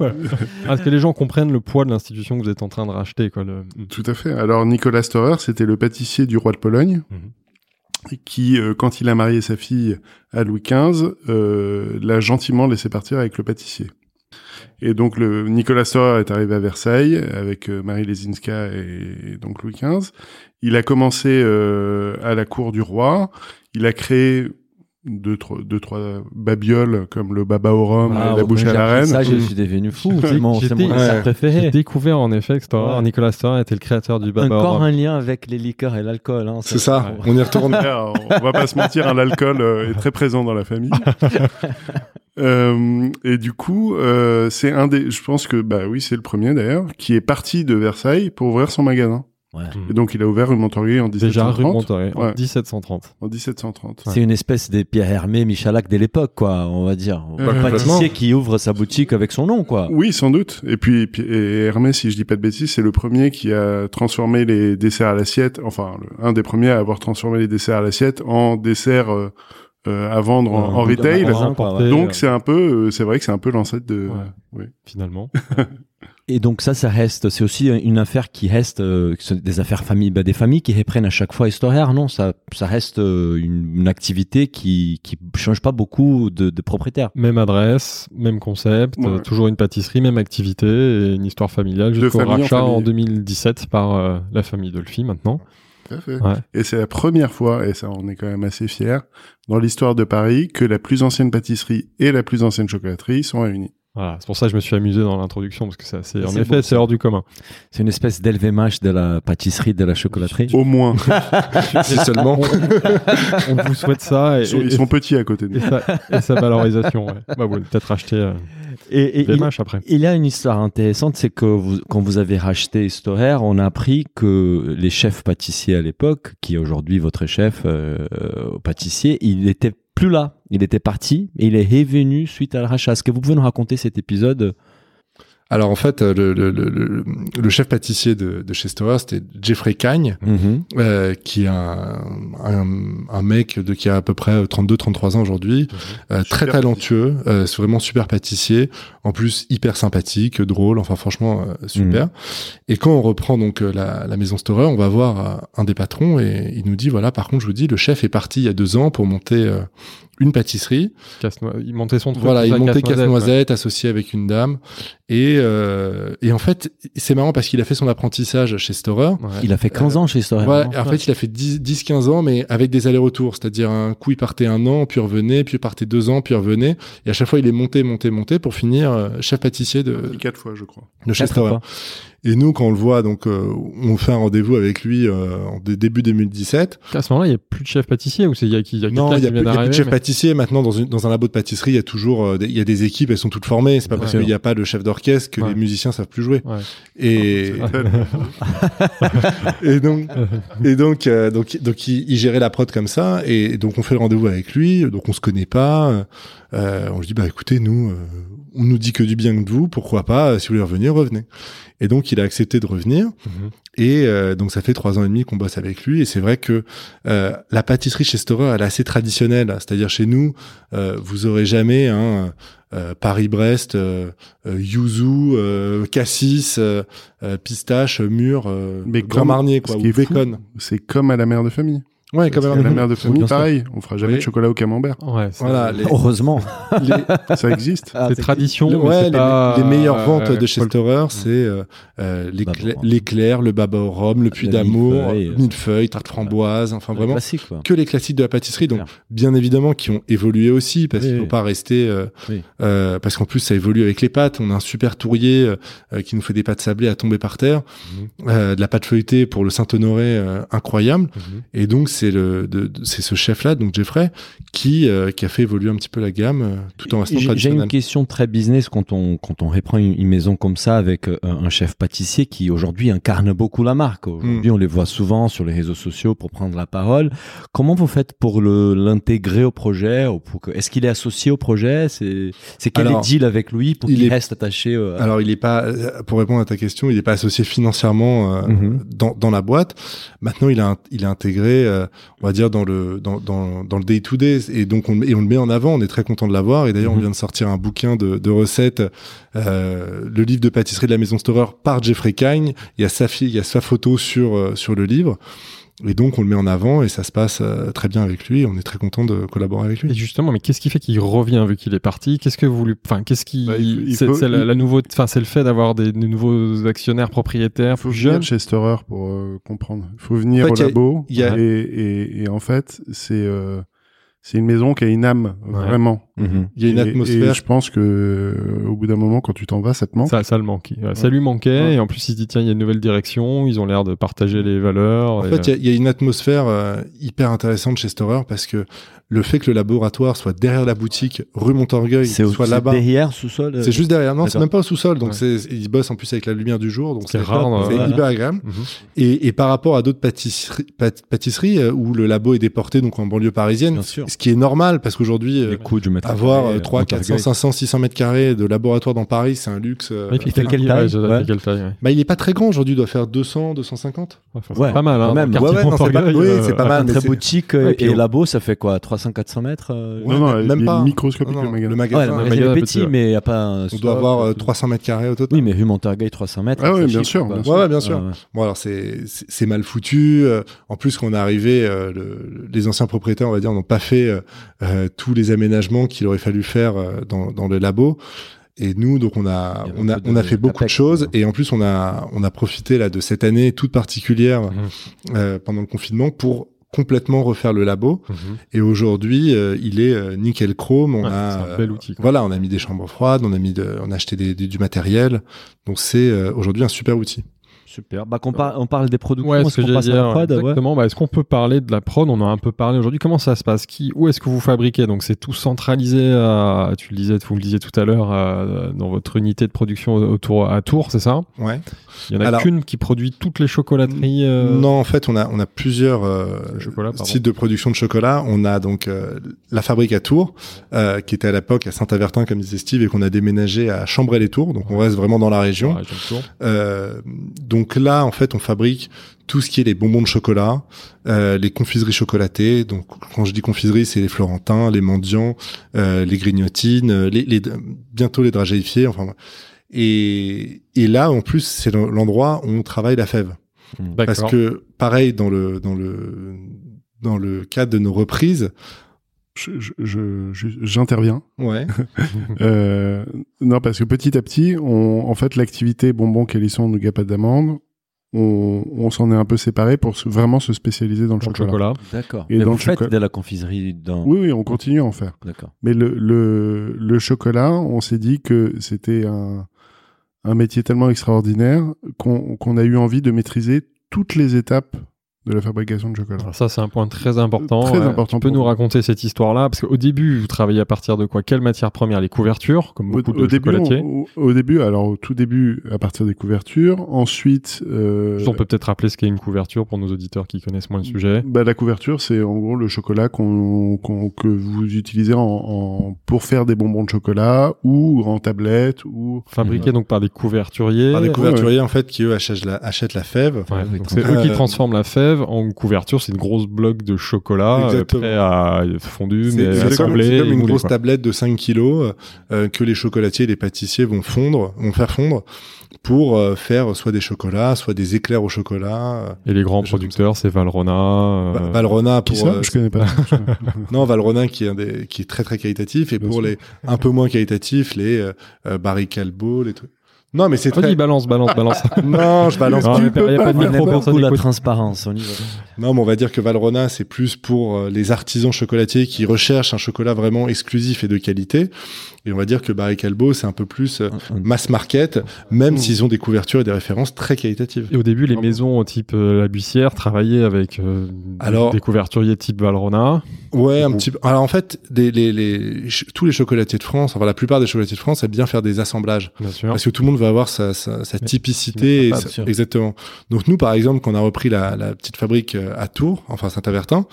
Ah, que les gens comprennent le poids de l'institution que vous êtes en train de racheter. Quoi, le... Tout à fait. Alors Nicolas Storer, c'était le pâtissier du roi de Pologne, Mhm. qui, euh, quand il a marié sa fille à Louis XV, euh, l'a gentiment laissé partir avec le pâtissier. Et donc le Nicolas Storer est arrivé à Versailles avec euh, Marie Lesinska et, et donc Louis XV. Il a commencé euh, à la cour du roi. Il a créé deux, trois, deux, trois babioles comme le baba au rhum, Ah, la bouche à la reine. Ça, je suis devenu fou. C'est mon, Ouais. dessert J'ai préféré. découvert en effet que Ouais. Nicolas Storer était le créateur du Baba Encore Rhum. un lien avec les liqueurs et l'alcool. Hein, C'est ça. Ouais. On y retourne. Alors, on va pas se mentir, hein, l'alcool euh, est très présent dans la famille. Euh, et du coup, euh, c'est un des, je pense que bah oui, c'est le premier d'ailleurs, qui est parti de Versailles pour ouvrir son magasin. Ouais. Et donc il a ouvert rue Montorgueil en Déjà rue 1730. Montoré, en Ouais. 1730. En 1730. Ouais. C'est une espèce des Pierre Hermé, Michalak de l'époque, quoi, on va dire. Euh, un pâtissier qui ouvre sa boutique avec son nom, quoi. Oui, sans doute. Et puis, et Hermès, si je dis pas de bêtises, c'est le premier qui a transformé les desserts à l'assiette, enfin, le- un des premiers à avoir transformé les desserts à l'assiette en desserts euh, euh, à vendre en, en retail. quoi, Donc c'est un peu, euh, c'est vrai que c'est un peu l'ancêtre de. Ouais. oui. Finalement. Et donc ça, ça reste, c'est aussi une affaire qui reste, euh, des affaires familles, bah, des familles qui reprennent à chaque fois historière, non? Ça, ça reste euh, une, une activité qui qui change pas beaucoup de, de propriétaires. Même adresse, même concept, Ouais. euh, toujours une pâtisserie, même activité et une histoire familiale De jusqu'au famille en rachat en, famille. 2017 par euh, la famille Dolphy maintenant. Tout à fait. Ouais. Et c'est la première fois, et ça on est quand même assez fiers, dans l'histoire de Paris, que la plus ancienne pâtisserie et la plus ancienne chocolaterie sont réunies. Voilà, c'est pour ça que je me suis amusé dans l'introduction parce que c'est assez, en effet, beau, c'est hors du commun. C'est une espèce d'LVMH de la pâtisserie, de la chocolaterie. Au moins. si seulement. On vous souhaite ça et, Ils sont, et- ils sont petits à côté de et nous. sa, et sa valorisation. Ouais. Bah, vous allez peut-être acheter euh, Et, et il, après. il y a une histoire intéressante, c'est que vous, quand vous avez racheté Storer, on a appris que les chefs pâtissiers à l'époque, qui est aujourd'hui votre chef euh, euh, pâtissier, il n'était plus là. Il était parti et il est revenu suite à le rachat. Est-ce que vous pouvez nous raconter cet épisode Alors en fait, euh, le, le, le, le- chef pâtissier de, de chez Storer, c'était Jeffrey Cagne, Mhm. euh, qui est un, un, un mec de qui a à peu près 32-33 ans aujourd'hui, euh, très talentueux, euh, c'est vraiment super pâtissier, en plus hyper sympathique, drôle, enfin franchement euh, super. Et quand on reprend donc euh, la, la maison Storer, on va voir euh, un des patrons et il nous dit voilà, par contre je vous dis, le chef est parti il y a deux ans pour monter euh, une pâtisserie. Il montait son truc. Voilà, il montait casse-noisette, associé avec une dame. Et, euh, et en fait, c'est marrant parce qu'il a fait son apprentissage chez Storer. ouais. Il a fait 15 ans chez Storer. Ouais, en fait, il a fait 10-15 ans, mais avec des allers-retours. C'est-à-dire, un coup, il partait un an, puis revenait, puis il partait deux ans, puis il revenait. Et à chaque fois, il est monté, monté, monté pour finir euh, chef pâtissier de, Quatre fois, je crois. de chez Storer. Et nous, quand on le voit, donc, euh, on fait un rendez-vous avec lui euh, en dé- début 2017. À ce moment-là, il n'y a plus de chef pâtissier ou c'est il y a, y a Non, il y a plus, vient il y a plus de chef mais- pâtissier. Maintenant, dans, une, dans un labo de pâtisserie, il y a toujours euh, des, il y a des équipes, elles sont toutes formées. C'est pas parce qu'il n'y a pas de chef d'orchestre que Ouais. les musiciens savent plus jouer. Ouais. Et, tellement- et donc, et donc, euh, donc, donc, il, il gérait la prod comme ça. Et donc, on fait le rendez-vous avec lui. Donc, on se connaît pas. Euh, on lui dit, bah, écoutez, nous, euh, on nous dit que du bien de vous, pourquoi pas, euh, si vous voulez revenir, revenez. Et donc il a accepté de revenir. Mhm. Et euh, donc ça fait trois ans et demi qu'on bosse avec lui. Et c'est vrai que euh, la pâtisserie chez Storer, elle est assez traditionnelle. C'est-à-dire chez nous, euh, vous aurez jamais un euh, Paris-Brest, euh, euh, yuzu, euh, cassis, euh, euh, pistache, mûr, euh, Mais grand comme- marnier, quoi, ou bacon. C'est comme à la mère de famille. Ouais, à qu'à la mère de famille, pareil. On fera jamais Oui. de chocolat au camembert. Ouais, Voilà, les, Heureusement. les- Ça existe. Ah, c'est c'est- tradition. Le- mais ouais, les, pas, les meilleures ventes euh, de chez Paul- Storer, c'est euh, euh, Baba l'éclair, le baba au rhum, le puits Le d'amour, millefeuille, euh, millefeuille, tarte framboise, enfin vraiment quoi. que les classiques de la pâtisserie. Donc bien évidemment qui ont évolué aussi parce Oui, qu'il faut oui. pas rester Oui. parce qu'en plus ça évolue avec les pâtes. On a un super tourrier qui nous fait des pâtes sablées à tomber par terre, Mhm. de la pâte feuilletée pour le Saint-Honoré incroyable. Mhm. Et donc c'est le c'est ce chef là donc Jeffrey qui euh, qui a fait évoluer un petit peu la gamme euh, tout en restant J'ai une question très business quand on quand on reprend une, une maison comme ça avec euh, un chef pâtissier qui aujourd'hui incarne beaucoup la marque. Aujourd'hui, on les voit souvent sur les réseaux sociaux pour prendre la parole. Comment vous faites pour le l'intégrer au projet ou pour que est-ce qu'il est associé au projet? C'est c'est quel Alors, est le deal avec lui pour il qu'il est- reste attaché euh, Alors, il est pas, pour répondre à ta question, il n'est pas associé financièrement Mhm. dans, dans la boîte. Maintenant, il, a, il est intégré, on va dire, dans le, dans, dans, dans le day-to-day. Et donc, on, et on le met en avant. On est très content de l'avoir. Et d'ailleurs, Mhm. on vient de sortir un bouquin de, de recettes, euh, le livre de pâtisserie de la Maison Storer par Jeffrey Kagne. Il y a sa fille, il y a sa photo sur, euh, sur le livre. Et donc, on le met en avant et ça se passe euh, très bien avec lui. On est très content de collaborer avec Et lui. justement, mais qu'est-ce qui fait qu'il revient vu qu'il est parti? Qu'est-ce que vous lui, enfin, qu'est-ce qui, Bah, il- il c'est faut- c'est la, il- la nouveau, enfin, c'est le fait d'avoir des, des nouveaux actionnaires propriétaires Il faut plus venir chez Storer pour euh, comprendre. Il faut venir En fait, au labo. il y a- et, et, et en fait, c'est euh, c'est une maison qui a une âme, Ouais. vraiment. Mhm. Il y a une Et- atmosphère. Et je pense que euh, au bout d'un moment, quand tu t'en vas, ça te manque. Ça, ça le manquait. Ouais, Ça lui manquait. Ouais. Et en plus, il se dit tiens, il y a une nouvelle direction. Ils ont l'air de partager les valeurs. En et, fait, il y a- il y, a une atmosphère euh, hyper intéressante chez Storer parce que le fait que le laboratoire soit derrière la boutique, rue Montorgueil, C'est soit c'est là-bas. derrière sous-sol. euh, C'est juste derrière, non, c'est même pas au sous-sol, donc Ouais. c'est, ils bossent en plus avec la lumière du jour, donc C'est c'est rare, euh, c'est voilà. hyper agréable. Mhm. Et, et par rapport à d'autres pâtisseries, pât- pâtisseries euh, où le labo est déporté donc en banlieue parisienne, Bien sûr. ce qui est normal parce qu'aujourd'hui euh, Les coûts du avoir euh, 3, en 400, Targueil. 500, 600 mètres carrés de laboratoire dans Paris, c'est un luxe. euh, puis il fait quelle taille Ouais. quelle taille ouais. bah, il est pas très grand aujourd'hui, il doit faire 200, 250. Enfin, c'est Ouais, pas mal, hein. quand même. c'est pas- Montorgueil, oui, euh, c'est pas mal. Entre c'est- boutique euh, et on- labo, ça fait quoi 300-400 mètres euh, Ouais, non, non, même pas. microscopique Non, non, le magasin. le petit, mais il n'y a pas un. on doit avoir euh, euh, 300 mètres carrés au total. Oui, mais rue Montorgueil, 300 mètres. Ah oui, bien sûr, bien sûr. Ouais, bien. Bon alors c'est mal foutu. euh, en plus qu'on est arrivé, euh, le- les anciens propriétaires, on va dire, n'ont pas fait euh, euh, tous les aménagements qu'il aurait fallu faire euh, dans dans le labo. Et nous, donc on a on a on a de fait beaucoup de choses et en plus on a on a profité là de cette année toute particulière Mhm. euh, pendant le confinement pour complètement refaire le labo. Mhm. Et aujourd'hui, euh, il est euh, nickel chrome. On Ouais, a un bel outil. Voilà, on a mis des chambres froides, on a mis de, on a acheté des, du, du matériel. Donc c'est aujourd'hui un super outil. Super. Bah, par- on parle des productions. Ouais, est-ce qu'on passe à la prod Ouais. Exactement. Bah, est-ce qu'on peut parler de la prod? On en a un peu parlé aujourd'hui. Comment ça se passe? Qui Où est-ce que vous fabriquez? Donc, c'est tout centralisé. À, tu le disais, vous le disiez tout à l'heure, à- dans votre unité de production autour à Tours, c'est ça? Ouais. Il y en a Alors- qu'une qui produit toutes les chocolateries. euh, Non, en fait, on a on a plusieurs euh, sites de production de chocolat. On a donc euh, la fabrique à Tours, euh, qui était à l'époque à Saint-Avertin, comme disait Steve, et qu'on a déménagé à Chambray-les-Tours. Donc on reste vraiment dans la région. la région de Tours. Euh, donc là, en fait, on fabrique tout ce qui est les bonbons de chocolat, euh, les confiseries chocolatées. Donc, quand je dis confiserie, c'est les florentins, les mendiants, euh, les grignotines, euh, les, les- bientôt les dragéifiés. Enfin, et, et là, en plus, c'est le- l'endroit où on travaille la fève. Parce D'accord. que, pareil, dans le dans le dans le cadre de nos reprises, J'interviens. ouais, Euh, non, parce que petit à petit, on, en fait, l'activité bonbon, calisson, nougat, pâte d'amande, on, on s'en est un peu séparé pour se- vraiment se spécialiser dans le Dans le chocolat. chocolat. D'accord. Et Mais dans vous le faites chocolat- de la confiserie dans. Oui, oui, on continue à en faire. D'accord. Mais le, le, le chocolat, on s'est dit que c'était un, un métier tellement extraordinaire qu'on qu'on a eu envie de maîtriser toutes les étapes de la fabrication de chocolat. Alors ça, c'est un point très important. Très Ouais. important Tu peux nous raconter cette histoire-là Parce qu'au début, vous travaillez à partir de quoi? Quelle matière première? Les couvertures, comme Au, beaucoup au de début, chocolatiers. on- au, au début, alors au tout début, à partir des couvertures. Ensuite, euh, On peut peut-être rappeler ce qu'est une couverture pour nos auditeurs qui connaissent moins le sujet. bah, la couverture, c'est en gros le chocolat qu'on, qu'on- que vous utilisez en, en- pour faire des bonbons de chocolat ou en tablette ou Fabriqué donc par des couverturiers. Par des couverturiers, en fait, qui eux achètent la, achètent la fève. Ouais, oui, donc c'est euh, eux qui transforment la fève en couverture. C'est une grosse bloc de chocolat euh, Exactement. prêt à fondu, mais c'est comme, assemblé. c'est comme et une grosse quoi. tablette de 5 kilos euh, que les chocolatiers et les pâtissiers vont fondre, vont faire fondre pour euh, faire soit des chocolats, soit des éclairs au chocolat. euh, Et les grands producteurs, c'est Valrhona. euh, Va- Valrhona qui pour ça? euh, Je connais pas. non Valrhona qui est un des, qui est très très qualitatif et Bien pour sûr. les un peu moins qualitatifs les Barry Callebaut, les trucs. Non mais c'est très balance, balance, balance. non je balance il y a pas de On micro, beaucoup la transparence. On y va. Non, mais on va dire que Valrhona, c'est plus pour euh, les artisans chocolatiers qui recherchent un chocolat vraiment exclusif et de qualité. Et on va dire que Barry Callebaut, c'est un peu plus euh, Un- un- mass market, même Mmh. s'ils ont des couvertures et des références très qualitatives. Et au début, les maisons type euh, La Buissière travaillaient avec euh, des- Alors- des couverturiers type Valrhona. Ouais, un petit peu. Alors en fait, des, les, les, ch- tous les chocolatiers de France, enfin la plupart des chocolatiers de France, aiment bien faire des assemblages. Bien sûr. Parce que tout le monde veut avoir sa, sa, sa Mais- typicité. et Bien sa- sûr. exactement. Donc nous, par exemple, quand on a repris la, la petite fabrique euh, à Tours, enfin Saint-Avertin,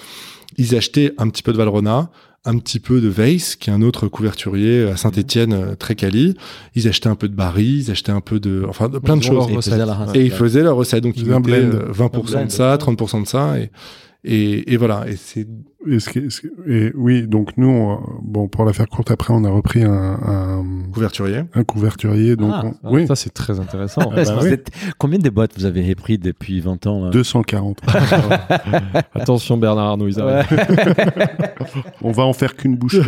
ils achetaient un petit peu de Valrhona, un petit peu de Weiss, qui est un autre couverturier à Saint-Étienne très quali. Ils achetaient un peu de Barry, ils achetaient un peu de, enfin, de plein de choses. Et recette. faisait la recette. Et ils faisaient leur recette. Donc, Ils mettaient blend. euh, 20% Un blend. de ça, 30% de ça. Et, et, et voilà. Et c'est, Et, oui, donc nous, on- bon, pour la faire courte, après, on a repris un, un, couverturier. un couverturier. Donc, Ah, on- ah, oui, Ça, c'est très intéressant. bah oui. êtes- Combien de boîtes vous avez pris depuis 20 ans là? 240. Attention, Bernard Arnault, ils arrivent. on va en faire qu'une bouchée.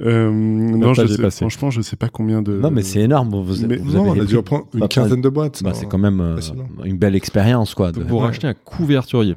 Euh, non, je sais, dépassé. franchement, je sais pas combien de. Non, mais c'est énorme. Vous, Mais vous non, avez on a dû reprendre une Bah, quinzaine de boîtes. Bah, c'est quand même euh, une belle expérience, quoi. de- Donc, vous rachetez un couverturier.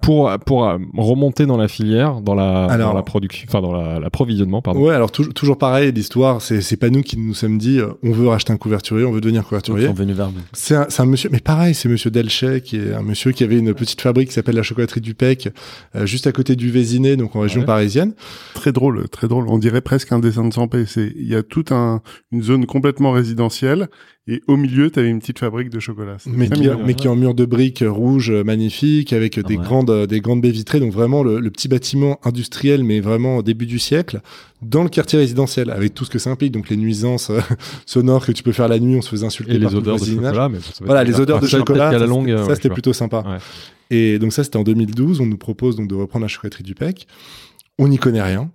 Pour, pour euh, remonter dans la filière, dans la, Alors- dans la production, enfin dans la- l'approvisionnement, pardon. Ouais, alors tou- toujours pareil, l'histoire, c'est c'est pas nous qui nous sommes dit, euh, on veut racheter un couverturier, on veut devenir Ils couverturier. sont venus vers vous. C'est un, c'est un monsieur, mais pareil, c'est monsieur Delchet, qui est un monsieur qui avait une petite fabrique qui s'appelle la chocolaterie du Pec, euh, juste à côté du Vésiné, donc en région Ouais. parisienne. Très drôle, très drôle. On dirait presque un dessin de Sampé. C'est, il y a toute un, une zone complètement résidentielle et au milieu, tu avais une petite fabrique de chocolat. Mais qui, mignon. mais qui est en mur de briques rouges euh, magnifiques, avec des ouais. grandes, euh, des grandes baies vitrées, donc vraiment le, le petit bâtiment industriel, mais vraiment au début du siècle, dans le quartier résidentiel, avec tout ce que ça implique, donc les nuisances euh, sonores que tu peux faire la nuit, on se faisait insulter Et par les le odeurs de chocolat. Mais Voilà, les odeurs de Ah, ça, chocolat, ça, la longue, c'était- ça, ouais, c'était plutôt sympa. Ouais. Et donc ça, c'était en 2012. On nous propose donc de reprendre la chocolaterie du PEC. On n'y connaît rien.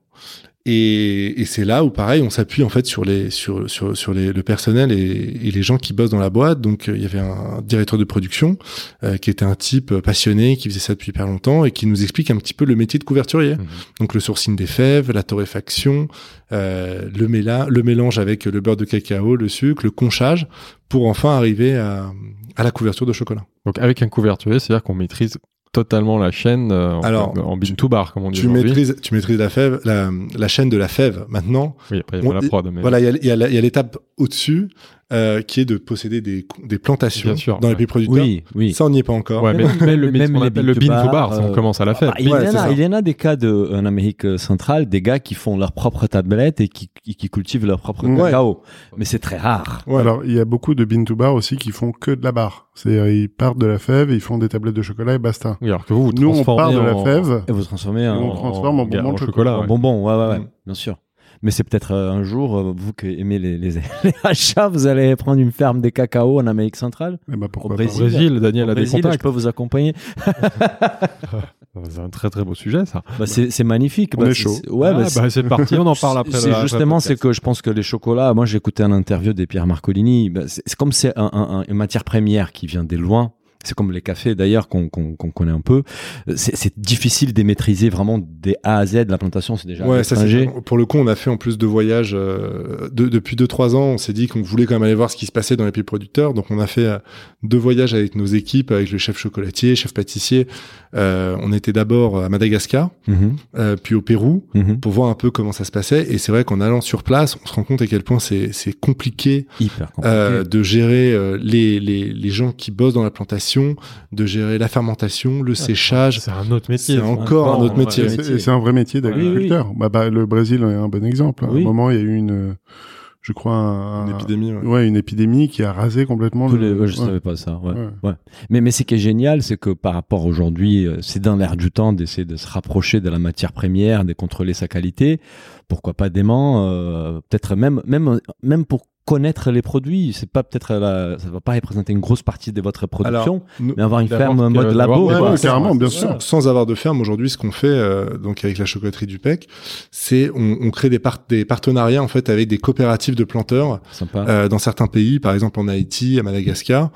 Et, et c'est là où, pareil, on s'appuie en fait sur les sur sur sur les, le personnel et, et les gens qui bossent dans la boîte. Donc euh, il y avait un directeur de production euh, qui était un type passionné qui faisait ça depuis hyper longtemps et qui nous explique un petit peu le métier de couverturier. Mhm. Donc le sourcing des fèves, la torréfaction, euh, le, méla, le mélange avec le beurre de cacao, le sucre, le conchage, pour enfin arriver à, à la couverture de chocolat. Donc avec un couverturier, c'est-à-dire qu'on maîtrise totalement la chaîne euh, en, Alors, en bin to bar, comme on dit Tu maîtrises, tu maîtrises la fève, la, la chaîne de la fève. Maintenant, Oui, après il y a On- pas la prod, mais voilà, il y a- il y a, la- il y a l'étape au-dessus euh, qui est de posséder des, des plantations sûr, dans les pays producteurs. Oui, oui. Ça, on n'y est pas encore. Ouais, mais, mais le, mais Même les appelle le bin to bin to bar, ça, on euh, commence à la faire. Ah, il, Ouais, y en c'est a, ça. il y en a des cas de, en Amérique centrale, des gars qui font leur propre tablette et qui, qui, qui cultivent leur propre Ouais. cacao. Mais c'est très rare. Ouais. Alors, il y a beaucoup de bean to bar aussi qui font que de la barre. C'est-à-dire, ils partent de la fève, ils font des tablettes de chocolat et basta. Oui, alors que vous, vous Nous, on part transformez de la en- fève. Et vous transformez Et en, on transforme en bonbon de chocolat. chocolat. en bonbon. Ouais, ouais, ouais, Mm. bien sûr. Mais c'est peut-être euh, un jour, euh, vous qui aimez les, les, les achats, vous allez prendre une ferme des cacao en Amérique centrale? Eh ben, pourquoi Au pas. Au Brésil. Brésil, Daniel Au a des Brésil, je contacts. peux vous accompagner. C'est un très très beau sujet, ça. Bah, c'est c'est magnifique. On Bah, est c'est- chaud. c'est- Ouais, Ah, bah, bah, c'est- parti, on en parle après. C'est justement, c'est que je pense que les chocolats, moi j'ai écouté un interview des Pierre Marcolini, bah, c'est c'est comme c'est un- un- un- une matière première qui vient des loin. C'est comme les cafés d'ailleurs qu'on connaît un peu. C'est c'est difficile de maîtriser vraiment des A à Z. La plantation, c'est déjà Ouais, ça pour le coup, on a fait en plus de voyages euh, de- depuis 2-3 ans. On s'est dit qu'on voulait quand même aller voir ce qui se passait dans les pays producteurs. Donc, on a fait euh, deux voyages avec nos équipes, avec le chef chocolatier, chef pâtissier. Euh, on était d'abord à Madagascar, Mhm, euh, puis au Pérou, mhm. pour voir un peu comment ça se passait. Et c'est vrai qu'en allant sur place, on se rend compte à quel point c'est compliqué Hyper compliqué. euh, de gérer euh, les, les, les gens qui bossent dans la plantation l'extraction, de gérer la fermentation, le séchage. C'est un autre métier. C'est encore un autre métier. C'est- un vrai métier d'agriculteur. Bah, bah, le Brésil est un bon exemple. À Oui. un moment, il y a eu une, je crois, un- Une épidémie. ouais. Ouais, une épidémie qui a rasé complètement Tous le. les- ouais, je ouais. savais pas ça. ouais. Ouais. Ouais. Mais, mais ce qui est génial, c'est que par rapport aujourd'hui, euh, c'est dans l'air du temps d'essayer de se rapprocher de la matière première, de contrôler sa qualité. Pourquoi pas d'aimant euh, Peut-être même, même, même pour connaître les produits. C'est pas peut-être la- ça va pas représenter une grosse partie de votre production, nous- mais avoir une ferme que- mode d'avoir- labo. Ouais, ouais, carrément, bien sûr. Sans avoir de ferme, aujourd'hui, ce qu'on fait, euh, donc avec la chocolaterie du PEC, c'est on, on crée des, par- des partenariats en fait avec des coopératives de planteurs Sympa. euh, dans certains pays, par exemple en Haïti, à Madagascar,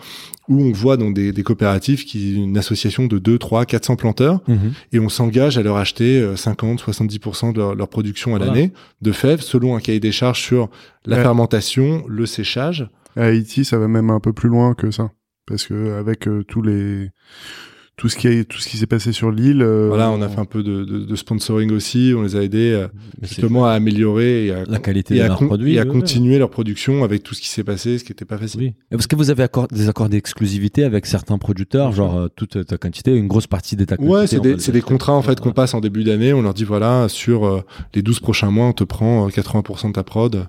où on voit donc des, des coopératives qui une association de 2, 3, 400 planteurs, Mhm. et on s'engage à leur acheter euh, 50, 70% de leur, leur production à Voilà. l'année de fèves, selon un cahier des charges sur la Ouais. fermentation, le séchage. À Haïti, ça va même un peu plus loin que ça, parce que avec euh, tous les tout ce qui a, tout ce qui s'est passé sur l'île. euh, Voilà, on a fait un peu de, de, de sponsoring aussi, on les a aidés euh, justement à améliorer et à, la qualité et de à, leurs produits. et à ouais, continuer leur production avec tout ce qui s'est passé, ce qui n'était pas facile. Oui. Et Parce que vous avez accord- des accords d'exclusivité avec certains producteurs, genre euh, toute ta quantité, une grosse partie de ta quantité. Ouais, c'est des, le- des contrats en fait qu'on passe en début d'année. On leur dit voilà, sur euh, les 12 prochains mois, on te prend euh, 80% de ta prod.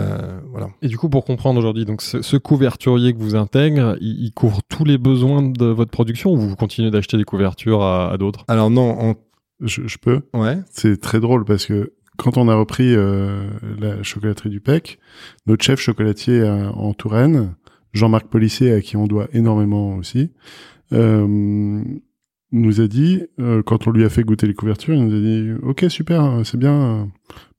Euh, voilà. Et du coup, pour comprendre aujourd'hui, donc ce, ce couverturier que vous intègre, il, il couvre tous les besoins de votre production ou vous continuez d'acheter des couvertures à, à d'autres? Alors non, Je, je peux. ouais. C'est très drôle parce que quand on a repris euh, la chocolaterie du PEC, notre chef chocolatier euh, en Touraine, Jean-Marc Policier, à qui on doit énormément aussi, euh, nous a dit, euh, quand on lui a fait goûter les couvertures, il nous a dit Ok, super, c'est bien,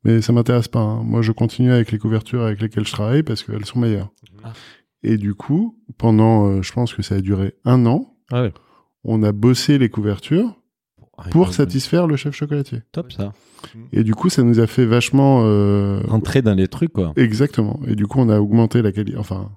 mais ça m'intéresse pas. hein. Moi, je continue avec les couvertures avec lesquelles je travaille parce qu'elles sont meilleures. Ah. Et du coup, pendant, euh, je pense que ça a duré un an, Ah ouais. on a bossé les couvertures pour Ah, satisfaire le chef chocolatier. Top ça. Et du coup, ça nous a fait vachement euh, Rentrer dans les trucs, quoi. Exactement. Et du coup, on a augmenté la qualité. Enfin,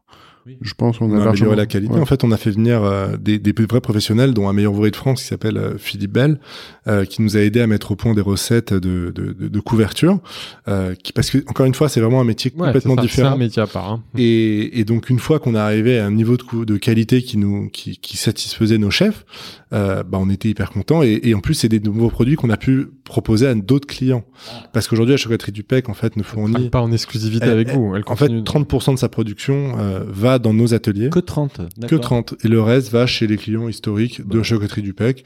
Oui. je pense qu'on On a, a amélioré la qualité. Ouais. En fait, on a fait venir euh, des, des vrais professionnels, dont un meilleur ouvrier de France qui s'appelle euh, Philippe Bell, euh, qui nous a aidé à mettre au point des recettes de, de, de, de couverture. Euh, qui, parce que encore une fois, c'est vraiment un métier Ouais, complètement ça, C'est différent. un métier à part. hein. Et, et donc une fois qu'on est arrivé à un niveau de, de qualité qui nous qui, qui satisfaisait nos chefs, euh, bah on était hyper contents. Et, et en plus, c'est des nouveaux produits qu'on a pu proposer à d'autres clients. Parce qu'aujourd'hui, la chocolaterie du PEC en fait ne fournit pas en exclusivité Elle- avec vous. Elle en fait continue. 30% de sa production euh, dans nos ateliers. Que 30. Que d'accord. 30 et le reste va chez les clients historiques de la chocolaterie du PEC,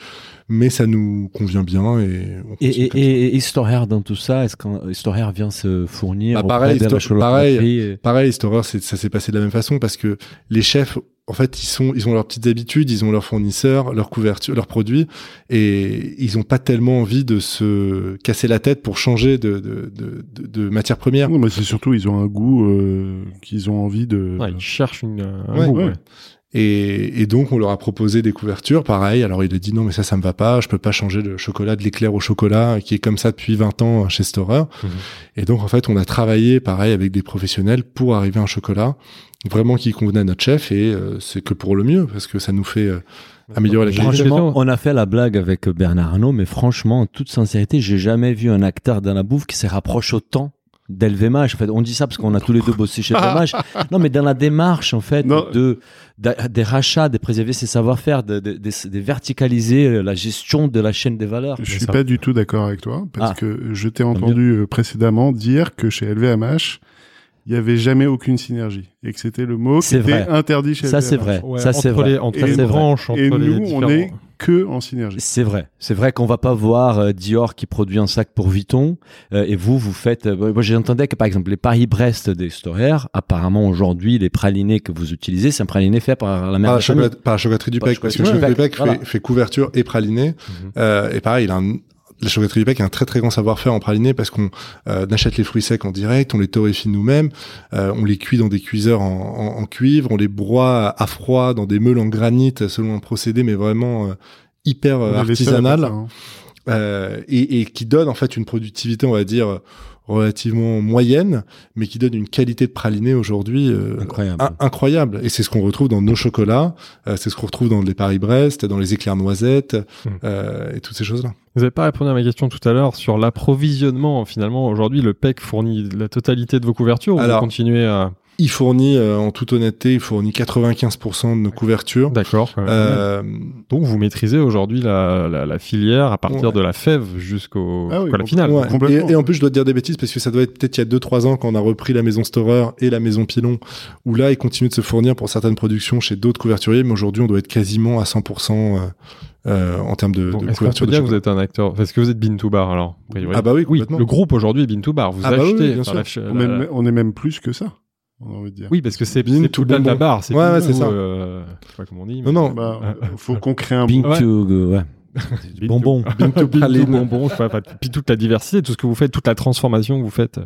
mais ça nous convient bien et Et, Historaire dans tout ça, est-ce qu'Historaire vient se fournir Bah, auprès pareil, de la Histo- pareil. chocolaterie et- Pareil, Historaire, c'est ça s'est passé de la même façon parce que les chefs, en fait, ils sont, ils ont leurs petites habitudes, ils ont leurs fournisseurs, leurs couvertures, leurs produits, et ils ont pas tellement envie de se casser la tête pour changer de de, de, de, de matière première. Non, mais c'est surtout, ils ont un goût euh, qu'ils ont envie de. Ouais, ils cherchent une, un Ouais, goût, ouais. Et, et donc, on leur a proposé des couvertures, pareil. Alors, il a dit non, mais ça, ça me va pas. Je peux pas changer le chocolat de l'éclair au chocolat, qui est comme ça depuis 20 ans chez Storer. Mhm. Et donc, en fait, on a travaillé, pareil, avec des professionnels pour arriver à un chocolat vraiment qui convenait à notre chef. Et euh, c'est que pour le mieux, parce que ça nous fait euh, améliorer la qualité. Franchement, on a fait la blague avec Bernard Arnault, mais franchement, en toute sincérité, j'ai jamais vu un acteur dans la bouffe qui se rapproche autant d'LVMH. En fait, on dit ça parce qu'on a tous les deux bossé chez LVMH. Non, mais dans la démarche, en fait, Non. de, des rachats, de préserver ses savoir-faire, de, de, de- de verticaliser la gestion de la chaîne des valeurs. Je suis ça- pas du tout d'accord avec toi parce Ah. que je t'ai entendu euh, précédemment dire que chez LVMH, il y avait jamais aucune synergie et que c'était le mot qui était vrai. interdit chez Ça, LVMH. c'est vrai. Ouais, ça, c'est entre vrai. les, entre Et les c'est vrai. branches, entre Et les nous, on différents- est que en synergie. C'est vrai. C'est vrai qu'on va pas voir euh, Dior qui produit un sac pour Vuitton euh, et vous, vous faites. euh, moi, j'entendais que par exemple les Paris-Brest des Storer, apparemment aujourd'hui, les pralinés que vous utilisez, c'est un praliné fait par la mère Par la, par chocolaterie du PEC, parce que la chocolaterie chocolaterie du du PEC PEC, fait, voilà. fait couverture et praliné. Mhm. Euh, et pareil, il a un- la chocolaterie du PEC a un très très grand savoir-faire en praliné parce qu'on euh, achète les fruits secs en direct, on les torréfie nous-mêmes, euh, on les cuit dans des cuiseurs en, en- en cuivre, on les broie à froid dans des meules en granit selon un procédé mais vraiment euh, hyper euh, artisanal hein. euh, et, et qui donne en fait une productivité, on va dire relativement moyenne, mais qui donne une qualité de praliné aujourd'hui euh, Incroyable. in- incroyable. Et c'est ce qu'on retrouve dans nos chocolats, euh, c'est ce qu'on retrouve dans les Paris-Brest, dans les éclairs noisettes Mm. euh, et toutes ces choses-là. Vous n'avez pas répondu à ma question tout à l'heure sur l'approvisionnement. Finalement, aujourd'hui, le PEC fournit la totalité de vos couvertures ou Alors- vous continuez à... il fournit, euh, en toute honnêteté, il fournit 95% de nos couvertures. D'accord. Euh, Donc vous maîtrisez aujourd'hui la, la, la filière à partir Ouais. de la fève jusqu'au Ah oui, jusqu'à la finale. ouais. complètement. Et, et en plus, je dois te dire des bêtises parce que ça doit être peut-être il y a 2-3 ans quand on a repris la maison Storer et la maison Pilon, où là, ils continuent de se fournir pour certaines productions chez d'autres couverturiers, mais aujourd'hui, on doit être quasiment à 100% euh, euh, en termes de, Donc, de couverture de dire que vous êtes un acteur Est-ce que vous êtes Bean to Bar alors a priori Ah bah oui, Oui, le groupe aujourd'hui est Bean to Bar. Vous Ah bah oui, achetez. bien sûr. la- On, la- est, on est même plus que ça, on a envie de dire. Oui, parce que c'est Bean c'est to tout de la bonbon. bar. C'est Ouais, ouais, tout, c'est ça. euh, je sais pas comment on dit. Non, non. Bah, euh, faut qu'on crée un Ouais. to, euh, ouais. Bonbon. bonbon. Puis toute la diversité, tout ce que vous faites, toute la transformation que vous faites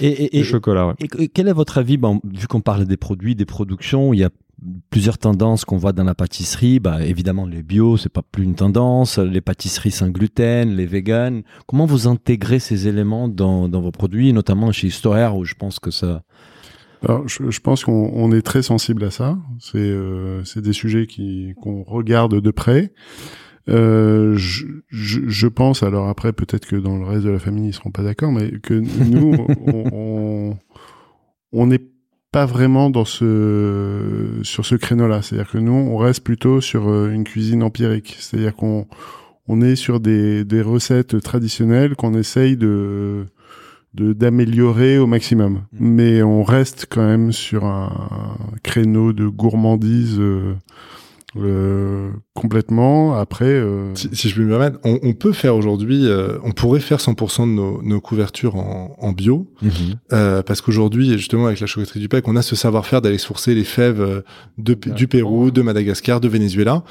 Et, et, et, chocolat. ouais. et- et quel est votre avis Vu qu'on parle des produits, des productions, il y a plusieurs tendances qu'on voit dans la pâtisserie. Bah, évidemment, les bio, c'est pas plus une tendance. Les pâtisseries sans gluten, les véganes. Comment vous intégrez ces éléments dans, dans vos produits, notamment chez Storer, où je pense que ça. Alors, je, je pense qu'on on est très sensible à ça. C'est euh, des sujets qui qu'on regarde de près. Euh, je, je, je pense, alors après peut-être que dans le reste de la famille ils seront pas d'accord, mais que nous on- on on n'est pas vraiment dans ce sur ce créneau-là. C'est-à-dire que nous on reste plutôt sur euh, une cuisine empirique. C'est-à-dire qu'on on est sur des, des recettes traditionnelles qu'on essaye de d'améliorer au maximum. Mais on reste quand même sur un créneau de gourmandise euh, euh, complètement. Après, euh, Si, si je peux me permettre, on, on peut faire aujourd'hui, euh, on pourrait faire 100% de nos, nos couvertures en, en bio, euh, parce qu'aujourd'hui, justement, avec la chocolaterie du PEC, on a ce savoir-faire d'aller sourcer les fèves euh, de, du Pérou, de Madagascar, de Venezuela.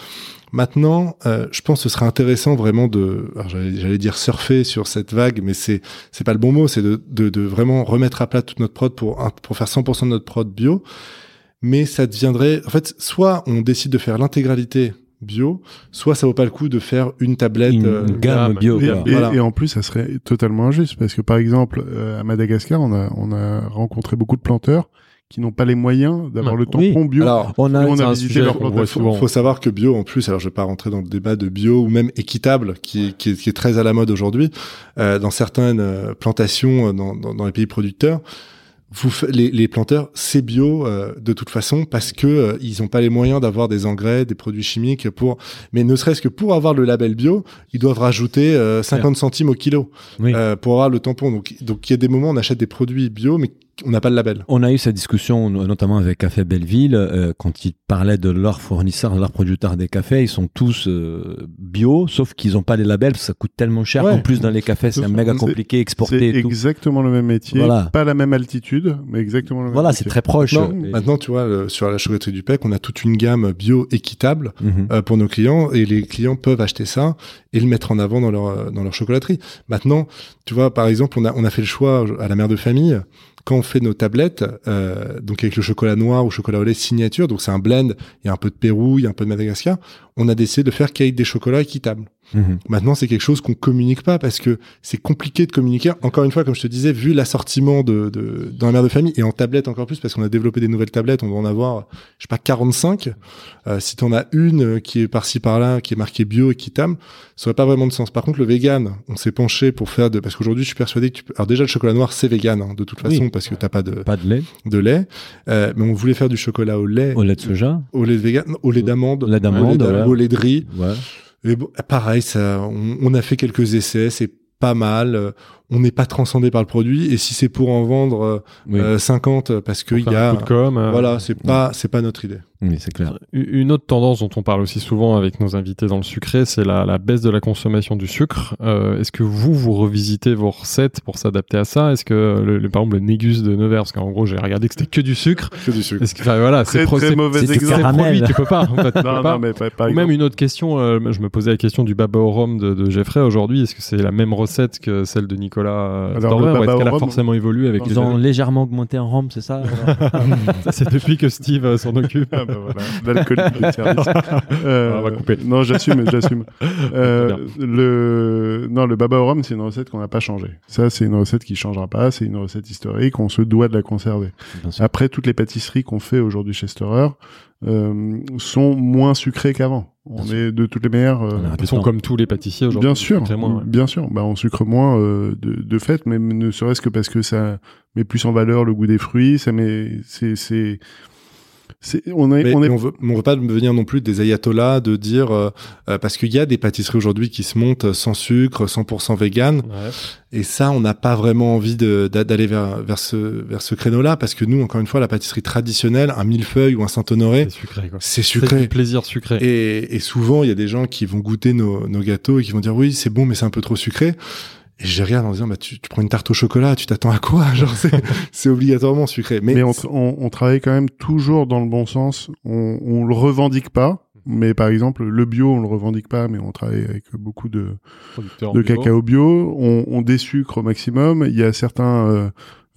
Maintenant, euh, je pense que ce serait intéressant vraiment de, alors j'allais j'allais dire surfer sur cette vague, mais c'est c'est pas le bon mot, c'est de, de, de vraiment remettre à plat toute notre prod pour pour faire 100% de notre prod bio. Mais ça deviendrait, en fait, soit on décide de faire l'intégralité bio, soit ça vaut pas le coup de faire une tablette. Une euh, gamme gamme. bio. et, et- Voilà. et en plus, ça serait totalement injuste parce que par exemple, euh, à Madagascar, on a on a rencontré beaucoup de planteurs qui n'ont pas les moyens d'avoir le tampon bio. Alors, On a, on a un visité sujet leur plantation. souvent. faut, faut savoir que bio, en plus, alors je vais pas rentrer dans le débat de bio ou même équitable, qui, est- qui, est, qui est très à la mode aujourd'hui, euh, dans certaines euh, plantations euh, dans, dans, dans les pays producteurs. Vous, les, les planteurs, c'est bio euh, de toute façon parce que euh, ils n'ont pas les moyens d'avoir des engrais, des produits chimiques pour. Mais ne serait-ce que pour avoir le label bio, ils doivent rajouter euh, 50 centimes au kilo Oui. euh, pour avoir le tampon. Donc, donc il y a des moments où on achète des produits bio, mais on n'a pas le label. On a eu cette discussion no- notamment avec Café Belleville euh, quand ils parlaient de leurs fournisseurs, de leurs producteurs des cafés. Ils sont tous euh, bio, sauf qu'ils n'ont pas les labels parce que ça coûte tellement cher. Ouais. En plus, dans les cafés, c'est C'est- méga c'est- compliqué, C'est exporter tout. exactement le même métier, Voilà. pas la même altitude, mais exactement le même Voilà, c'est très proche. Maintenant, Et- maintenant, tu vois, le- sur la chocolaterie du PEC, on a toute une gamme bio équitable Mhm. euh, pour nos clients et les clients peuvent acheter ça et le mettre en avant dans leur dans leur chocolaterie. Maintenant, tu vois, par exemple, on a on a fait le choix à la mère de famille quand on fait nos tablettes, euh, donc avec le chocolat noir ou chocolat au lait signature, donc c'est un blend, il y a un peu de Pérou, il y a un peu de Madagascar, on a décidé de faire qu'avec des chocolats équitables. Mhm. Maintenant, c'est quelque chose qu'on communique pas parce que c'est compliqué de communiquer. Encore une fois, comme je te disais, vu l'assortiment de, de, dans la mère de famille et en tablette encore plus parce qu'on a développé des nouvelles tablettes, on va en avoir, je sais pas, 45. Euh, si t'en as une euh, qui est par-ci par-là, qui est marquée bio équitable, ça aurait pas vraiment de sens. Par contre, le vegan, on s'est penché pour faire de, parce qu'aujourd'hui, je suis persuadé que tu peux, alors déjà, le chocolat noir, c'est vegan, hein, de toute Oui. façon, parce que t'as pas de, Pas de lait, de lait. Euh, mais on voulait faire du chocolat au lait, au lait de soja. au lait de vegan, au lait d'amande, Au lait d'amande, au lait au de riz. Ouais. Et bon, pareil, ça, on, on a fait quelques essais, c'est pas mal. euh, On n'est pas transcendé par le produit. Et si c'est pour en vendre euh, Oui, euh, 50 parce Pour qu'il y a, de com, euh, voilà, c'est pas, c'est pas notre idée. Oui c'est clair. Une autre tendance dont on parle aussi souvent avec nos invités dans le sucré, c'est la, la baisse de la consommation du sucre. Euh, Est-ce que vous, vous revisitez vos recettes pour s'adapter à ça? Est-ce que, le, le- par exemple, le négus de Nevers, parce qu'en gros, j'ai regardé que c'était que du sucre. Que du sucre. Est-ce que, enfin, voilà, c'est très c'est- mauvais exemple. produit, tu peux pas. En fait, tu Non, peux pas. non, mais pas, pas Ou même une autre question, euh, je me posais la question du baba au rhum de, de Jeffrey aujourd'hui. Est-ce que c'est la même recette que celle de Nicolas euh, le ou est-ce qu'elle a forcément évolué avec les Ils ont années légèrement augmenté en rhum, c'est ça Ça, C'est depuis que Steve euh, s'en occupe. Voilà, l'alcoolique de service. Euh, On va couper. Non, j'assume, j'assume. Euh, le non, le baba au rhum, c'est une recette qu'on n'a pas changé. Ça, c'est une recette qui changera pas. C'est une recette historique. On se doit de la conserver. Après, toutes les pâtisseries qu'on fait aujourd'hui chez Storer euh, sont moins sucrées qu'avant. On Bien est de toutes les euh, De toute façon, comme tous les pâtissiers aujourd'hui. Bien sûr, Très moins, ouais. bien sûr. Bah, on sucre moins euh, de, de fait, mais ne serait-ce que parce que ça met plus en valeur le goût des fruits. Ça met, c'est, on est, Mais on est. on veut, on veut pas devenir non plus des ayatollahs de dire euh, euh, parce qu'il y a des pâtisseries aujourd'hui qui se montent sans sucre, 100% vegan, Ouais. et ça on n'a pas vraiment envie d'aller vers vers ce vers ce créneau-là parce que nous encore une fois la pâtisserie traditionnelle, un millefeuille ou un Saint-Honoré, C'est sucré, c'est C'est du sucré. plaisir sucré. Et, et souvent il y a des gens qui vont goûter nos, nos gâteaux et qui vont dire oui c'est bon mais c'est un peu trop sucré. Et je regarde en disant bah tu, tu prends une tarte au chocolat, tu t'attends à quoi Genre c'est c'est obligatoirement sucré. Mais, Mais on, on, on travaille quand même toujours dans le bon sens. On, on le revendique pas. Mais par exemple, le bio, on le revendique pas, mais on travaille avec beaucoup de, de bio. cacao bio. On, on désucre au maximum. Il y a certains, euh,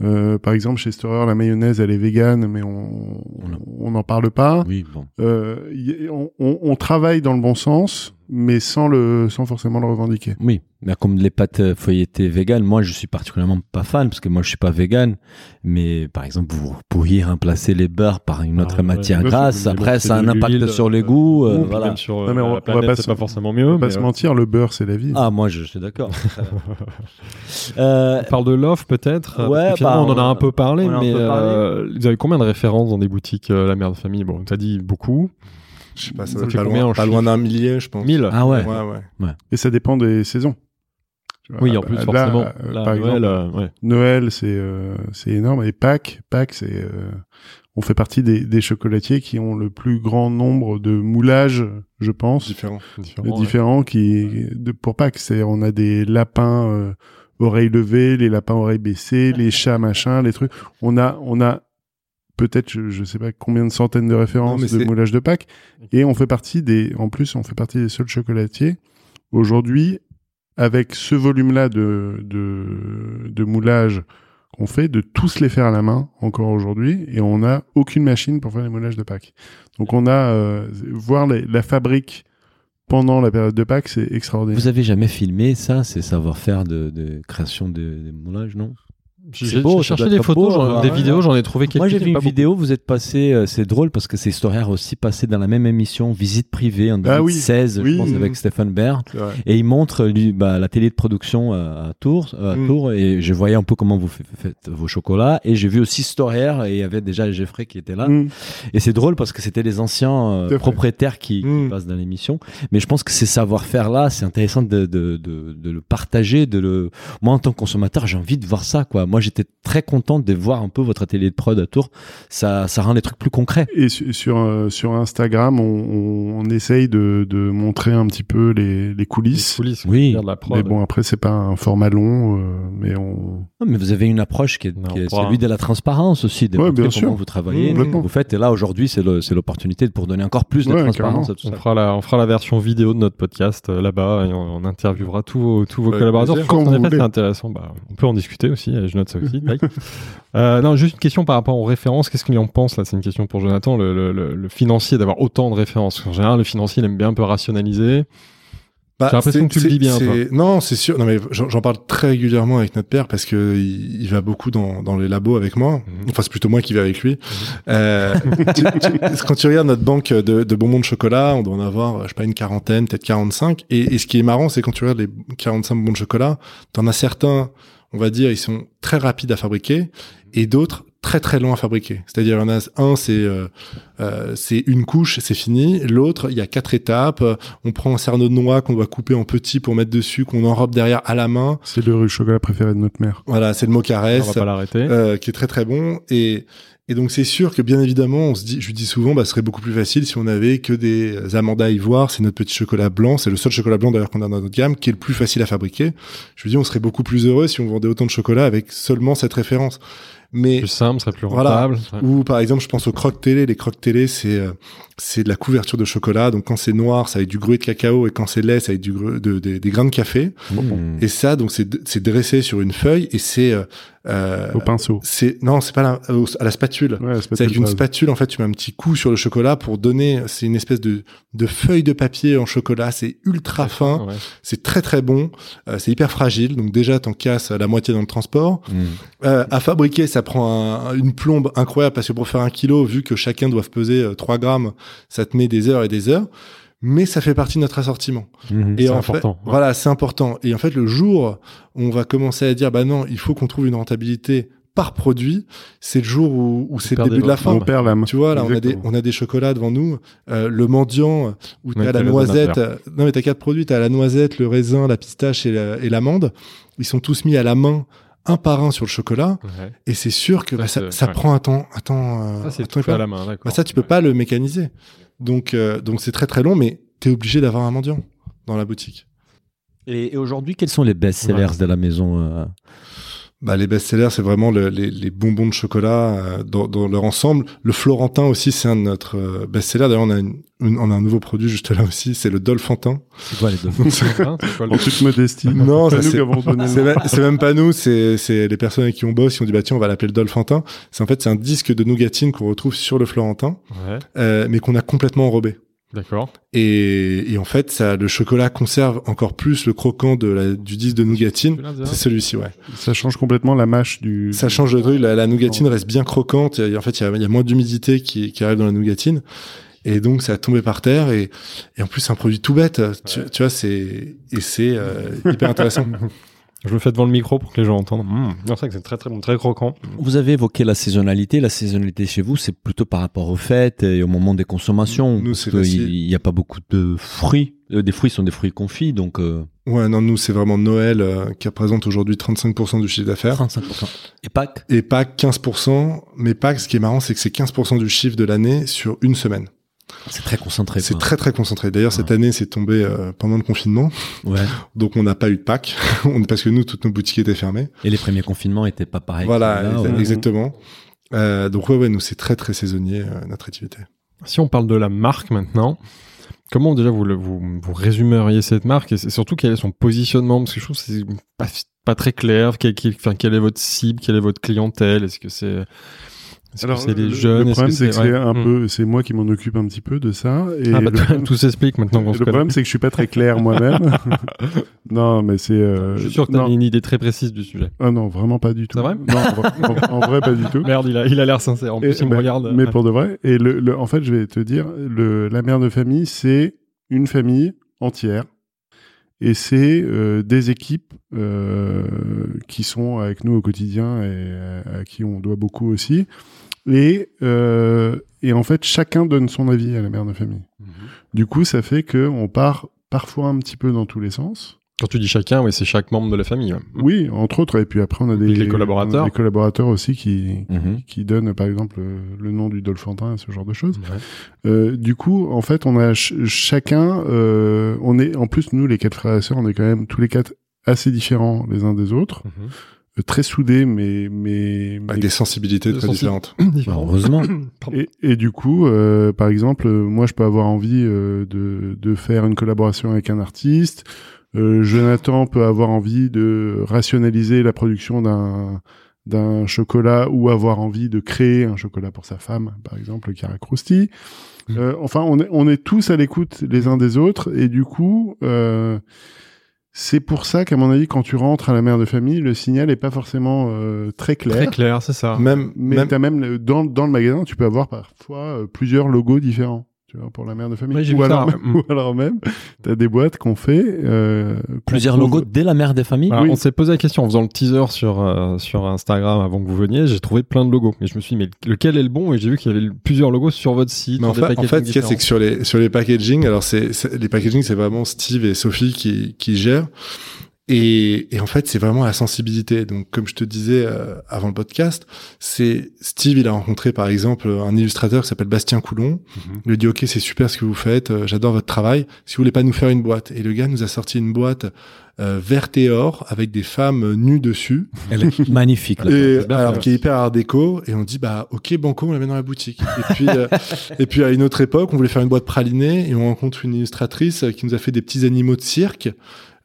euh, par exemple, chez Storer, la mayonnaise, elle est végane, mais on on n'en parle pas. Oui, bon. Euh, y- on, on- on travaille dans le bon sens, mais sans le, sans forcément le revendiquer. Oui, mais comme les pâtes euh, feuilletées véganes, moi je suis particulièrement pas fan parce que moi je suis pas vegan. Mais par exemple, vous pourriez remplacer les beurres par une autre Ah, matière grasse. Après, ça a un impact sur les euh, goûts. euh, voilà. sur euh, Non, mais on- on la va planète, pas c'est se- pas forcément mieux. On va pas se euh, mentir, le beurre, c'est la vie. Ah, moi je, je suis d'accord. euh, On parle de l'offre peut-être. Ouais, bah, on en a on- un peu parlé, on mais peu parlé. euh, vous avez combien de références dans des boutiques euh, La Mère de Famille? Bon, t'as dit beaucoup. Je sais pas, ça Ça doit être fait pas combien loin, pas loin d'un millier je pense. 1000 ah ouais. Ouais ouais. Et ça dépend des saisons. Vois, Oui, en plus, là, forcément. Là, par Noël, exemple, euh, ouais. Noël, c'est euh, c'est énorme. Et Pâques, Pâques, c'est euh, on fait partie des, des chocolatiers qui ont le plus grand nombre de moulages, je pense, Différent. différent, ouais. différents qui de, pour Pâques. C'est on a des lapins euh, oreilles levées, les lapins oreilles baissées, les chats machin, les trucs. On a on a peut-être je, je sais pas combien de centaines de références Non, de moulages de Pâques et on fait partie des en plus on fait partie des seuls chocolatiers aujourd'hui avec ce volume-là de, de, de moulage qu'on fait, de tous les faire à la main encore aujourd'hui, et on n'a aucune machine pour faire les moulages de Pâques. Donc on a euh, voir les- la fabrique pendant la période de Pâques, c'est extraordinaire. Vous avez jamais filmé ça, ces savoir-faire de, de création de, de moulage, non? J'ai cherché des photos, beau, ouais. des vidéos, j'en ai trouvé quelques Moi j'ai vu une vidéo, vous êtes passé, euh, c'est drôle parce que c'est Historia aussi passé dans la même émission, Visite privée en Ah oui, 2016, oui. je pense, avec Stéphane vrai. Et il montre lui, bah, la télé de production euh, à Tours, euh, à Mm. Tours, et je voyais un peu comment vous fa- faites vos chocolats. Et j'ai vu aussi Storer, et il y avait déjà Jeffrey qui était là. Mm. Et c'est drôle parce que c'était les anciens euh, propriétaires qui, qui Mm. passent dans l'émission. Mais je pense que ces savoir-faire-là, c'est intéressant de, de, de, de le partager. De le... Moi, en tant que consommateur, j'ai envie de voir ça. Quoi. Moi, j'étais très content de voir un peu votre atelier de prod à Tours. Ça, ça rend les trucs plus concrets. Et su- sur, euh, sur Instagram, on, on, on essaye de, de montrer un petit peu les, les Les coulisses. coulisses, Oui. de la prod. Mais bon, après, c'est pas un format long, euh, mais on, Non, mais vous avez une approche qui est, Non, qui est celui de la transparence aussi, de Ouais, bien comment sûr. vous travaillez, Mmh, vous faites. Et là, aujourd'hui, c'est l'opportunité pour donner encore plus de Ouais, transparence à tout On ça. fera, la, on fera la version vidéo de notre podcast euh, là-bas et on, on interviewera tous vos, tous vos collaborateurs. Quand c'est intéressant. Bah, on peut en discuter aussi. Je note ça aussi. tac. Euh, non, juste une question par rapport aux références. Qu'est-ce qu'il en pense là? C'est une question pour Jonathan. Le, le- le- le financier d'avoir autant de références. En général, le financier il aime bien un peu rationaliser. Bah, J'ai l'impression que tu le dis bien, Non, c'est sûr. Non, mais j'en parle très régulièrement avec notre père parce que il, il va beaucoup dans, dans les labos avec moi. Mhm. Enfin, c'est plutôt moi qui vais avec lui. Euh, tu- tu- quand tu regardes notre banque de, de bonbons de chocolat, on doit en avoir, je sais pas, une quarantaine, peut-être 45. Et, et ce qui est marrant, c'est quand tu regardes les 45 bonbons de chocolat, t'en as certains, on va dire, ils sont très rapides à fabriquer et d'autres très très longs à fabriquer. C'est-à-dire, il y en a un, c'est euh, euh, c'est une couche, c'est fini. L'autre, il y a quatre étapes. On prend un cerneau de noix qu'on doit couper en petits pour mettre dessus, qu'on enrobe derrière à la main. c'est le chocolat préféré de notre mère. Voilà, c'est le mot On caresse, va pas l'arrêter. euh, qui est très très bon. Et, et donc c'est sûr que bien évidemment, on se dit, je lui dis souvent, bah, ce serait beaucoup plus facile si on avait que des amandas ivoire. C'est notre petit chocolat blanc. C'est le seul chocolat blanc d'ailleurs qu'on a dans notre gamme, qui est le plus facile à fabriquer. Je lui dis, on serait beaucoup plus heureux si on vendait autant de chocolat avec seulement cette référence. Mais Plus simple, serait plus Voilà. rentable. Ouais. ou par exemple, je pense aux croques télé. Les croques télé, c'est euh, c'est de la couverture de chocolat. Donc quand c'est noir, ça avec du gruau de cacao, et quand c'est lait, ça avec du gru- de, des- des grains de café. Mmh. Et ça, donc c'est c'est dressé sur une feuille et c'est euh, euh, Au pinceau. c'est non, c'est pas la, au- à la spatule. Ouais, C'est avec une spatule, en fait, tu mets un petit coup sur le chocolat pour donner. C'est une espèce de de feuille de papier en chocolat. C'est ultra fin. Ouais. C'est très très bon. Euh, c'est hyper fragile. Donc déjà, t'en casses la moitié dans le transport. Mmh. Euh, à fabriquer, ça prend un- une plombe incroyable parce que pour faire un kilo, vu que chacun doit peser euh, 3 grammes, ça te met des heures et des heures. Mais ça fait partie de notre assortiment. Mhm. Et C'est en important, fait, ouais. voilà, c'est important. Et en fait, le jour où on va commencer à dire, bah non, il faut qu'on trouve une rentabilité par produit, c'est le jour où, où c'est le début de la fin. On perd la. Tu vois, là, on a, des, Exactement. on a des chocolats devant nous. Euh, le mendiant, euh, où t'as la noisette. euh, non, mais t'as quatre produits. T'as la noisette, le raisin, la pistache et la- et l'amande. Ils sont tous mis à la main, un par un sur le chocolat. Ouais. Et c'est sûr que Ça, bah, ça, c'est- ça ouais. prend un temps. Un temps euh, Ça, un temps à la main. Bah, ça, tu peux Ouais. pas le mécaniser. Donc, euh, donc c'est très très long, mais t'es obligé d'avoir un mendiant dans la boutique. Et, et aujourd'hui, quels sont les best-sellers de la maison euh Bah, les best-sellers, c'est vraiment le- les, les bonbons de chocolat euh, dans, dans leur ensemble. Le Florentin aussi, c'est un de notre euh, best-seller. D'ailleurs, on a, une- une- on a un nouveau produit juste là aussi, c'est le Dolphintin. C'est quoi les deux c'est quoi le- En toute modestie. Non, C'est c'est- qui avons donné le C'est nom. même, c'est même pas nous, c'est c'est les personnes avec qui on bosse qui ont dit bah tiens on va l'appeler le Dolphintin. C'est en fait c'est un disque de nougatine qu'on retrouve sur le Florentin, Ouais, euh, mais qu'on a complètement enrobé. D'accord. Et, et en fait ça le chocolat conserve encore plus le croquant de la, du disque de nougatine. C'est celui-ci ouais. Ça change complètement la mâche du. Ça change le truc. La, la nougatine reste bien croquante. Il y a- en fait il y a, il y a moins d'humidité qui, qui arrive dans la nougatine. Et donc ça a tombé par terre et, et en plus c'est un produit tout bête. Tu, tu vois c'est et c'est euh, hyper intéressant. Je le fais devant le micro pour que les gens entendent. Mmh. C'est vrai que c'est très très bon, très croquant. Vous avez évoqué la saisonnalité. La saisonnalité chez vous, c'est plutôt par rapport aux fêtes et au moment des consommations. Nous, parce c'est que facile. Il n'y a pas beaucoup de fruits. Euh, des fruits sont des fruits confits, donc euh, Ouais, non, nous, c'est vraiment Noël euh, qui représente aujourd'hui 35% du chiffre d'affaires. 35%. Et Pâques? Et Pâques, 15%. Mais Pâques, ce qui est marrant, c'est que c'est 15% du chiffre de l'année sur une semaine. C'est très concentré. C'est très, très concentré. D'ailleurs, cette année, c'est tombé euh, pendant le confinement. Ouais. Donc, on n'a pas eu de Pâques. Parce que nous, toutes nos boutiques étaient fermées. Et les premiers confinements étaient pas pareils. voilà, que là, exa- ouais. exactement. Euh, donc, ouais, ouais, nous, c'est très, très saisonnier, euh, notre activité. Si on parle de la marque maintenant, comment déjà vous, le- vous, vous résumeriez cette marque et c'est surtout quel est son positionnement? Parce que je trouve que c'est pas, pas très clair. Quel, quel- enfin, quelle est votre cible? Quelle est votre clientèle? Est-ce que c'est est-ce que Alors, c'est les le- jeunes? Le problème, c'est que c'est ouais. un Hmm. peu, c'est moi qui m'en occupe un petit peu de ça. Et Ah bah, problème, tout s'explique maintenant le problème, c'est que je suis pas très clair moi-même. non, mais c'est. euh, Je suis sûr que tu non. as une idée très précise du sujet. Ah non, vraiment pas du tout. C'est vrai? Non, en vrai- en, en vrai, pas du tout. Merde, il a il a l'air sincère. En Et- plus, il me bah, regarde. Mais pour de vrai. Et le, le- en fait, je vais te dire, le, la mère de famille, c'est une famille entière. Et c'est euh, des équipes euh, qui sont avec nous au quotidien et à qui on doit beaucoup aussi. Et, euh, et en fait, chacun donne son avis à la mère de famille. Du coup, ça fait que on part parfois un petit peu dans tous les sens. Quand tu dis chacun, oui, c'est chaque membre de la famille. ouais. Oui, entre autres. Et puis après, on a des, les collaborateurs. des collaborateurs aussi qui, Mhm. qui donnent, par exemple, le, le nom du Dolphintin et ce genre de choses. Ouais. Euh, du coup, en fait, on a ch- chacun, euh, on est, en plus, nous, les quatre frères et sœurs, on est quand même tous les quatre assez différents les uns des autres, Mhm. Euh, très soudés, mais, mais, Avec mais- des sensibilités très sensi- différentes. Différent. Heureusement. Et, et du coup, euh, par exemple, moi, je peux avoir envie euh, de, de faire une collaboration avec un artiste. Euh, Jonathan peut avoir envie de rationaliser la production d'un d'un chocolat ou avoir envie de créer un chocolat pour sa femme, par exemple, le Cara Crousti. Mhm. Euh, enfin, on est, on est tous à l'écoute les uns des autres et du coup, euh, c'est pour ça qu'à mon avis, quand tu rentres à la mère de famille, le signal est pas forcément euh, très clair. Très clair, c'est ça. Même, Mais même, t'as même le- dans, dans le magasin, tu peux avoir parfois euh, plusieurs logos différents. Tu vois, pour la mère de famille. Ouais, j'ai ou, ça, alors même, ou alors même, t'as des boîtes qu'on fait. Euh, Plusieurs logos dès la mère des familles. Alors, Oui. On s'est posé la question en faisant le teaser sur, euh, sur Instagram avant que vous veniez. J'ai trouvé plein de logos. Mais je me suis dit, mais lequel est le bon? Et j'ai vu qu'il y avait plusieurs logos sur votre site. Mais en fait, en fait, ce qu'il y a, c'est que sur les, sur les packaging, alors c'est, c'est- les packaging, c'est vraiment Steve et Sophie qui, qui gèrent. Et, et en fait, c'est vraiment la sensibilité. Donc, comme je te disais euh, avant le podcast, c'est Steve, il a rencontré par exemple un illustrateur qui s'appelle Bastien Coulon. Mhm. Il lui dit, OK, c'est super ce que vous faites, euh, j'adore votre travail. Si vous voulez pas nous faire une boîte. Et le gars nous a sorti une boîte euh, verte et or avec des femmes nues dessus. Elle est magnifique. là. Et, bien alors, qui est hyper art déco, et on dit bah ok banco, on la met dans la boutique. Et puis euh, et puis à une autre époque, on voulait faire une boîte pralinée et on rencontre une illustratrice qui nous a fait des petits animaux de cirque.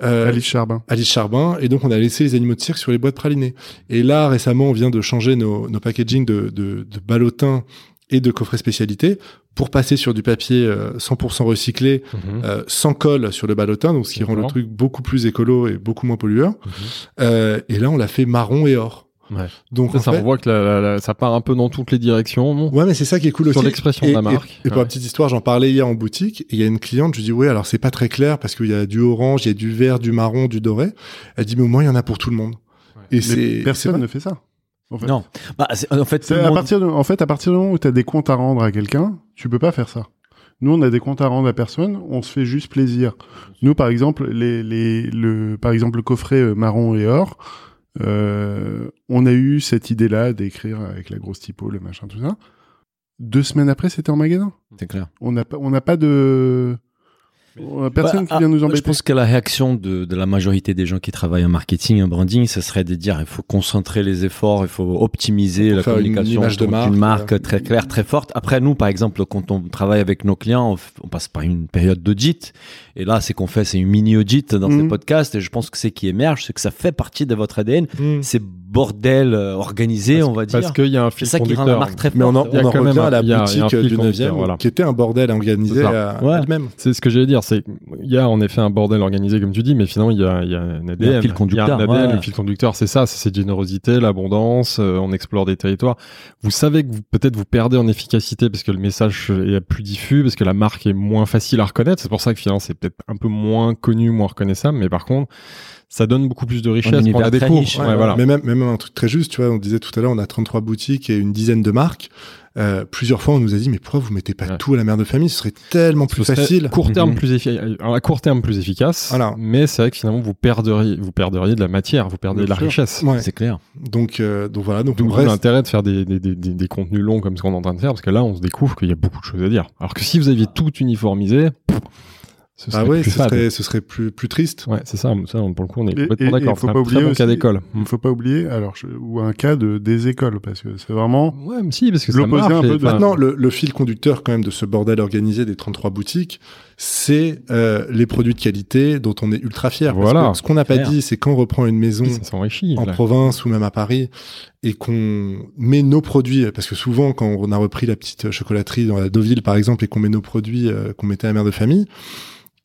Euh, Alice Charbin. Alice Charbin, et donc on a laissé les animaux de cirque sur les boîtes pralinées. Et là, récemment, on vient de changer nos, nos packaging de, de, de ballotins et de coffrets spécialité pour passer sur du papier euh, 100% recyclé, Mhm. euh, sans colle sur le ballotin, donc ce qui rend le truc beaucoup plus écolo et beaucoup moins pollueur. Mhm. Euh, et là, on l'a fait marron et or. Ouais. Donc, Ça, en ça fait- renvoie que la- la- la- ça part un peu dans toutes les directions. non Ouais, mais c'est ça qui est cool Sur aussi. l'expression Et- de la et- marque. Et, pour Ouais. la petite histoire, j'en parlais hier en boutique. Et il y a une cliente, je lui dis, oui, alors c'est pas très clair parce qu'il y a du orange, il y a du vert, du marron, du doré. Elle dit, mais au moins, il y en a pour tout le monde. Et Mais c'est, personne ne fait ça. En fait. Non. Bah, en fait, à monde- partir de, en fait, à partir du moment où tu as des comptes à rendre à quelqu'un, tu peux pas faire ça. Nous, on a des comptes à rendre à personne, on se fait juste plaisir. Nous, par exemple, les, les, le, par exemple, le coffret euh, marron et or, euh, on a eu cette idée-là d'écrire avec la grosse typo, le machin, tout ça. Deux semaines après, c'était en magasin. c'est clair. On n'a pas, on n'a pas de, personne Bah, qui vient ah, nous moi, embêter. Je pense que la réaction de, de la majorité des gens qui travaillent en marketing, en branding, ce serait de dire il faut concentrer les efforts, il faut optimiser la faire une communication, image de marque, une marque très claire, très forte. Après, nous, par exemple, quand on travaille avec nos clients, on, passe par une période d'audit. Et là, c'est qu'on fait, c'est une mini audit dans Mhm. ces podcasts. Et je pense que c'est qui émerge, c'est que ça fait partie de votre ADN. Mm. C'est bordel euh, organisé, Parce- on va dire. Parce qu'il y a un C'est fil ça qui rend la conducteur. marque très Mais on en, forte. Il y a on en quand même revient à la y a- y boutique fil du 9e, conducteur, voilà. qui était un bordel organisé C'est. Ouais. elle-même. C'est ce que j'allais dire, c'est il y a en effet un bordel organisé comme tu dis, mais finalement il y a, il y a un ADN. Il y a un fil conducteur, Il y a un ADN, ouais. le fil conducteur, c'est ça, c'est cette générosité, l'abondance, euh, on explore des territoires. Vous savez que vous- peut-être vous perdez en efficacité parce que le message est plus diffus, parce que la marque est moins facile à reconnaître. C'est pour ça que finalement c'est peut-être un peu moins connu, moins reconnaissable, mais par contre ça donne beaucoup plus de richesse. univers On a des très cours. riche. Ouais, Ouais, voilà. Mais même, même un truc très juste, tu vois, on disait tout à l'heure, on a 33 boutiques et une dizaine de marques. Euh, plusieurs fois, on nous a dit, mais pourquoi vous mettez pas Ouais. tout à la mère de famille? Ce serait tellement plus serait facile. Court terme Mhm. plus efficace. À court terme plus efficace. Voilà. Mais c'est vrai que finalement vous perderiez, vous perderiez de la matière, vous perdez de la sûr. richesse. Ouais. C'est clair. Donc, euh, donc voilà. Donc on reste. l'intérêt de faire des, des, des, des, des contenus longs comme ce qu'on est en train de faire, parce que là, on se découvre qu'il y a beaucoup de choses à dire. Alors que si vous aviez tout uniformisé, pff, ce serait Ah ouais, plus ce fade. serait, ce serait plus, plus triste. Ouais, c'est ça, ça, pour le coup, on est Et- complètement d'accord. faut C'est pas oublier bon cas aussi- d'école. Il faut pas oublier, alors, je- ou un cas de, des écoles, parce que c'est vraiment, Ouais, mais si, parce que ça marche. un peu de- Maintenant, le, le fil conducteur quand même de ce bordel organisé des 33 boutiques, c'est euh, les produits de qualité dont on est ultra fier. Voilà. ce qu'on n'a pas Clair. dit, c'est quand on reprend une maison en là. province ou même à Paris et qu'on met nos produits, parce que souvent quand on a repris la petite chocolaterie dans la Deauville par exemple et qu'on met nos produits euh, qu'on mettait à la mère de famille,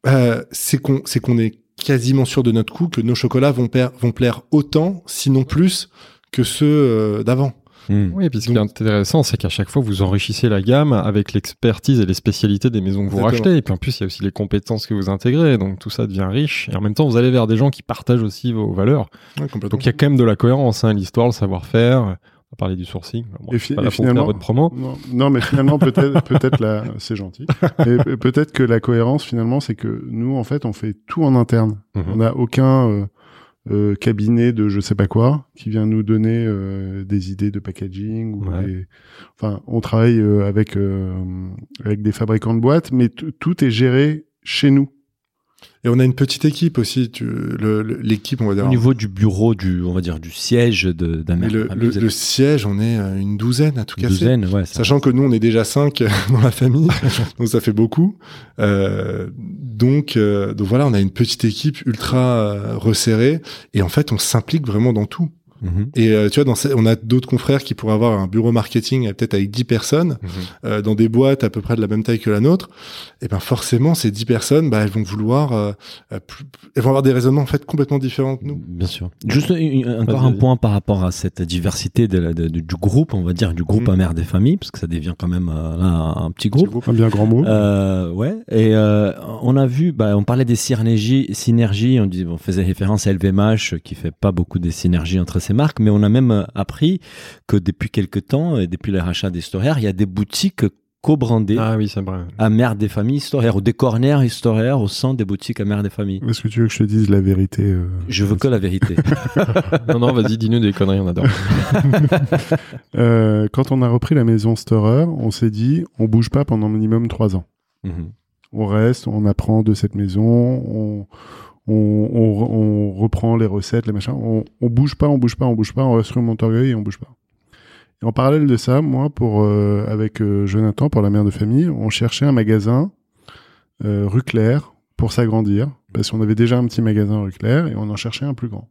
euh, c'est qu'on c'est qu'on est quasiment sûr de notre coup que nos chocolats vont, plaire- vont plaire autant, sinon plus, que ceux euh, d'avant. Hmm. Oui, puis ce qui est intéressant, c'est qu'à chaque fois, vous enrichissez la gamme avec l'expertise et les spécialités des maisons que vous Exactement. rachetez. Et puis en plus, il y a aussi les compétences que vous intégrez. Donc tout ça devient riche. Et en même temps, vous allez vers des gens qui partagent aussi vos valeurs. Ouais. Donc il y a quand même de la cohérence, hein, l'histoire, le savoir-faire. Parler du sourcing. Bon, Et fi- pas finalement- votre promo. Non, non, mais finalement, peut-être, peut-être la, c'est gentil. Peut-être que la cohérence, finalement, c'est que nous, en fait, on fait tout en interne. Mhm. On n'a aucun euh, euh, cabinet de je sais pas quoi qui vient nous donner euh, des idées de packaging ou Ouais. des- enfin, on travaille avec euh, avec des fabricants de boîtes, mais tout est géré chez nous. Et on a une petite équipe aussi, l'équipe, on va dire. Au niveau du bureau, du, on va dire, du siège d'un le, Ah, le- siège, on est euh, une douzaine à tout une casser. douzaine, ouais. Sachant que nous, on est déjà cinq dans la famille, donc ça fait beaucoup. Euh, donc, euh, donc voilà, on a une petite équipe ultra euh, resserrée, et en fait, on s'implique vraiment dans tout. Mhm. Et euh, tu vois, dans ces- on a d'autres confrères qui pourraient avoir un bureau marketing euh, peut-être avec 10 personnes, Mhm. euh, dans des boîtes à peu près de la même taille que la nôtre. Et ben forcément, ces 10 personnes, bah, elles vont vouloir, euh, plus- elles vont avoir des raisonnements en fait complètement différents que nous. Bien sûr. Juste une- encore un point par rapport à cette diversité de la- de- du groupe, on va dire, du groupe à mère des familles, parce que ça devient quand même euh, là, un petit groupe. Un bien grand mot. Euh, ouais. Et euh, on a vu, bah, on parlait des synergies, synergies. On, dit, on faisait référence à LVMH qui fait pas beaucoup de synergies entre ces marques, mais on a même euh, appris que depuis quelques temps, et depuis le rachat des Storaires, il y a des boutiques co-brandées Ah oui, c'est vrai. à mère des familles Storaires ou des corners Storaires au sein des boutiques à mère des familles. Est-ce que tu veux que je te dise la vérité euh, Je veux que la vérité. non, non, vas-y, dis-nous des conneries, on adore. euh, Quand on a repris la maison Storer, on s'est dit, on bouge pas pendant minimum trois ans. Mhm. on reste, on apprend de cette maison, on, on, on, on reprend les recettes, les machins. On, on bouge pas, on bouge pas, on bouge pas, on reste sur Montorgueil et on bouge pas. En parallèle de ça, moi, pour euh, avec euh, Jonathan, pour la mère de famille, on cherchait un magasin euh, rue Claire pour s'agrandir, parce qu'on avait déjà un petit magasin rue Claire et on en cherchait un plus grand.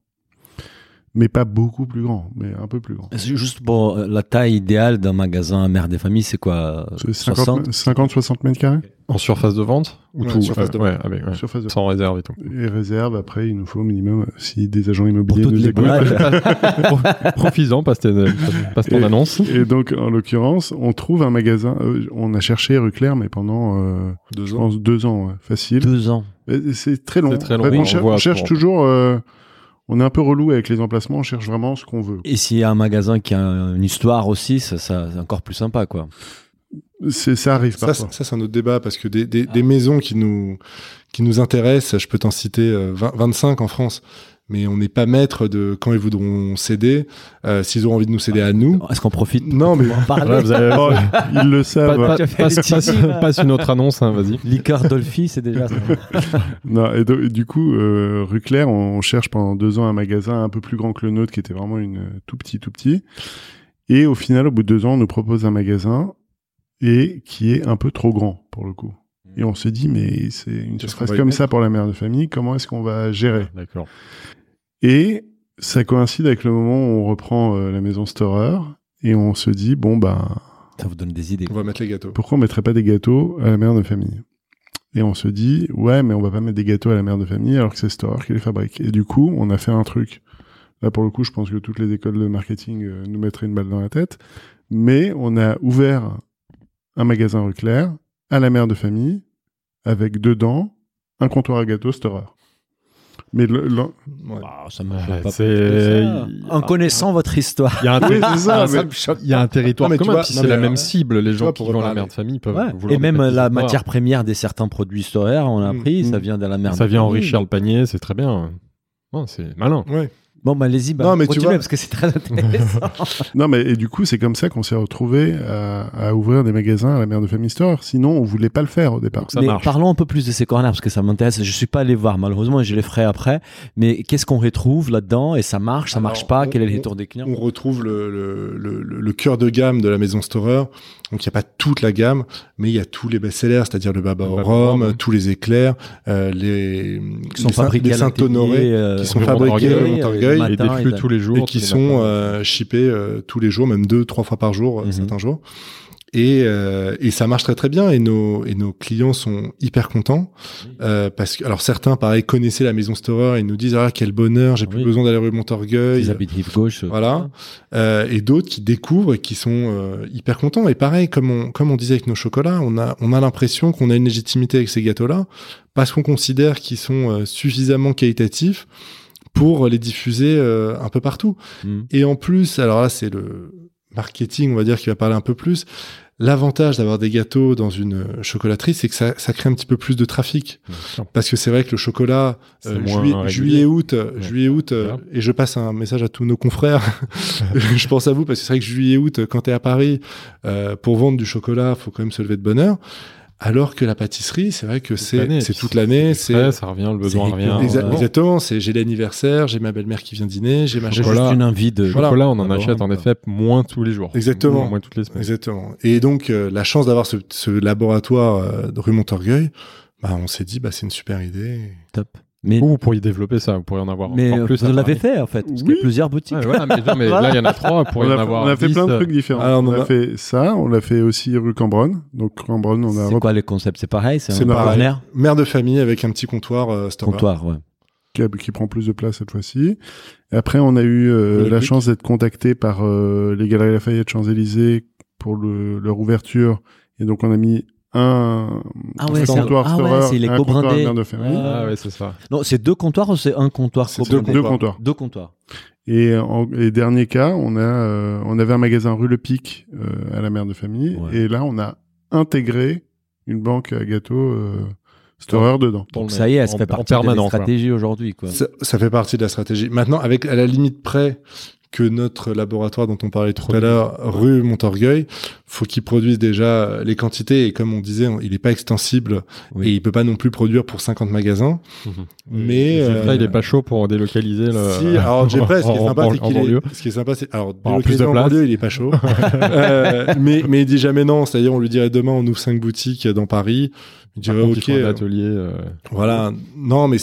Mais pas beaucoup plus grand, mais un peu plus grand. Juste pour euh, la taille idéale d'un magasin mère des familles, c'est quoi C'est 60 50-60 mètres carrés En surface de vente ou Ouais, tout? surface de Ouais, avec- ouais. surface de Sans réserve et tout. et réserve. Après, il nous faut au minimum, euh, si des agents Pour immobiliers toutes nous écoutent. Profites-en, passe, passe ton Et- annonce. Et donc, en l'occurrence, on trouve un magasin. euh, on a cherché rue Claire, mais pendant, euh, Deux je ans. pense, deux ans, ouais, facile. Deux ans. C'est très long. C'est très long, oui, on, on cher- voit on cherche pour- toujours. Euh, on est un peu relou avec les emplacements. On cherche vraiment ce qu'on veut. Et s'il y a un magasin qui a une histoire aussi, ça, ça c'est encore plus sympa, quoi. C'est ça arrive Ça, parfois. c'est- ça, c'est un autre débat parce que des, des, des maisons qui nous, qui nous intéressent, je peux t'en citer euh, 20 25 en France, mais on n'est pas maître de quand ils voudront céder, euh, s'ils auront envie de nous céder à nous. Est-ce qu'on profite Non, mais pour en parler Voilà, vous avez- Oh, ils le savent. pa- Tu as fait passe, le passe- passe une autre annonce, hein, vas-y. Liqueur Dolphy, c'est déjà ça. Non, et, do- et du coup, euh, rue Claire, on, on cherche pendant deux ans un magasin un peu plus grand que le nôtre, qui était vraiment une euh, tout petit, tout petit. Et au final, au bout de deux ans, on nous propose un magasin et qui est un peu trop grand pour le coup. Et on se dit, mais c'est une y comme ça pour la mère de famille. Comment est-ce qu'on va gérer? D'accord. Et ça coïncide avec le moment où on reprend euh, la maison Storer et on se dit, bon ben, Ça vous donne des idées. on va mettre les gâteaux. pourquoi on mettrait pas des gâteaux à la mère de famille? Et on se dit, ouais, mais on va pas mettre des gâteaux à la mère de famille alors que c'est Store qui les fabrique. Et du coup, on a fait un truc. Là, pour le coup, je pense que toutes les écoles de marketing euh, nous mettraient une balle dans la tête. Mais on a ouvert un magasin rue Claire à la mère de famille avec dedans un comptoir à gâteaux Storer. Mais le, le- Ouais. Ah, ça me Ouais, choque pas c'est- plus que ça. il- En connaissant votre histoire. Il y a un, Oui, terri- c'est ça, Ah, mais- me choque. Il y a un territoire Non, mais tu commun, vois, puis c'est la même alors, cible. Les gens vois, qui pour vont la mère de famille peuvent Ouais. vouloir Et même la matière première des certains produits storaires, on a Mm. appris, ça Mm. vient de la merde. Ça vient enrichir le panier, c'est très bien. C'est malin. Ouais. Bon, bah, allez-y, bah, Non, mais tu vois- parce que c'est très intéressant. Non, mais et du coup, c'est comme ça qu'on s'est retrouvé à, à ouvrir des magasins à la mère de famille Store. Sinon, on voulait pas le faire au départ. Ça mais marche. parlons un peu plus de ces corners, parce que ça m'intéresse. Je suis pas allé voir, malheureusement, et je les ferai après. Mais qu'est-ce qu'on retrouve là-dedans? Et ça marche, ça Alors, marche pas? on- Quel est le retour des clients? On retrouve le, le, le, le- le cœur de gamme de la maison Storer. Donc il n'y a pas toute la gamme, mais il y a tous les best-sellers, c'est-à-dire le baba au rhum, tous les éclairs, euh, les, Qui sont les Saint- fabriqués les à Saint-Honoré, euh, qui sont fabriqués Et des matin, flux et tous les jours. et qui sont euh, shippés euh, tous les jours, même deux, trois fois par jour, euh, Mhm. certains jours. Et, euh, et ça marche très très bien et nos et nos clients sont hyper contents euh, parce que alors certains pareil connaissaient la maison Storer et ils nous disent ah quel bonheur j'ai plus Oui. besoin d'aller rue Montorgueil Ils habitent rive gauche. voilà. Euh, et d'autres qui découvrent et qui sont euh, hyper contents. Et pareil, comme on, comme on disait avec nos chocolats, on a, on a l'impression qu'on a une légitimité avec ces gâteaux-là parce qu'on considère qu'ils sont euh, suffisamment qualitatifs pour les diffuser euh, un peu partout. Mm. Et en plus, alors là, c'est le marketing, on va dire, qui va parler un peu plus. L'avantage d'avoir des gâteaux dans une chocolaterie, c'est que ça, ça crée un petit peu plus de trafic. Parce que c'est vrai que le chocolat, euh, juillet, juillet, août, euh, Ouais. juillet, août, euh, et je passe un message à tous nos confrères. je pense à vous parce que c'est vrai que juillet, août, quand t'es à Paris, euh, pour vendre du chocolat, faut quand même se lever de bonne heure. Alors que la pâtisserie, c'est vrai que c'est toute l'année. C'est ça revient, le besoin revient. récurrent. Exa- ouais. exactement. C'est j'ai l'anniversaire, j'ai ma belle-mère qui vient dîner, j'ai ma J'ai Chocolat. juste une envie de. Voilà. Chocolat, on en achète en effet moins tous les jours. Exactement. Moins toutes les semaines. Exactement. Et donc euh, la chance d'avoir ce, ce laboratoire euh, de rue Montorgueil, bah on s'est dit bah c'est une super idée. Top. Mais, Ou vous pourriez développer ça, vous pourriez en avoir mais encore plus. vous l'avez fait en fait, parce qu'il y a plusieurs boutiques. Ouais, voilà, mais, non, mais là, il y en a trois, pourriez on, en a, avoir on a fait 10, plein de trucs différents. Alors, on on, en a a- fait ça, on l'a fait aussi rue Cambronne. Donc Cambronne, on a C'est quoi les concepts C'est pareil C'est C'est un pareil. corner Mère de famille avec un petit comptoir euh. Comptoir, ouais. qui, qui prend plus de place cette fois-ci. Et après, on a eu euh, Le la chance d'être contacté par euh, les Galeries Lafayette Champs-Élysées pour le, leur ouverture. Et donc, on a mis un, Ah ouais, un- comptoir ah ouais, c'est les et un comptoir co-brandés. mère de famille. Ouais. Ah ouais, c'est ça. Non, c'est deux comptoirs ou c'est un comptoir C'est deux Deux comptoirs. Deux comptoirs. Et, en, et dernier cas, on a, euh, on avait un magasin rue Le Pic euh, à la mère de famille. Ouais. Et là, on a intégré une banque à gâteaux euh, Storer dedans. Donc ça y est, ça en- fait partie de la quoi. stratégie aujourd'hui. quoi. Ça, ça fait partie de la stratégie. Maintenant, avec à la limite près que notre laboratoire dont on parlait tout à l'heure, rue Montorgueil, faut qu'il produise déjà les quantités et comme on disait, on- il n'est pas extensible Oui. et il peut pas non plus produire pour 50 magasins. Mhm. Mais euh, il est pas chaud pour délocaliser le. Si, alors Jeffrey, ce qui est en- sympa, en- c'est en qu'il est, ce qui est sympa, c'est, alors, Alors, plus délocaliser de en place. banlieue, il est pas chaud. Euh, mais, mais il dit jamais non. C'est-à-dire, on lui dirait demain, on ouvre cinq boutiques dans Paris. Il Par dirait, contre, il ok, faut un euh, atelier. euh, voilà. Non, mais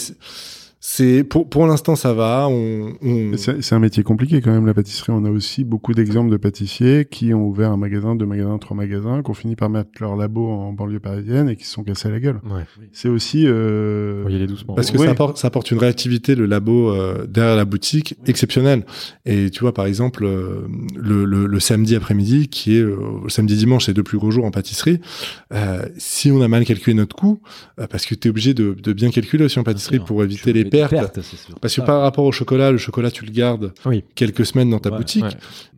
c'est- pour pour l'instant ça va. On, on... C'est c'est un métier compliqué quand même la pâtisserie. On a aussi beaucoup d'exemples de pâtissiers qui ont ouvert un magasin, deux magasins, trois magasins, qui ont fini par mettre leur labo en banlieue parisienne et qui se sont cassés la gueule. Ouais. C'est aussi euh, y aller doucement. Parce que ça, apporte, ça apporte une réactivité, le labo euh, derrière la boutique, exceptionnelle. Et tu vois, par exemple, euh, le, le, le samedi après-midi, qui est euh, le samedi dimanche, c'est les deux plus gros jours en pâtisserie. euh, si on a mal calculé notre coût, euh, parce que tu es obligé de, de bien calculer aussi en pâtisserie pour éviter les pertes. c'est sûr. Parce que Ah, par rapport au chocolat, le chocolat, tu le gardes Oui. quelques semaines dans ta Ouais, boutique, ouais.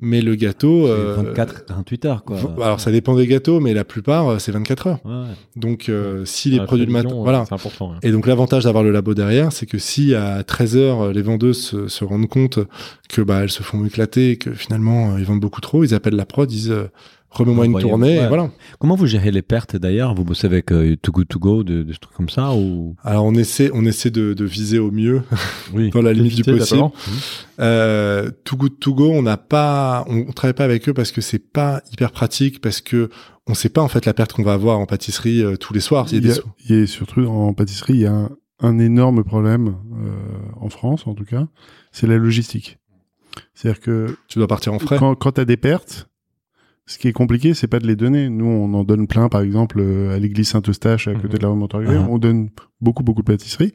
mais le gâteau... euh, 24, 48 heures, quoi. Alors, ça dépend des gâteaux, mais la plupart, euh, c'est 24 heures. Donc, euh, si les La produits de matin... Voilà. C'est important. hein. Et donc l'avantage d'avoir le labo derrière, c'est que si à 13h les vendeuses se, se rendent compte que bah elles se font éclater et que finalement euh, ils vendent beaucoup trop, ils appellent la prod, ils disent euh, remets-moi une tournée ouais. et voilà. Comment vous gérez les pertes d'ailleurs? Vous bossez avec euh, Too Good To Go, de, de trucs comme ça ou? Alors on essaie on essaie de, de viser au mieux Oui. dans la limite du possible. Euh, Too Good To Go, on n'a pas on, on travaille pas avec eux parce que c'est pas hyper pratique parce que on sait pas en fait la perte qu'on va avoir en pâtisserie euh, tous les soirs. Il y a Il y, des a, sou- il y a surtout en pâtisserie, il y a un, un énorme problème euh, en France en tout cas, c'est la logistique. C'est-à-dire que tu dois partir en frais. quand, quand tu as des pertes, ce qui est compliqué, c'est pas de les donner. Nous, on en donne plein, par exemple, euh, à l'église Saint-Eustache, à côté Mhm. de la rue Montorgueil. Mhm. On donne beaucoup, beaucoup de pâtisseries.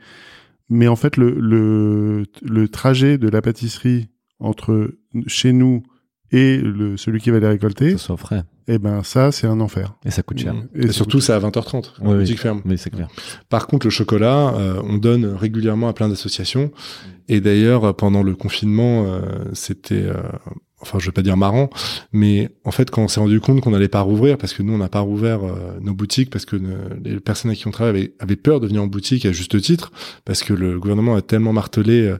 Mais en fait, le, le, le trajet de la pâtisserie entre chez nous et le, celui qui va les récolter, Ça soit frais. eh ben, ça, c'est un enfer. Et ça coûte cher. Et, ça surtout c'est à 20h30. Oui, la oui. boutique ferme. Oui, c'est clair. Par contre, le chocolat, euh, on donne régulièrement à plein d'associations. Et d'ailleurs, pendant le confinement, euh, c'était, euh, enfin, je vais pas dire marrant, mais en fait, quand on s'est rendu compte qu'on n'allait pas rouvrir, parce que nous, on n'a pas rouvert euh, nos boutiques, parce que ne- les personnes à qui on travaille avaient, avaient peur de venir en boutique à juste titre, parce que le gouvernement a tellement martelé euh,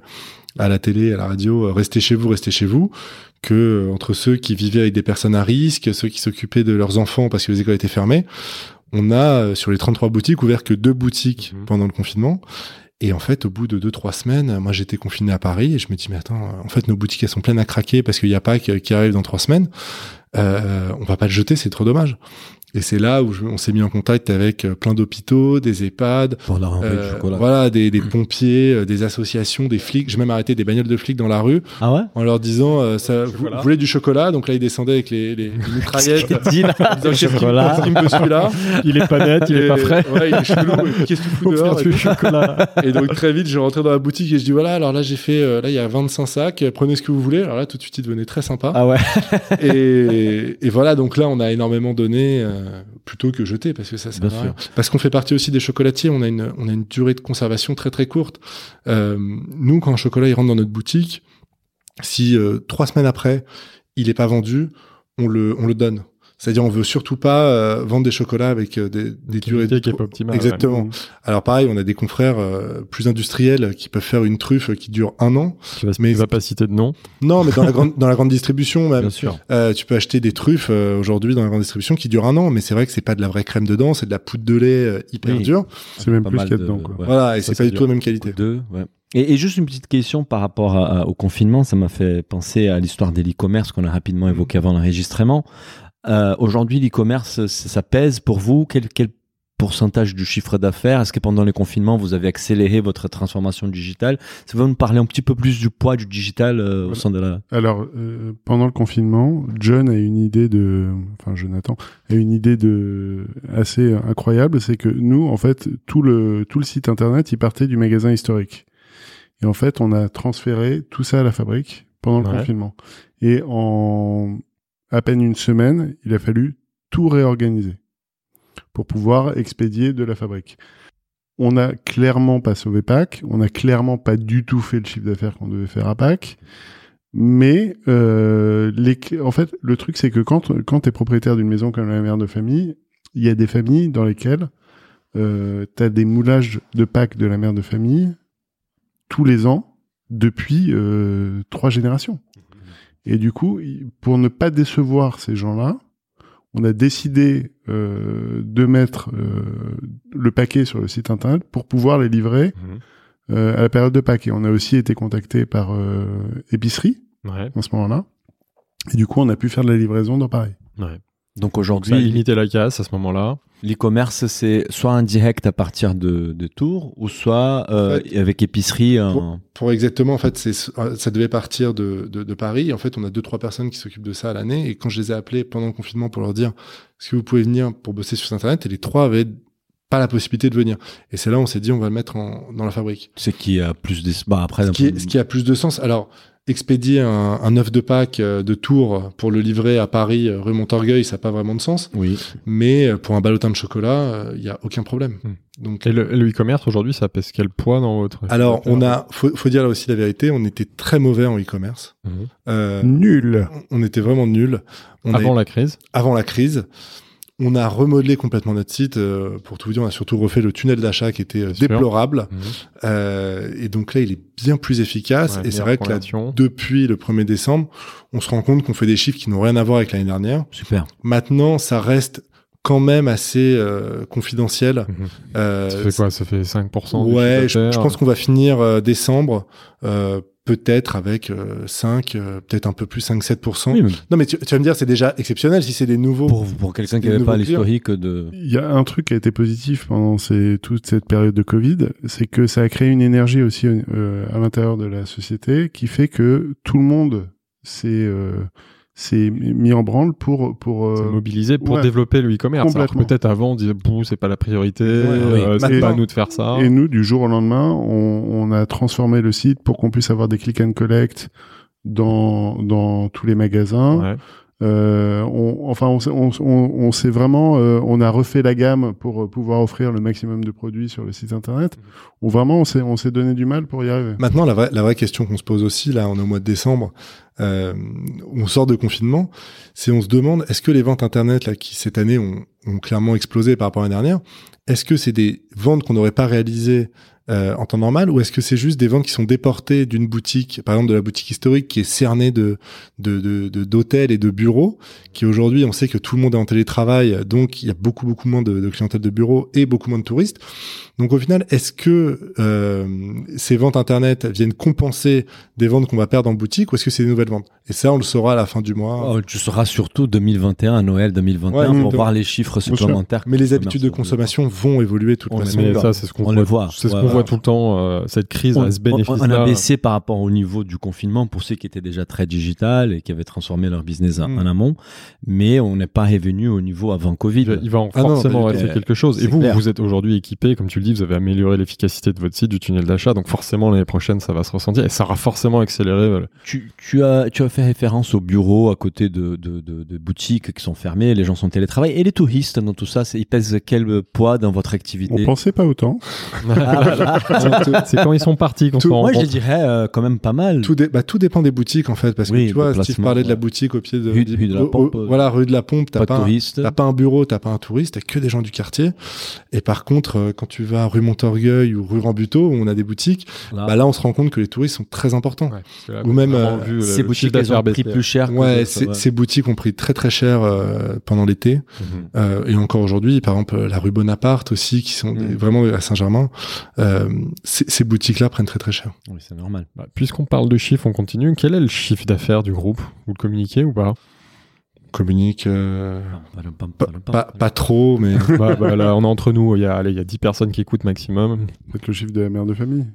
à la télé, à la radio, euh, restez chez vous, restez chez vous, que entre ceux qui vivaient avec des personnes à risque, ceux qui s'occupaient de leurs enfants parce que les écoles étaient fermées, on a sur les 33 boutiques ouvert que deux boutiques Mhm. pendant le confinement. Et en fait, au bout de deux trois semaines, moi j'étais confiné à Paris et je me dis mais attends, en fait nos boutiques elles sont pleines à craquer parce qu'il y a pas qui arrive dans trois semaines. Euh, on va pas le jeter, c'est trop dommage. Et c'est là où je- on s'est mis en contact avec euh, plein d'hôpitaux, des EHPAD, Pour leur envoyer euh, du chocolat. voilà, des, des pompiers, euh, des associations, des flics. J'ai même arrêté des bagnoles de flics dans la rue Ah ouais? en leur disant euh, ça, vous, voulez du chocolat? Donc là ils descendaient avec les, les, les mitraillettes. Qu'est-ce qu'il dit là? Disant, qui- qui me celui-là Il est pas net, il est pas frais. Ouais, il est chelou. et Qu'est-ce que tu fous dehors? et du tout. chocolat. Et donc très vite, je rentrais dans la boutique et je dis voilà, alors là j'ai fait, euh, là il y a 25 sacs, prenez ce que vous voulez. Alors là tout de suite il devenait très sympa. Ah ouais. Et, et voilà, donc là on a énormément donné euh, plutôt que jeté parce que ça rien. Parce qu'on fait partie aussi des chocolatiers, on a une, on a une durée de conservation très très courte. Euh, nous quand un chocolat il rentre dans notre boutique, si euh, trois semaines après il est pas vendu, on le, on le donne. C'est-à-dire on veut surtout pas euh, vendre des chocolats avec euh, des, des durées de qui est pas optimale. Exactement. Mhm. alors pareil, on a des confrères euh, plus industriels qui peuvent faire une truffe qui dure un an. Tu vas, Mais- tu vas pas citer de nom. Non, mais dans la grande dans la grande distribution même, Bien sûr. euh, tu peux acheter des truffes euh, aujourd'hui dans la grande distribution qui durent un an. Mais c'est vrai que c'est pas de la vraie crème dedans, c'est de la poudre de lait euh, hyper Oui. dure. C'est même Pas plus qu'il y a de- dedans, quoi. ouais. Voilà, et c'est pas du tout la même qualité. Deux, ouais. Et, et juste une petite question par rapport à- à- au confinement, ça m'a fait penser à l'histoire de l'e-commerce qu'on a rapidement évoqué avant l'enregistrement. Euh, Aujourd'hui, l'e-commerce, ça, pèse pour vous? Quel, quel pourcentage du chiffre d'affaires? Est-ce que pendant les confinements, vous avez accéléré votre transformation digitale? Ça va nous parler un petit peu plus du poids du digital euh, au sein de la... Alors, euh, pendant le confinement, John a une idée de, enfin Jonathan a une idée de assez incroyable, c'est que nous, en fait, tout le tout le site internet, il partait du magasin historique. Et en fait, on a transféré tout ça à la fabrique pendant le Ouais. confinement. Et en à peine une semaine, il a fallu tout réorganiser pour pouvoir expédier de la fabrique. On n'a clairement pas sauvé Pâques, on n'a clairement pas du tout fait le chiffre d'affaires qu'on devait faire à Pâques. Mais euh, les, en fait, le truc, c'est que quand, quand tu es propriétaire d'une maison comme la mère de famille, il y a des familles dans lesquelles euh, tu as des moulages de Pâques de la mère de famille tous les ans depuis euh, trois générations. Et du coup, pour ne pas décevoir ces gens-là, on a décidé euh, de mettre euh, le paquet sur le site internet pour pouvoir les livrer euh, à la période de Pâques. Et on a aussi été contacté par épicerie Ouais, en ce moment-là. Et du coup, on a pu faire de la livraison dans Paris. ouais. Donc Ça a aujourd'hui, limité la casse à ce moment-là. l'e-commerce, c'est soit un direct à partir de, de Tours, ou soit euh, En avec épicerie. un- Pour exactement, en fait, c'est, ça devait partir de, de, de Paris. En fait, on a deux, trois personnes qui s'occupent de ça à l'année. Et quand je les ai appelés pendant le confinement pour leur dire, est-ce que vous pouvez venir pour bosser sur Internet? Et les trois avaient pas la possibilité de venir. Et c'est là où on s'est dit, on va le mettre en, dans la fabrique. C'est qui a plus de... Bah, après, Ce qui, est- ce qui a plus de sens. Alors, expédier un, un œuf de Pâques euh, de Tours pour le livrer à Paris, euh, rue Montorgueil, ça n'a pas vraiment de sens. Oui. Mais euh, pour un ballotin de chocolat, il y a aucun problème. Hmm. Donc, Et le, e-commerce aujourd'hui, ça pèse quel poids dans votre alors, on a, faut, faut dire là aussi la vérité, on était très mauvais en e-commerce. Mhm. Euh, Nul. on était vraiment nuls. On avant avait- la crise. avant la crise. On a remodelé complètement notre site. euh, pour tout vous dire, on a surtout refait le tunnel d'achat qui était euh, déplorable. Mhm. Euh, et donc là, il est bien plus efficace. Ouais, et c'est vrai que là, depuis le 1er décembre, on se rend compte qu'on fait des chiffres qui n'ont rien à voir avec l'année dernière. Super. Maintenant, ça reste quand même assez euh, confidentiel. Mhm. Euh, Ça fait quoi? Ça fait 5% du Ouais, je, pense qu'on va finir euh, décembre euh, peut-être avec euh, 5, euh, peut-être un peu plus 5-7%. Oui, mais Non mais tu, tu vas me dire c'est déjà exceptionnel si c'est des nouveaux. pour, pour quelqu'un qui n'avait pas l'historique de... Il y a un truc qui a été positif pendant ces, toute cette période de Covid, c'est que ça a créé une énergie aussi euh, à l'intérieur de la société qui fait que tout le monde s'est s'est mis en branle pour pour C'est euh, mobilisé pour ouais. développer le e-commerce. Alors peut-être avant, on disait, Bouh, c'est pas la priorité, euh, c'est pas à nous de faire ça. Et nous, du jour au lendemain, on, on a transformé le site pour qu'on puisse avoir des click and collect dans dans tous les magasins. Ouais. Euh, on, enfin, on, s'est- on, on, on s'est vraiment, euh, on a refait la gamme pour euh, pouvoir offrir le maximum de produits sur le site internet. Ou vraiment, on s'est, on s'est donné du mal pour y arriver. Maintenant, la vraie, la vraie question qu'on se pose aussi, là, on est au mois de décembre, euh, on sort de confinement, c'est on se demande, est-ce que les ventes Internet, là, qui cette année ont, ont clairement explosé par rapport à l'année dernière, est-ce que c'est des ventes qu'on n'aurait pas réalisées euh, en temps normal, ou est-ce que c'est juste des ventes qui sont déportées d'une boutique, par exemple de la boutique historique qui est cernée de de de- de- d'hôtels et de bureaux, qui aujourd'hui, on sait que tout le monde est en télétravail, donc il y a beaucoup beaucoup moins de, de clientèle de bureaux et beaucoup moins de touristes. Donc au final, est-ce que euh, ces ventes internet viennent compenser des ventes qu'on va perdre en boutique ou est-ce que c'est des nouvelles ventes? Et ça, on le saura à la fin du mois. Oh, tu seras surtout 2021, à Noël 2021, Ouais, pour voir les chiffres supplémentaires. Mais les habitudes de consommation vont évoluer toute On voit. ça, c'est ce qu'on On voit. le voit. C'est ce Ouais, qu'on ouais. Voit tout le temps. euh, cette crise on, a ce on- bénéfice on a baissé par rapport au niveau du confinement pour ceux qui étaient déjà très digital et qui avaient transformé leur business en- Mm. en amont, mais on n'est pas revenu au niveau avant Covid. Il va- en Ah non, forcément du rester quelque chose. Et vous, clair. vous êtes aujourd'hui équipé, comme tu le dis, vous avez amélioré l'efficacité de votre site, du tunnel d'achat. Donc forcément, l'année prochaine, ça va se ressentir et ça aura forcément accéléré. Tu, tu as, tu as fait référence aux bureaux à côté de, de, de, de boutiques qui sont fermées, les gens sont télétravail. Et les touristes dans tout ça, ils pèsent quel poids dans votre On activité pensait pas autant. Ah, voilà. C'est quand ils sont partis qu'on se Tout- rend Moi, je dirais euh, quand même pas mal. Tout, dé- bah, tout dépend des boutiques en fait, parce Oui, que tu vois, Steve parlait de la ouais. boutique au pied de, Rue- de la Pompe. au- voilà, rue de la Pompe, t'as pas pas, pas un bureau, t'as pas un touriste, t'as que des gens du quartier. Et par contre, euh, quand tu vas rue Montorgueil ou rue Rambuteau, où on a des boutiques, Là. bah là, on se rend compte que les touristes sont très importants. Ouais, là, Ou même, euh, vu, euh, Ces le boutiques, elles ont pris plus cher. que Ouais, ces, ouais. ces boutiques ont pris très très cher euh, pendant l'été. Mhm. Euh, et encore aujourd'hui, par exemple, la rue Bonaparte aussi, qui sont Mm. vraiment à Saint-Germain, euh, ces, ces boutiques-là prennent très très cher. Oui, c'est normal. Bah, Puisqu'on parle de chiffres, on continue. Quel est le chiffre d'affaires du groupe? Vous le communiquez ou pas? Communique euh, pam, pas, trop, mais bah, bah, Là, on est entre nous. Il y a, allez, il y a 10 personnes qui écoutent maximum. Peut-être le chiffre de la mère de famille.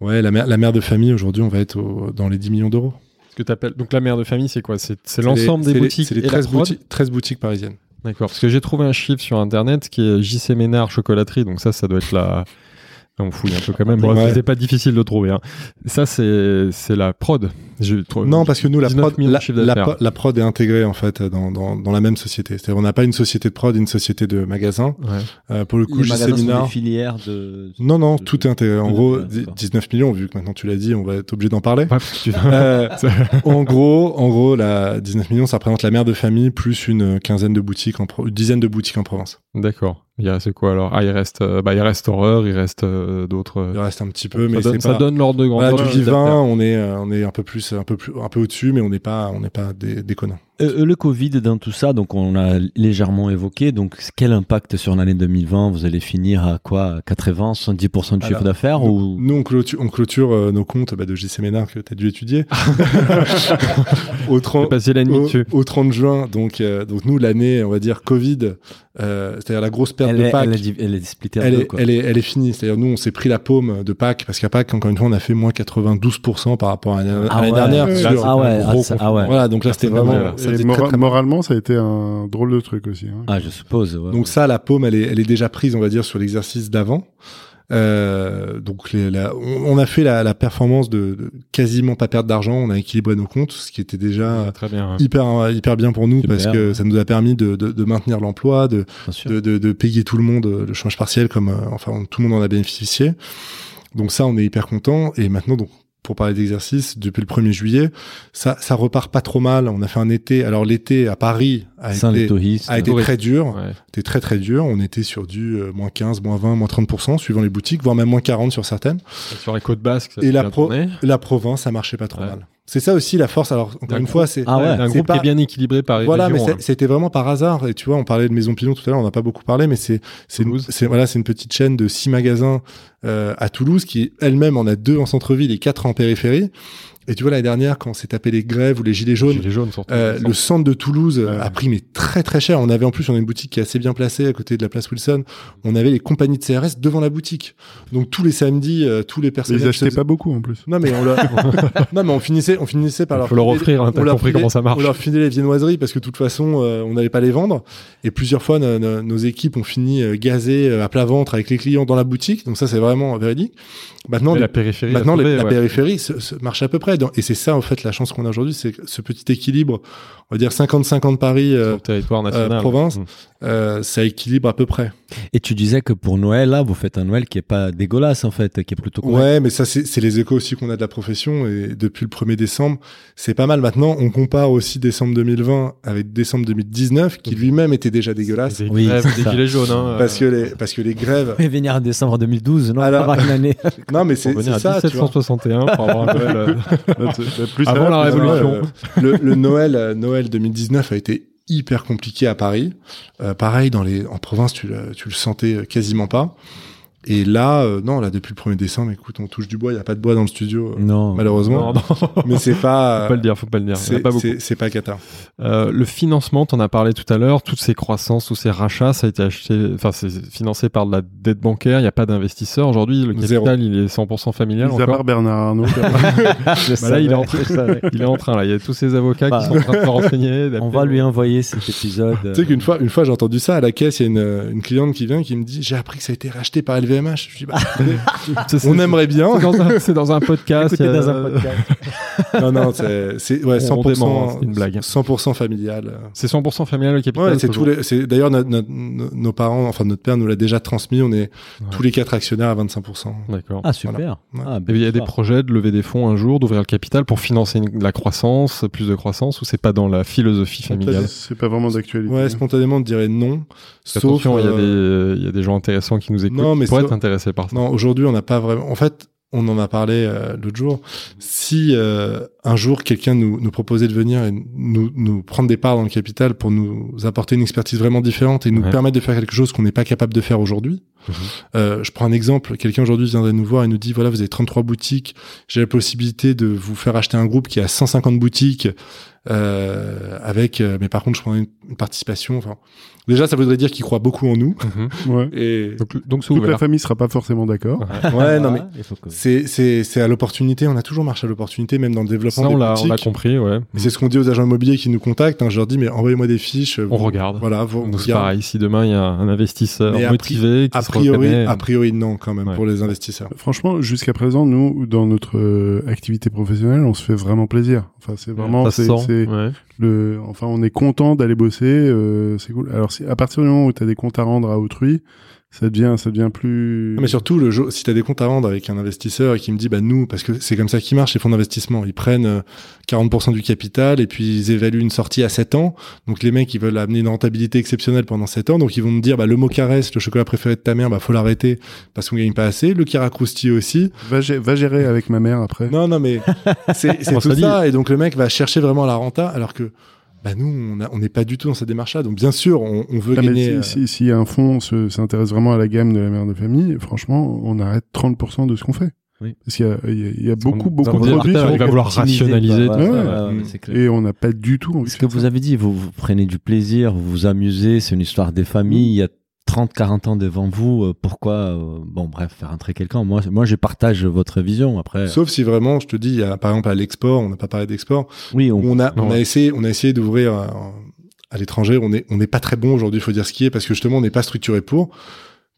ouais, la mère, la mère de famille aujourd'hui, on va être au- dans les 10 millions d'euros. Ce que t'appelles- Donc la mère de famille, c'est quoi? C'est l'ensemble des boutiques C'est les et la 13 prod? boutiques, 13 boutiques parisiennes. D'accord. Parce que j'ai trouvé un chiffre sur internet qui est JC Ménard chocolaterie. Donc ça, ça doit être la. On fouille un peu quand même. Bon, Ouais. C'était pas difficile de trouver. hein. Ça, c'est c'est la prod. Non, parce que nous, la 19 prod, la, prod est intégrée en fait dans, dans, dans la même société. C'est-à-dire, on n'a pas une société de prod, et une société de magasin. Ouais. Euh, pour le coup, Les magasins sont des filières de. Non, non, de- tout est intégré. En de- gros, de- d'accord. 19 millions, vu que maintenant tu l'as dit, on va être obligé d'en parler. Ouais, tu- Euh, en gros, en gros, la 19 millions, ça représente la mère de famille plus une quinzaine de boutiques, en pro- une dizaine de boutiques en province. D'accord. Il reste quoi alors? Ah, il reste, euh, bah, il reste horreur, il reste euh, d'autres. Il reste un petit peu, ça mais donne, c'est ça pas. donne l'ordre de grandeur. Voilà, du du chiffre divin, on est, euh, on est un peu plus, un peu plus, un peu au-dessus, mais on n'est pas, on n'est pas dé- déconnant. Euh, le Covid dans tout ça, donc on a légèrement évoqué. Donc quel impact sur l'année 2020 Vous allez finir à quoi 80, 70% du chiffre d'affaires nous, ou... nous, on clôture, on clôture euh, nos comptes bah, de JC Ménard que tu as dû étudier au, 30, au, au, 30 juin. Donc, euh, donc nous, l'année, on va dire Covid, euh, c'est-à-dire la grosse perte elle de est, Pâques. Elle est, elle est splittée elle, est, elle, est, elle est finie. C'est-à-dire nous, on s'est pris la paume de Pâques parce qu'à Pâques, encore une fois, on a fait moins 92% par rapport à l'année Ah ouais. dernière. Ouais, sur- ah ouais, gros ah, ça- ah ouais. Voilà, donc là, c'était vraiment. Ça Et faisait mora- très, très moralement, ça a été un drôle de truc aussi. hein. Ah, je suppose. ouais. Donc ça, la paume, elle est, elle est déjà prise, on va dire, sur l'exercice d'avant. Euh, donc les, la- on, on a fait la, la performance de, de quasiment pas perdre d'argent, on a équilibré nos comptes, ce qui était déjà Très bien. hein. hyper hyper bien pour nous Super. parce que ça nous a permis de, de, de maintenir l'emploi, de, de, de, de payer tout le monde le chômage partiel comme euh, enfin tout le monde en a bénéficié. Donc ça, on est hyper content. Et maintenant, donc pour parler d'exercice, depuis le 1er juillet, ça, ça repart pas trop mal. On a fait un été. Alors l'été à Paris a été, a très dur. Ouais. Très très dur. On était sur du euh, moins 15, moins 20, moins 30%, suivant les boutiques, voire même moins 40 sur certaines. Sur les côtes basques, ça Et la pro-. La province, ça marchait pas trop Ouais. mal. C'est ça aussi la force. Alors encore une fois, c'est Ah ouais. Un c'est groupe pas- qui est bien équilibré par voilà, mais c'est- hein. c'était vraiment par hasard. Et tu vois, on parlait de Maison Pilon tout à l'heure, on n'a pas beaucoup parlé, mais c'est c'est c'est- voilà, c'est une petite chaîne de six magasins euh, à Toulouse qui elle-même en a deux en centre-ville et quatre en périphérie. Et tu vois l'année dernière, quand on s'est tapé les grèves ou les gilets jaunes, Gilets jaunes surtout. euh, le centre de Toulouse Ouais. a pris mais très très cher. On avait en plus on a une boutique qui est assez bien placée à côté de la place Wilson. On avait les compagnies de CRS devant la boutique. Donc tous les samedis, euh, tous les Mais personnels. ils achetaient pas beaucoup en plus. Non mais on leur... non mais on finissait on finissait par leur faut leur offrir, hein, on leur compris filait- comment ça marche. On leur filait les viennoiseries parce que de toute façon euh, on n'allait pas les vendre. Et plusieurs fois no- no- nos équipes ont fini gazées à plat ventre avec les clients dans la boutique. Donc ça c'est vraiment véridique. Maintenant la périphérie. Maintenant, la ouais. périphérie se, se marche à peu près. Et c'est ça, en fait, la chance qu'on a aujourd'hui, c'est que ce petit équilibre, on va dire 50-50 Paris, euh, territoire national. province. Mm. euh, ça équilibre à peu près. Et tu disais que pour Noël, là, vous faites un Noël qui est pas dégueulasse, en fait, qui est plutôt correct. Ouais, mais ça, c'est les échos aussi qu'on a de la profession. Et depuis le 1er décembre, c'est pas mal. Maintenant, on compare aussi décembre 2020 avec décembre 2019, qui lui-même était déjà dégueulasse. Des Oui, grèves, c'est des gilets jaunes. hein, Parce que euh, les, parce que les grèves. Et venir en décembre 2012, non Alors- pas une année. Non, mais c'est ça, tu vois. 1761 pour avoir un Noël, Avant va, la. Révolution. Euh, le, le Noël, euh, Noël 2019 a été hyper compliqué à Paris. Euh, pareil, dans les, en province, tu le, tu le sentais quasiment pas. Et là, euh, non, là, depuis le 1er décembre, écoute, on touche du bois. Il n'y a pas de bois dans le studio, euh, Non. malheureusement. Non, non, Mais c'est pas. faut pas le dire, faut pas le dire. C'est pas beaucoup. c'est- c'est pas cata. Euh, le financement, t'en as parlé tout à l'heure, toutes ces croissances, tous ces rachats, ça a été acheté, enfin, c'est financé par de la dette bancaire, il n'y a pas d'investisseur. Aujourd'hui, le capital, Zéro. il est 100% familial Mis à encore. part Bernard Arnault. Bah là, il est en train, il est en train, là. Il y a tous ces avocats Bah, qui sont en train de se renseigner. On va lui envoyer cet épisode. Tu sais qu'une fois, une fois, j'ai entendu ça à la caisse. Il y a une, une cliente qui vient qui me dit, j'ai appris que ça a été racheté par LVMH. Je dis, bah, on aimerait bien. C'est dans un, c'est dans un podcast. A- dans un podcast. non, non, c'est, ouais, On 100%, dément, c'est une blague. 100% familial. C'est 100% familial le capital. Ouais, c'est toujours. tous les, c'est d'ailleurs nos, nos parents, enfin notre père nous l'a déjà transmis. On est tous les quatre actionnaires à 25%. D'accord. Ah, super. Ah, Et il y a des projets de lever des fonds un jour, d'ouvrir le capital pour financer une- la croissance, plus de croissance, ou c'est pas dans la philosophie familiale C'est pas vraiment d'actualité. Ouais, spontanément, on dirait non. Sauf, Attention, il y, a euh, des- il y a des gens intéressants qui nous écoutent, non, mais être intéressés par ça. non, aujourd'hui, on n'a pas vraiment. En fait, on en a parlé euh, l'autre jour. Si euh, un jour quelqu'un nous, nous proposait de venir et nous, nous prendre des parts dans le capital pour nous apporter une expertise vraiment différente et nous Ouais. permettre de faire quelque chose qu'on n'est pas capable de faire aujourd'hui. Mhm. Euh, je prends un exemple. Quelqu'un aujourd'hui viendrait nous voir et nous dit voilà, vous avez 33 boutiques. J'ai la possibilité de vous faire acheter un groupe qui a 150 boutiques. Euh, avec, euh, mais par contre, je prends une, une participation. Enfin, déjà, ça voudrait dire qu'il croit beaucoup en nous. Mhm. Ouais. Et Donc, donc Toute la famille sera pas forcément d'accord. ouais, non mais que- c'est c'est c'est à l'opportunité. On a toujours marché à l'opportunité, même dans le développement Ça, on des l'a, on l'a boutiques. compris, ouais. Et c'est ce qu'on dit aux agents immobiliers qui nous contactent. hein. Je leur dis mais envoyez-moi des fiches. On regarde. Voilà, vous, Donc, regardez. pareil. Si demain il y a un investisseur Mais a pri- motivé qui A se priori, reconnaît, a priori non quand même Ouais. pour les investisseurs. Franchement, jusqu'à présent, nous, dans notre euh, activité professionnelle, on se fait vraiment plaisir. Enfin, c'est vraiment, ça c'est, enfin, on est content d'aller bosser, euh, c'est cool. Alors, à partir du moment où tu des comptes à rendre à autrui, ça devient, ça devient plus. Non, mais surtout, le jour, si tu as des comptes à rendre avec un investisseur et qui me dit, bah nous, parce que c'est comme ça qu'ils marchent, les fonds d'investissement, ils prennent euh, 40% du capital et puis ils évaluent une sortie à 7 ans. Donc les mecs, ils veulent amener une rentabilité exceptionnelle pendant 7 ans. Donc ils vont me dire, bah le mocarès, le chocolat préféré de ta mère, bah faut l'arrêter parce qu'on gagne pas assez. Le caracrousti aussi. Va, gé- va gérer avec ma mère après. Non, non, mais c'est tout dit- ça. Et donc le mec va chercher vraiment la renta alors que Bah nous, on n'est pas du tout dans cette démarche-là. Donc bien sûr, on, on veut mais gagner. si, euh, si, si un fonds se- s'intéresse vraiment à la gamme de la mère de famille, franchement, on arrête 30% de ce qu'on fait. Oui. Parce qu'il y a, il y a- il y a beaucoup, On- beaucoup de produits il va vouloir rationaliser. quoi. Ouais, Ouais, ouais. clair. et on n'a pas du tout envie Ce que vous avez dit, vous, vous prenez du plaisir, vous vous amusez, c'est une histoire des familles, il y a 30, 40 ans devant vous, euh, pourquoi, euh, bon bref, faire entrer quelqu'un? Moi, moi, je partage votre vision, après, Sauf si vraiment, je te dis, il y a, par exemple à l'export, on n'a pas parlé d'export, oui, on, où on a, on a essayé, on a essayé d'ouvrir euh, à l'étranger. On est, on n'est pas très bon aujourd'hui, il faut dire ce qui est, parce que justement, on n'est pas structuré pour.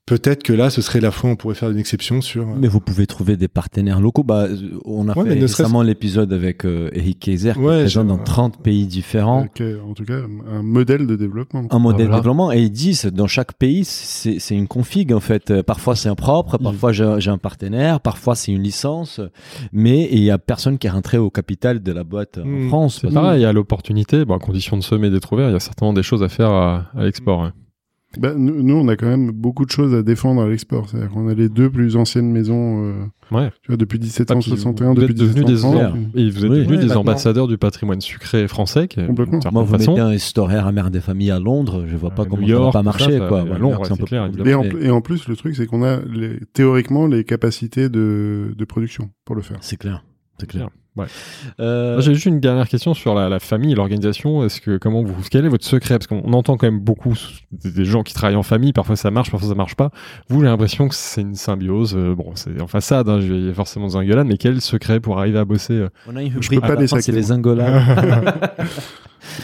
Peut-être que là, ce serait la fois où on pourrait faire une exception sur. euh, mais vous pouvez trouver des partenaires locaux. Bah, euh, on a Ouais, fait récemment l'épisode avec euh, Eric Kaiser, qui Ouais, est présent dans 30 pays différents. Avec, en tout cas, un modèle de développement. un modèle Voilà. de développement et ils disent dans chaque pays c'est une config en fait parfois c'est impropre parfois j'ai j'ai un partenaire parfois c'est une licence mais il y a personne qui est rentré au capital de la boîte en Hmm, France C'est pareil, à l'opportunité, bon, à condition de semer et d'être ouvert, il y a certainement des choses à faire à, à l'export. hein. Bah, nous, nous, on a quand même beaucoup de choses à défendre à l'export. C'est-à-dire qu'on a les deux plus anciennes maisons, euh, Ouais. tu vois, depuis Ah, puis 1761, vous depuis êtes devenus des, 1730. et vous êtes Oui. devenus des ambassadeurs du patrimoine sucré français, qui Complètement. moi vous façon. mettez un historien à mère des familles à Londres je vois pas À comment New ça va York, pas marcher ça, quoi ça, Bah, à Londres, Londres, c'est un c'est peu clair, plus Et en, compliqué. et en plus, le truc, c'est qu'on a les, théoriquement les capacités de, de production pour le faire. c'est clair c'est clair Ouais. Euh, J'ai juste une dernière question sur la, la famille, l'organisation. Est-ce que comment vous quel est votre secret? Parce qu'on entend quand même beaucoup des, des gens qui travaillent en famille. Parfois ça marche, parfois ça marche pas. Vous, j'ai l'impression que c'est une symbiose. euh, bon, c'est en façade. Hein, je vais forcément dans un gueulade, mais quel secret pour arriver à bosser euh? On a une Je peux pas c'est les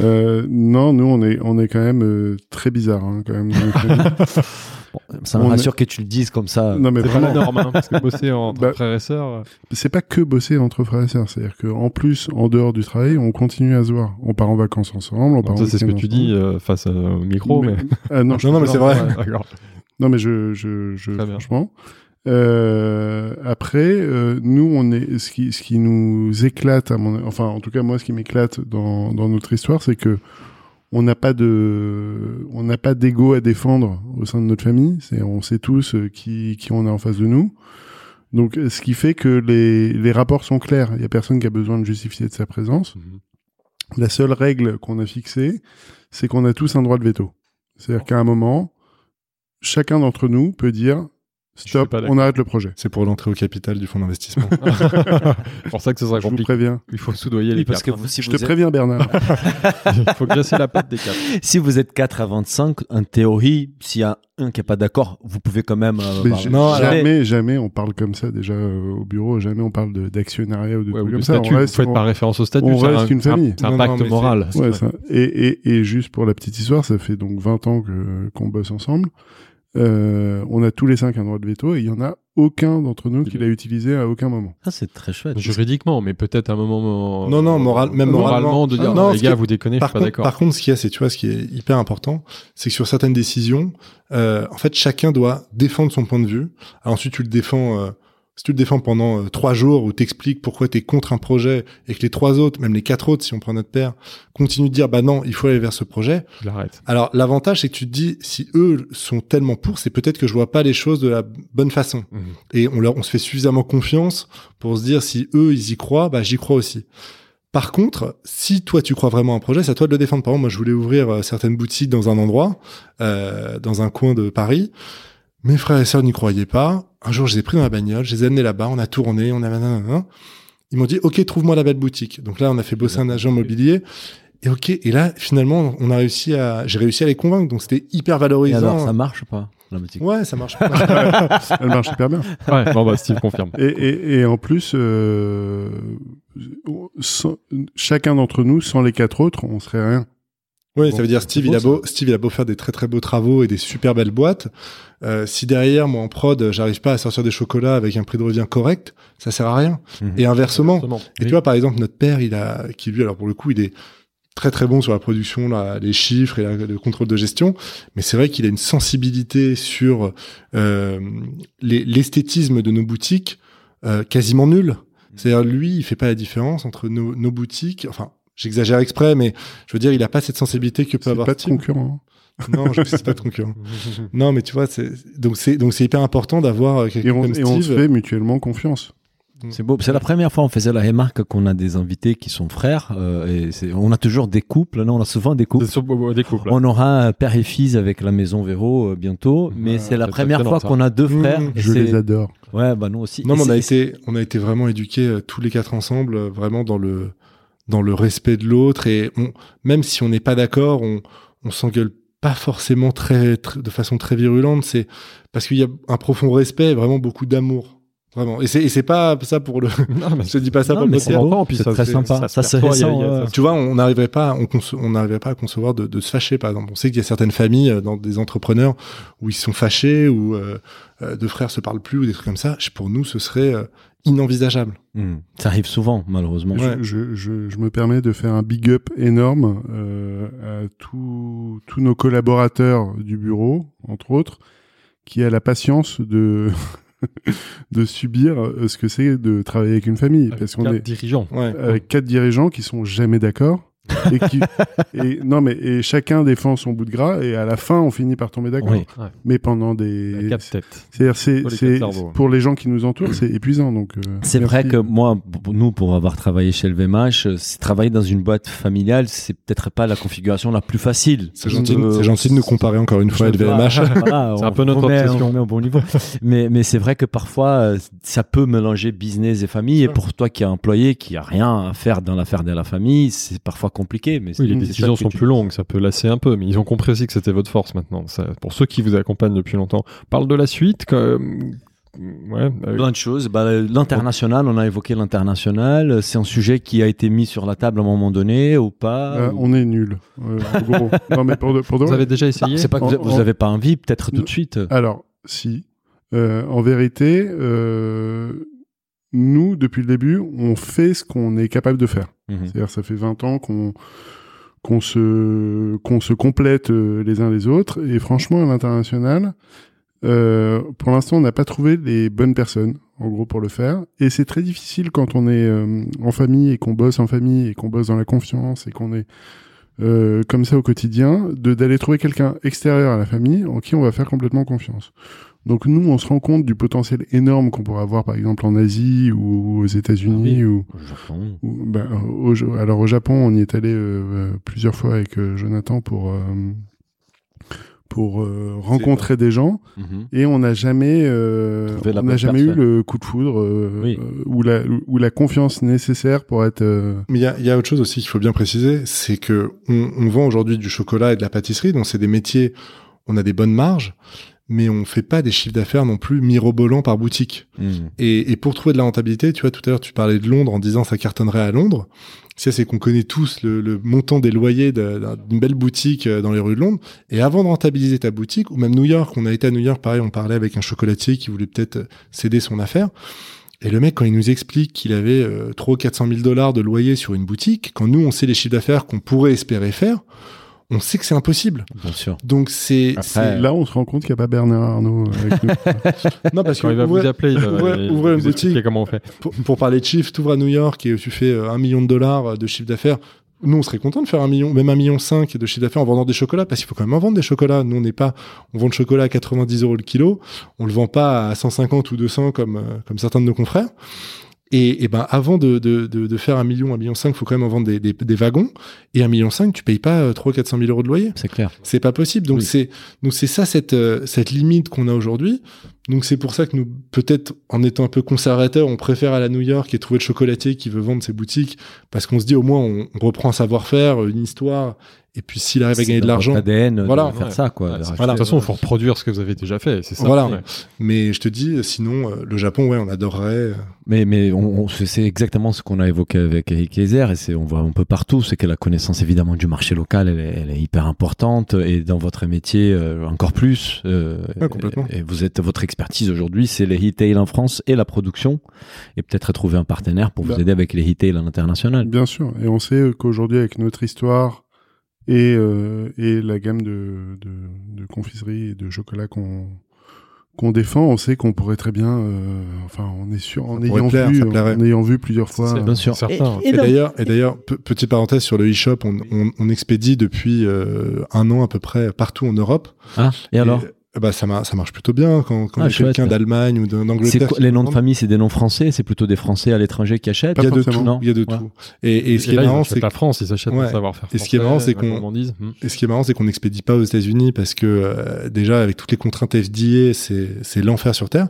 Euh, non, nous, on est, on est quand même euh, très bizarre, hein, quand même. Bon, ça me est- rassure que tu le dises comme ça non, mais C'est pas la norme, hein, parce que bosser entre Bah, frères et sœurs. euh, c'est pas que bosser entre frères et sœurs. C'est-à-dire qu'en plus, en dehors du travail, on continue à se voir. On part en vacances ensemble. On part ça, en c'est ce que tu dis euh, face euh, au micro, mais. Ah, non, Non, non, mais c'est vrai. Non, mais je, je, je Très bien. franchement. Euh, après, euh, nous, on est ce qui, ce qui nous éclate, à mon, enfin, en tout cas moi, ce qui m'éclate dans, dans notre histoire, c'est que on n'a pas de, on n'a pas d'ego à défendre au sein de notre famille. C'est, on sait tous euh, qui, qui on a en face de nous. Donc, ce qui fait que les, les rapports sont clairs. Il y a personne qui a besoin de justifier de sa présence. Mhm. La seule règle qu'on a fixée, c'est qu'on a tous un droit de veto. C'est-à-dire qu'à un moment, chacun d'entre nous peut dire stop, on arrête le projet. C'est pour l'entrée au capital du fonds d'investissement. C'est pour ça que ce sera Je vous compliqué. préviens. Il faut soudoyer Oui, les parce que cartes. vous, si Je vous te êtes- préviens, Bernard. Il faut graisser la patte des cartes. Si vous êtes 4 à 25, en théorie, s'il y a un qui est pas d'accord, vous pouvez quand même. euh, Mais bah, non, jamais, jamais on parle comme ça déjà euh, au bureau. Jamais on parle d'actionnariat ou de Ouais, trucs ou comme ça. statut. On Vous reste, faites on- pas référence au statut. on c'est reste un- une famille. C'est un Non, pacte non, moral. Ouais, ça. Et, et, et juste pour la petite histoire, ça fait donc 20 ans que qu'on bosse ensemble. Euh, on a tous les cinq un droit de veto et il y en a aucun d'entre nous qui l'a utilisé à aucun moment. Ah, c'est très chouette. Juridiquement, mais peut-être à un moment. euh, Non, non, moral- même moralement. de dire Ah, non, les gars, vous déconnez, je par, suis pas contre, d'accord. par contre, ce qu'il y a, c'est, tu vois, ce qui est hyper important, c'est que sur certaines décisions, euh, en fait, chacun doit défendre son point de vue. Alors ensuite, tu le défends, euh, si tu le défends pendant euh, trois jours où t'expliques pourquoi t'es contre un projet et que les trois autres, même les quatre autres, si on prend notre père, continuent de dire, bah non, il faut aller vers ce projet. Je. Alors, l'avantage, c'est que tu te dis, si eux sont tellement pour, c'est peut-être que je vois pas les choses de la bonne façon. Mhm. Et on, leur, on se fait suffisamment confiance pour se dire, si eux, ils y croient, bah, j'y crois aussi. Par contre, si toi tu crois vraiment à un projet, c'est à toi de le défendre. Par exemple, moi je voulais ouvrir euh, certaines boutiques dans un endroit, euh, dans un coin de Paris. Mes frères et sœurs n'y croyaient pas. Un jour, je les ai pris dans la bagnole, je les ai amenés là-bas, on a tourné, on a. Ils m'ont dit, OK, trouve-moi la belle boutique. Donc là, on a fait bosser un agent immobilier. Et OK, et là, finalement, on a réussi à, j'ai réussi à les convaincre. Donc c'était hyper Et valorisant. alors, ça marche ou pas la boutique? Ouais, ça marche. Elle marche super bien. Ouais, bon, bah, Steve confirme. Et, et, et en plus, euh, sans- chacun d'entre nous, sans les quatre autres, on serait rien. Oui, Bon, ça veut dire Steve, beau, il a beau, Steve, il a beau faire des très très beaux travaux et des super belles boîtes. Euh, si derrière, moi en prod, j'arrive pas à sortir des chocolats avec un prix de revient correct, ça sert à rien. Mhm. Et inversement. Et tu vois, par exemple, notre père, il a, qui lui, alors pour le coup, il est très très bon sur la production, là, les chiffres et la- le contrôle de gestion. Mais c'est vrai qu'il a une sensibilité sur euh, les- l'esthétisme de nos boutiques euh, quasiment nulle. C'est-à-dire, lui, il fait pas la différence entre nos, nos boutiques. Enfin, j'exagère exprès, mais je veux dire, il a pas cette sensibilité que peut avoir pas de concurrent. Non, je c'est pas de concurrent. Non, mais tu vois, c'est donc c'est donc c'est hyper important d'avoir euh, quelqu'un Et on, comme et on se fait mutuellement confiance. C'est beau. C'est la première fois on faisait la remarque qu'on a des invités qui sont frères. euh, et c'est- on a toujours des couples. Non, on a souvent des couples. Des couples. On aura un père et fils avec la maison Véro euh, bientôt, mais Ouais, c'est la première fois qu'on a deux frères. Mmh, et Je les adore. Ouais, bah nous aussi. Non, mais on a été, on a été vraiment éduqués euh, tous les quatre ensemble, euh, vraiment dans le, dans le respect de l'autre. Et même si on n'est pas d'accord, on, s'engueule pas forcément de façon très virulente. C'est parce qu'il y a un profond respect et vraiment beaucoup d'amour. Vraiment. Et c'est, et c'est pas ça pour le, Non, mais je te dis pas ça Non, pour le mais podcast. c'est longtemps, puis c'est ça, très c'est- sympa. Ça, se euh, Tu vois, on n'arriverait pas, on, conce- on n'arriverait pas à concevoir de, de se fâcher, par exemple. On sait qu'il y a certaines familles euh, dans des entrepreneurs où ils sont fâchés, où euh, euh, deux frères se parlent plus, ou des trucs comme ça. Pour nous, ce serait euh, inenvisageable. Hmm. Ça arrive souvent, malheureusement. Ouais. Je, je, je me permets de faire un big up énorme euh, à tous tous nos collaborateurs du bureau, entre autres, qui a la patience de de subir euh, ce que c'est de travailler avec une famille, Avec parce qu'on quatre est dirigeants. Ouais. avec quatre dirigeants qui sont jamais d'accord. Et qui et non mais et chacun défend son bout de gras et à la fin on finit par tomber d'accord Oui. mais pendant des a quatre têtes. c'est-à-dire c'est Pour les c'est pour les gens qui nous entourent c'est épuisant donc euh, C'est merci. vrai que moi, pour nous, pour avoir travaillé chez LVMH, euh, c'est travailler dans une boîte familiale, c'est peut-être pas la configuration la plus facile. C'est gentil, Euh, c'est gentil de nous comparer encore une fois à LVMH. Voilà, C'est on un peu notre obsession. on remet au bon niveau. mais mais c'est vrai que parfois, euh, ça peut mélanger business et famille. Et pour toi qui es employé, qui a rien à faire dans l'affaire de la famille, c'est parfois compliqué. Mais Oui, les décisions sont tu- plus longues, ça peut lasser un peu, mais ils ont compris aussi que c'était votre force maintenant. Ça, pour ceux qui vous accompagnent depuis longtemps. On Parle de la suite. Comme... Ouais, euh, Plein de choses. Bah, l'international, on a évoqué l'international. C'est un sujet qui a été mis sur la table à un moment donné ou pas ou- on est nul en gros non mais pour de, pour de vous avez déjà Bah, essayé c'est pas que vous, En- vous en- avez pas envie, peut-être tout de suite. Alors, si. Euh, en vérité, euh, nous, depuis le début, on fait ce qu'on est capable de faire. Mhm. C'est-à-dire, ça fait 20 ans qu'on se se complète euh, les uns les autres. Et franchement, à l'international, euh, pour l'instant, on n'a pas trouvé les bonnes personnes, en gros, pour le faire. Et c'est très difficile quand on est euh, en famille et qu'on bosse en famille et qu'on bosse dans la confiance et qu'on est comme ça au quotidien, de d'aller trouver quelqu'un extérieur à la famille en qui on va faire complètement confiance. Donc nous, on se rend compte du potentiel énorme qu'on pourrait avoir, par exemple, en Asie ou aux États-Unis Ah ou Au Japon. ou- ben, au, alors au Japon, on y est allé euh, euh, plusieurs fois avec euh, Jonathan pour euh, pour euh, rencontrer des gens Mhm. et on n'a jamais euh, on n'a jamais eu le coup de foudre euh, Oui. euh, ou la ou la confiance nécessaire pour être euh, Mais il y a, il y a autre chose aussi qu'il faut bien préciser, c'est que on, on vend aujourd'hui du chocolat et de la pâtisserie, donc c'est des métiers, on a des bonnes marges, mais on fait pas des chiffres d'affaires non plus mirobolants par boutique. Mhm. Et, et pour trouver de la rentabilité, tu vois, tout à l'heure tu parlais de Londres en disant ça cartonnerait à Londres. Ça, c'est qu'on connaît tous le, le montant des loyers d'une belle boutique euh, dans les rues de Londres. Et avant de rentabiliser ta boutique, ou même New York, on a été à New York, pareil, on parlait avec un chocolatier qui voulait peut-être euh, céder son affaire. Et le mec, quand il nous explique qu'il avait euh, 300 ou 400 000 dollars de loyer sur une boutique, quand nous, on sait les chiffres d'affaires qu'on pourrait espérer faire, on sait que c'est impossible. Bien sûr. Donc c'est... Là on se rend compte qu'il n'y a pas Bernard Arnault euh, avec nous. Non, parce que Quand il va vous appeler, il va ouvrez- il- vous boutique. comment on fait. pour, pour parler de chiffres, tu ouvres à New York et tu fais euh, un million de dollars de chiffre d'affaires. Nous, on serait content de faire un million, même un million cinq de chiffre d'affaires en vendant des chocolats, parce qu'il faut quand même en vendre des chocolats. Nous, on n'est pas, on vend le chocolat à 90 euros le kilo. On le vend pas à 150 ou 200 comme, euh, comme certains de nos confrères. Et, et ben, avant de, de, de, de faire un million, un million cinq, faut quand même en vendre des, des, des wagons. Et un million cinq, tu payes pas 300 400 000 euros de loyer. c'est clair. C'est pas possible. Donc Oui. c'est donc c'est ça cette euh, cette limite qu'on a aujourd'hui. Donc c'est pour ça que nous peut-être en étant un peu conservateurs, on préfère aller à New York et trouver le chocolatier qui veut vendre ses boutiques parce qu'on se dit au moins on, on reprend un savoir-faire, une histoire et puis s'il arrive à gagner de l'argent. ADN, Voilà. de faire Ouais. ça quoi. Ouais, de toute façon, il faut reproduire ce que vous avez déjà fait, c'est ça. Voilà. Ouais. Mais je te dis sinon euh, le Japon ouais, on adorerait euh, Mais, mais on, on- c'est exactement ce qu'on a évoqué avec Eric Kaiser et c'est, on voit un peu partout, c'est que la connaissance évidemment du marché local, elle est, elle est hyper importante et dans votre métier euh, encore plus. euh, Ouais, complètement. Et, et vous êtes, votre expertise aujourd'hui, c'est les retail en France et la production et peut-être trouver un partenaire pour vous Bah. aider avec les retail à l'international. Bien sûr. Et on sait euh, qu'aujourd'hui, avec notre histoire et, euh, et la gamme de, de, de confiserie et de chocolat qu'on qu'on défend, on sait qu'on pourrait très bien, euh, enfin, on est sûr, en ayant plaire, vu, en ayant vu plusieurs fois. C'est- Bien sûr. Certain. Et d'ailleurs, et d'ailleurs, pe- petite parenthèse sur le e-shop, on, on, on expédie depuis euh, un an à peu près partout en Europe. Ah, et alors? Bah ça, mar- ça marche plutôt bien quand, quand Ah, il y a quelqu'un d'Allemagne ou d'Angleterre. les noms de famille, c'est des noms français, c'est plutôt des Français à l'étranger qui achètent? Il y a de tout. Il y a de Ouais. tout. Et, et ce qui est marrant, achètent c'est la France, ils achètent Ouais. le savoir-faire. Et ce qui est marrant, c'est qu'on-. Et ce qui est marrant, c'est qu'on n'expédie pas aux États-Unis parce que euh, déjà avec toutes les contraintes FDA, c'est c'est l'enfer sur terre.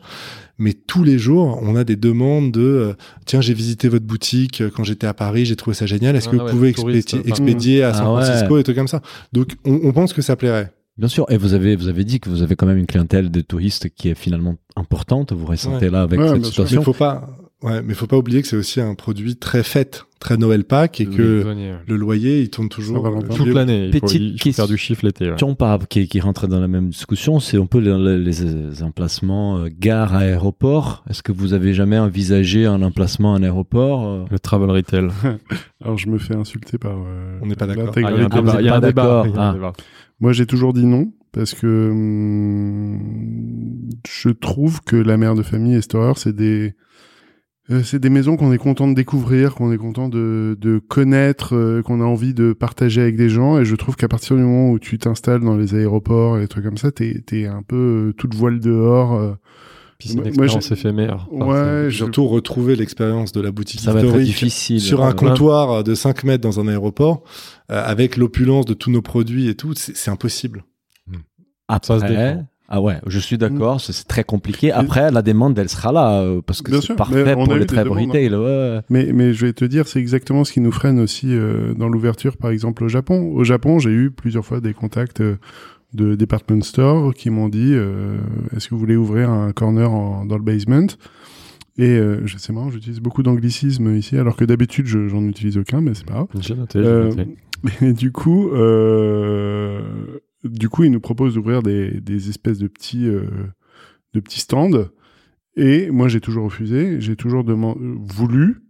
Mais tous les jours, on a des demandes de euh, tiens, j'ai visité votre boutique euh, quand j'étais à Paris, j'ai trouvé ça génial. Est-ce Ah que vous ouais, pouvez expédier, à San Ah ouais. Francisco et trucs comme ça? Donc, on, on pense que ça plairait. Bien sûr. Et vous avez, vous avez dit que vous avez quand même une clientèle de touristes qui est finalement importante. Vous ressentez Ouais. là avec Ouais, cette sûr. Mais situation. faut pas, ouais, mais faut pas oublier que c'est aussi un produit très fête, très Noël Pâques et que le loyer, il tourne toujours. Euh, toute vieux. l'année. Il faut, Petite il faut question. faire du chiffre l'été. par, qui, qui rentre dans la même discussion, c'est un peu les, les emplacements euh, gare aéroport. Est-ce que vous avez jamais envisagé un emplacement à un aéroport euh? Le travel retail. Alors je me fais insulter par. euh, On n'est pas d'accord. Ah, il y a un Ah, débat. Moi, j'ai toujours dit non parce que hum, je trouve que la mère de famille et Storer, c'est des euh, c'est des maisons qu'on est content de découvrir, qu'on est content de, de connaître, euh, qu'on a envie de partager avec des gens. Et je trouve qu'à partir du moment où tu t'installes dans les aéroports et des trucs comme ça, t'es es un peu euh, toute voile dehors. euh. Puis c'est une expérience j'ai- éphémère. Enfin, ouais, je- Surtout retrouver l'expérience de la boutique Ça va être difficile. sur un Ouais. comptoir de 5 mètres dans un aéroport, avec l'opulence de tous nos produits et tout, c'est c'est impossible. Ça se Après, défend. ah ouais, je suis d'accord, c'est c'est très compliqué. Après, la demande, elle sera là, euh, parce que c'est parfait pour les travel demandes, retail. ouais. Mais, mais je vais te dire, c'est exactement ce qui nous freine aussi euh, dans l'ouverture, par exemple, au Japon. Au Japon, j'ai eu plusieurs fois des contacts euh, de department store qui m'ont dit euh, est-ce que vous voulez ouvrir un corner en- dans le basement? Et euh, sais marrant, j'utilise beaucoup d'anglicisme ici, alors que d'habitude, je- j'en utilise aucun, mais c'est pas grave. Et du coup, euh, du coup, ils nous proposent d'ouvrir des, des espèces de petits, euh, de petits stands. Et moi, j'ai toujours refusé. J'ai toujours voulu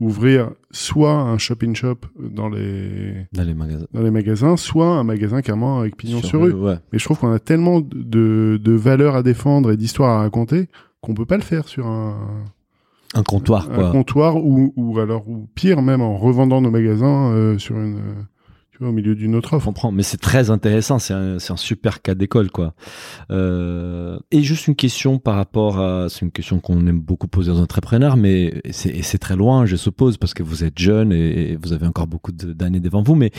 ouvrir soit un shop-in shop dans les, Dans les magasins. dans les magasins, soit un magasin carrément avec pignon sur, rue. Ouais. Mais je trouve qu'on a tellement de, de valeurs à défendre et d'histoires à raconter qu'on peut pas le faire sur un, Un comptoir, un comptoir ou, ou alors ou pire même en revendant nos magasins euh, sur une tu vois au milieu d'une autre Je offre. comprends, mais c'est très intéressant, c'est un, c'est un super cas d'école, quoi. Euh, et juste une question par rapport à, c'est une question qu'on aime beaucoup poser aux entrepreneurs, mais c'est, et c'est très loin, je suppose, parce que vous êtes jeune et, et vous avez encore beaucoup de- d'années devant vous, mais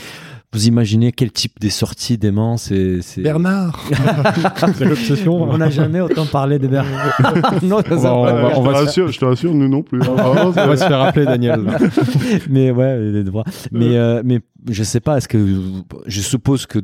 vous imaginez quel type des sorties d'aimants c'est, c'est... Bernard C'est l'obsession. On n'a jamais autant parlé de Bernard. non, On va- on va. va- je, on te rassure, je te rassure, nous non plus. hein. Vraiment, On va se faire appeler Daniel. mais ouais, les droits. Mais, euh, mais je sais pas, est-ce que je suppose que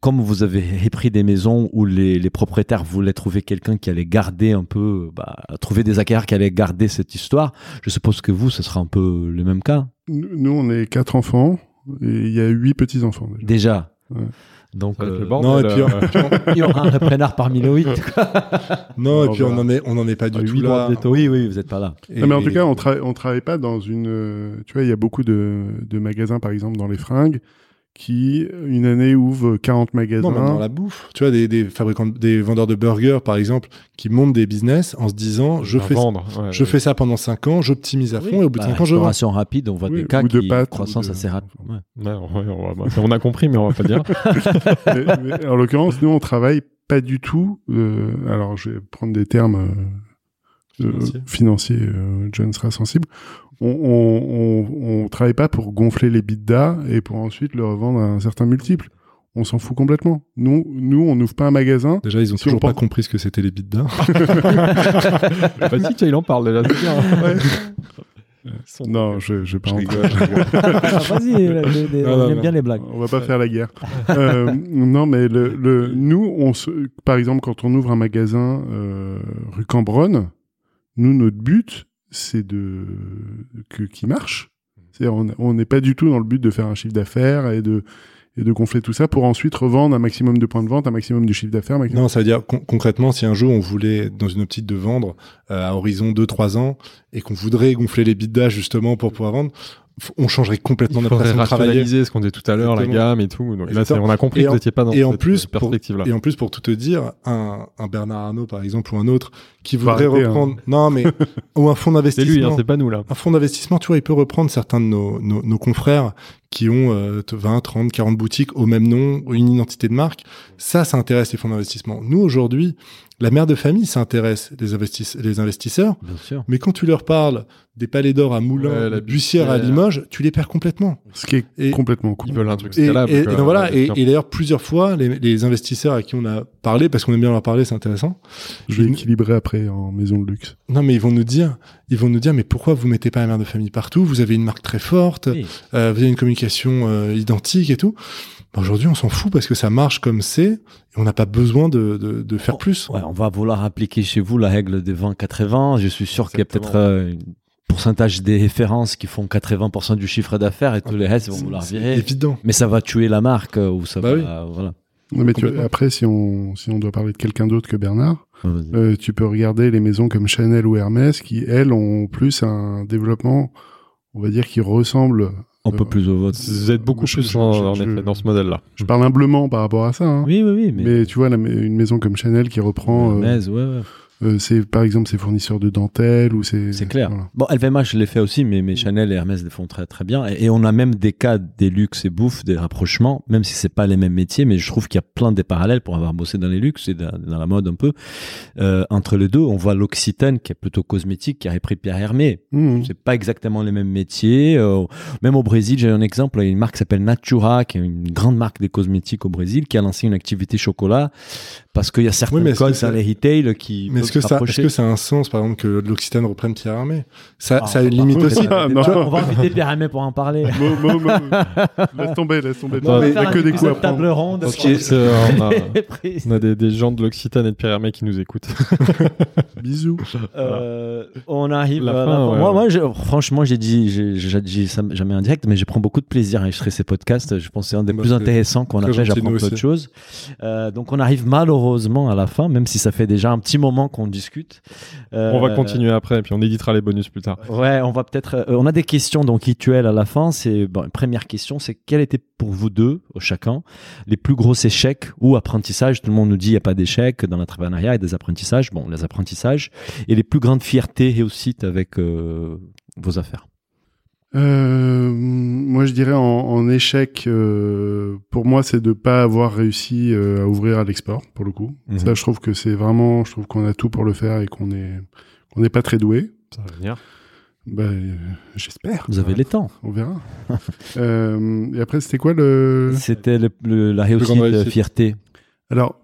comme vous avez pris des maisons où les, les propriétaires voulaient trouver quelqu'un qui allait garder un peu, bah, trouver des acquéreurs qui allaient garder cette histoire, je suppose que vous, ce sera un peu le même cas. nous, on est quatre enfants et il y a huit petits enfants déjà. Déjà. Ouais. Donc, euh, le bordel. non, et puis, euh, il y aura un repreneur parmi les huit. Non, et puis on voilà. en est, on en est pas du Ah, tout là. oui, oui, vous n'êtes pas là. Et- Non, mais en et- tout cas, on, tra- on travaille pas dans une. euh, Tu vois, il y a beaucoup de, de magasins, par exemple, dans les fringues, qui, une année, ouvrent 40 magasins. Non, dans la bouffe. Tu vois, des, des fabricants, des vendeurs de burgers, par exemple, qui montent des business en se disant, je fais, vendre. ouais. je fais ça pendant 5 ans, j'optimise à fond, et au bout de Bah, 5 ans, je vends. restauration rapide, on voit Oui, des cas ou de qui pâtes, croissance ou de- assez rapide. Ouais. Ouais, ouais, on, va- on a compris, mais on va pas dire. mais, mais en l'occurrence, nous, on travaille pas du tout. euh, alors, je vais prendre des termes euh, euh, Financiers. financiers. euh, John sera sensible. On, on, on, on travaille pas pour gonfler les bidas et pour ensuite le revendre à un certain multiple. On s'en fout complètement. Nous, nous, on n'ouvre pas un magasin. Déjà, ils ont Si toujours on pas compris ce que c'était les bidas. bah si, tiens, il en parle déjà. bien. Son- Non, je, je vais pas Je rentrer. rigole, je rigole. Ah, Vas-y, on aime bien les blagues. On va pas faire la guerre. Euh, non, mais le, le, nous, on se, par exemple, quand on ouvre un magasin euh, rue Cambronne, nous, notre but, c'est de que qui marche. C'est-à-dire, on- n'est pas du tout dans le but de faire un chiffre d'affaires et de et de gonfler tout ça pour ensuite revendre un maximum de points de vente, un maximum de chiffre d'affaires. maximum- Non, ça veut dire con- concrètement, si un jour on voulait, dans une optique de vendre euh, à horizon 2-3 ans, et qu'on voudrait gonfler les bidas justement pour pouvoir vendre, on changerait complètement Il notre façon de travailler. rationaliser ce qu'on disait tout à l'heure, la gamme et tout. Donc là, on a compris Et que en- vous n'étiez pas dans et en cette plus, pour- perspective-là. Et en plus, pour tout te dire, un, un Bernard Arnault, par exemple, ou un autre, qui voudrait arrêter, hein. reprendre, non, mais, ou un fonds C'est lui, hein, d'investissement. c'est pas nous là. un fonds d'investissement, tu vois, il peut reprendre certains de nos, nos, nos confrères qui ont euh, 20, 30, 40 boutiques au même nom, une identité de marque. Ça, ça intéresse les fonds d'investissement. Nous, aujourd'hui, la mère de famille, ça intéresse les, investis les investisseurs. Bien sûr. Mais quand tu leur parles des palais d'or à Moulins, Ouais, la Bussière à. Limoges, tu les perds complètement. Ce qui est Et- complètement cool. Ils veulent un truc Et, scalable. et- et quoi. donc voilà, et, Bien et d'ailleurs plusieurs fois, les, les investisseurs à qui on a parlé, parce qu'on aime bien leur parler, c'est intéressant. Je vais équilibrer après en maison de luxe. Non, mais ils vont nous dire, ils vont nous dire, mais pourquoi vous mettez pas la mère de famille partout? Vous avez une marque très forte, Oui. euh, vous avez une communication euh, identique et tout. Bah, Aujourd'hui, on s'en fout parce que ça marche comme c'est, et on n'a pas besoin de, de, de faire plus. Ouais, on va vouloir appliquer chez vous la règle des 20-80. Je suis sûr qu'il y a peut-être euh, un pourcentage des références qui font 80% du chiffre d'affaires et tous les restes vont vouloir c'est virer. évident. Mais ça va tuer la marque euh, ou ça Bah va. Voilà. Non, mais tu- après, si on, si on doit parler de quelqu'un d'autre que Bernard, Vas-y. euh, tu peux regarder les maisons comme Chanel ou Hermès qui, elles, ont plus un développement, on va dire, qui ressemble. Un peu plus au vote. Vous êtes beaucoup Je- plus je- en, je- en je- effet dans ce modèle-là. Je parle humblement par rapport à ça. Hein. Oui, oui, oui. Mais, Mais, tu vois, la- une maison comme Chanel qui reprend, euh, ouais, ouais. Euh, c'est par exemple ses fournisseurs de dentelle ou ses. C'est clair. voilà. Bon, LVMH, je l'ai fait aussi, mais, mais Chanel et Hermès le font très très bien. Et, et on a même des cas des luxe et bouffe, des rapprochements, même si c'est pas les mêmes métiers, mais je trouve qu'il y a plein de parallèles pour avoir bossé dans les luxes et dans, dans la mode un peu. Euh, entre les deux, on voit l'Occitane qui est plutôt cosmétique, qui a repris Pierre Hermé. Mhm. C'est pas exactement les mêmes métiers. Euh, même au Brésil, j'ai un exemple, il y a une marque qui s'appelle Natura, qui est une grande marque des cosmétiques au Brésil, qui a lancé une activité chocolat parce qu'il y a certains Oui, codes dans les retail qui Mais est-ce que, ça, est-ce que ça a un sens, par exemple, que l'Occitane reprenne Pierre Armé Ça, Ah, ça a une limite contre, aussi. Ah, Tu non. vois, On va inviter Pierre Hermé pour en parler. Mo- mo- mo- laisse tomber, laisse tomber. Non, mais- Il y a que des coups à table ronde. On a, Prise. on a des, des gens de l'Occitane et de Pierre Hermé qui nous écoutent. Bisous. Euh, on arrive La à fin, ouais, moi, ouais. moi je- franchement j'ai dit j'ai j'ai dit ça jamais en direct mais je prends beaucoup de plaisir à enregistrer ces podcasts je pense que c'est un des plus intéressants qu'on a fait j'apprends aussi. choses Euh, donc on arrive malheureusement à la fin même si ça fait déjà un petit moment qu'on discute Euh, On va continuer après, et puis on éditera les bonus plus tard. Ouais, on va peut-être. euh, on a des questions donc rituelles à la fin. C'est bon, première question, c'est quel était pour vous deux, euh, chacun, les plus gros échecs ou apprentissages? Tout le monde nous dit il n'y a pas d'échecs dans l'entrepreneuriat, il y a des apprentissages. Bon, les apprentissages et les plus grandes fiertés et réussites avec euh, vos affaires. Euh, moi, je dirais en, en échec, euh, pour moi, c'est de pas avoir réussi euh, à ouvrir à l'export, pour le coup. Mhm. Ça, je trouve que c'est vraiment, je trouve qu'on a tout pour le faire et qu'on est, qu'on n'est pas très doué. Ça va venir. Bah, euh, j'espère. Vous avez les temps. On verra. euh, et après, c'était quoi le C'était le- le- la réussite. fierté? Alors,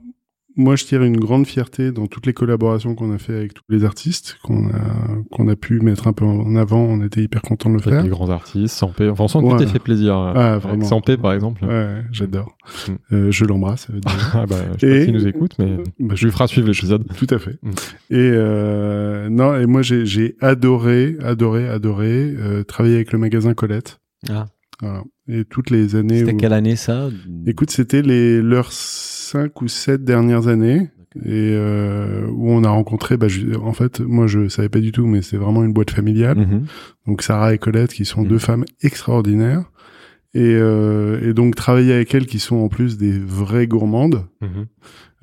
moi, je tire une grande fierté dans toutes les collaborations qu'on a fait avec tous les artistes, qu'on a, qu'on a pu mettre un peu en avant. On était hyper contents de le faire. des grands artistes, Sampé. Enfin, on t'es fait plaisir. euh, Ah, avec vraiment. Sampé, par exemple. Ouais, j'adore. Mm. Euh, je l'embrasse. Ah bah, je sais pas Et- s'il nous écoute, mais Bah, je lui ferai suivre l'épisode. Tout à fait. Mm. Et euh, non, et moi j'ai j'ai adoré, adoré, adoré euh, travailler avec le magasin Colette. Ah. Voilà. Et toutes les années. C'était Où... quelle année ça? Écoute, c'était les leurs cinq ou sept dernières années. Et euh, où on a rencontré, bah, je- en fait, moi je savais pas du tout, mais c'est vraiment une boîte familiale. Mhm. Donc Sarah et Colette, qui sont Mhm. deux femmes extraordinaires. Et, euh, et donc travailler avec elles, qui sont en plus des vraies gourmandes. Mhm.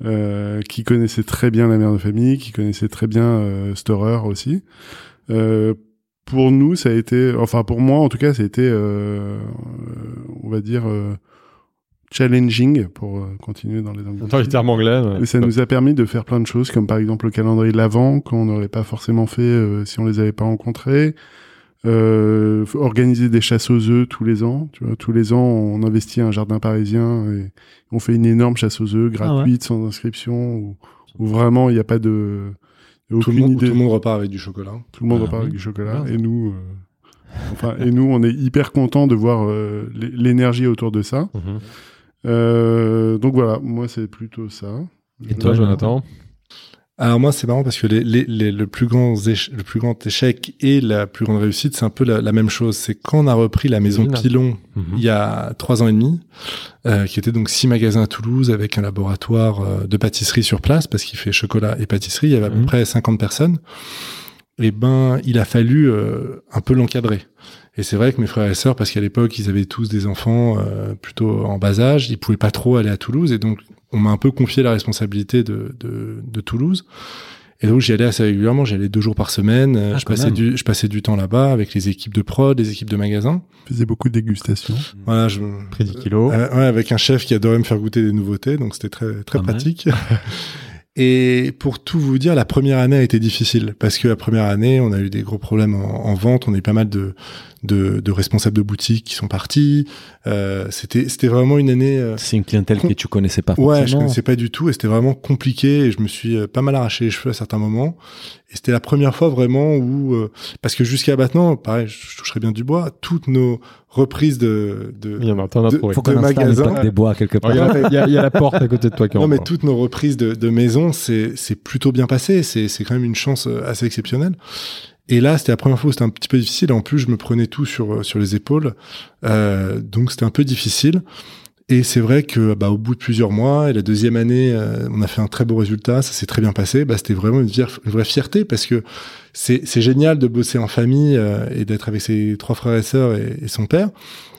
euh, qui connaissait très bien la mère de famille, qui connaissait très bien euh, Storer aussi. Euh, pour nous, ça a été, enfin pour moi en tout cas, ça a été, euh, euh, on va dire, euh, challenging pour euh, continuer dans les Attends, les anglais. termes anglais. ouais. Et ça nous a permis de faire plein de choses, comme par exemple le calendrier de l'Avent, qu'on n'aurait pas forcément fait euh, si on les avait pas rencontrés. Euh, organiser des chasses aux œufs tous les ans. Tu vois, tous les ans, on investit un jardin parisien et on fait une énorme chasse aux œufs gratuite, sans inscription, où, où vraiment il n'y a pas de Tout le, monde, idée. tout le monde repart avec du chocolat. Tout le monde Ah repart oui. avec du chocolat. Et nous, euh, enfin, et nous, on est hyper contents de voir euh, l'é- l'énergie autour de ça. Mhm. Euh, donc voilà, moi c'est plutôt ça. Et Toi, Jonathan Alors moi, c'est marrant parce que les, les, les- le, plus grand le plus grand échec et la plus grande réussite, c'est un peu la, la même chose. C'est quand on a repris la maison. Pilon Mhm. il y a trois ans et demi, euh, qui était donc six magasins à Toulouse avec un laboratoire euh, de pâtisserie sur place parce qu'il fait chocolat et pâtisserie. Il y avait à peu Mhm. près 50 personnes. Et ben, il a fallu euh, un peu l'encadrer. Et c'est vrai que mes frères et sœurs, parce qu'à l'époque, ils avaient tous des enfants euh, plutôt en bas âge, ils pouvaient pas trop aller à Toulouse. Et donc, on m'a un peu confié la responsabilité de, de, de Toulouse. Et donc j'y allais assez régulièrement, j'y allais deux jours par semaine. Ah, je passais du, je passais du temps là-bas avec les équipes de prod, les équipes de magasins. Je faisais beaucoup de dégustations. Voilà, je Pris 10 kilos. Euh, ouais, avec un chef qui adorait me faire goûter des nouveautés, donc c'était très très Pas pratique. Et pour tout vous dire, la première année a été difficile parce que la première année, on a eu des gros problèmes en, en vente. On a eu pas mal de, de, de responsables de boutiques qui sont partis. Euh, c'était c'était vraiment une année. euh, C'est une clientèle que tu connaissais pas Ouais, je connaissais pas du tout et c'était vraiment compliqué et je me suis euh, pas mal arraché les cheveux à certains moments. Et c'était la première fois vraiment où, euh, parce que jusqu'à maintenant, pareil, je toucherais bien du bois, toutes nos reprises de, de, Il y en a, de-. Faut de plaque des bois quelque part. Regarde, Il y, a- il y a la porte à côté de toi qui Non, rentre. mais toutes nos reprises de, de maison, c'est c'est plutôt bien passé. C'est c'est quand même une chance euh, assez exceptionnelle. Et là, c'était la première fois où c'était un petit peu difficile. En plus, je me prenais tout sur euh, sur les épaules, euh, donc c'était un peu difficile. Et c'est vrai que bah, au bout de plusieurs mois, et la deuxième année, euh, on a fait un très beau résultat, ça s'est très bien passé. Bah, c'était vraiment une, vraie fierté parce que c'est c'est génial de bosser en famille euh, et d'être avec ses trois frères et sœurs et, et son père.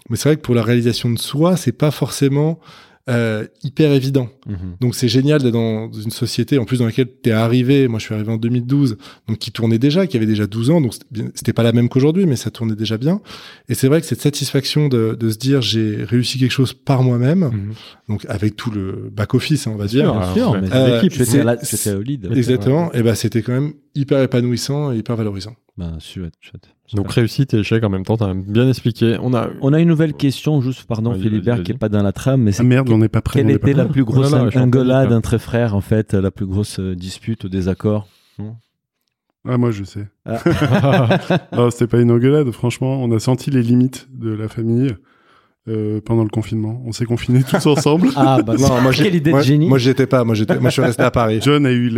Mais c'est vrai que pour la réalisation de soi, c'est pas forcément euh, hyper évident. Mhm. Donc c'est génial d'être dans une société en plus dans laquelle tu es arrivé. Moi je suis arrivé en 2012, donc qui tournait déjà, qui avait déjà 12 ans, donc c'était pas la même qu'aujourd'hui, mais ça tournait déjà bien. Et c'est vrai que cette satisfaction de, de se dire j'ai réussi quelque chose par moi-même, Mhm. donc avec tout le back office, hein, on va dire. sûr, Bien sûr, ouais. Euh, j'étais au lead. Exactement. Et ben c'était quand même hyper épanouissant et hyper valorisant. Ben, chouette, chouette. Donc réussite et échec en même temps, t'as bien expliqué. On a. On a une nouvelle question, juste, pardon, Vas-y, Philibert, vas-y, qui est vas-y. pas dans la trame, mais Ah c'est merde, on n'est pas prêt. quelle n'est était la plus grosse je suis en engueulade entre frères, en fait, la plus grosse euh, dispute ou désaccord? Ah, moi, je sais. Ah. Non, c'était pas une engueulade, franchement. On a senti les limites de la famille euh, pendant le confinement. On s'est confinés tous ensemble. Ah, bah, Non, moi, quelle idée de génie Moi j'y étais pas. Moi j'étais, moi je suis resté à Paris. John a eu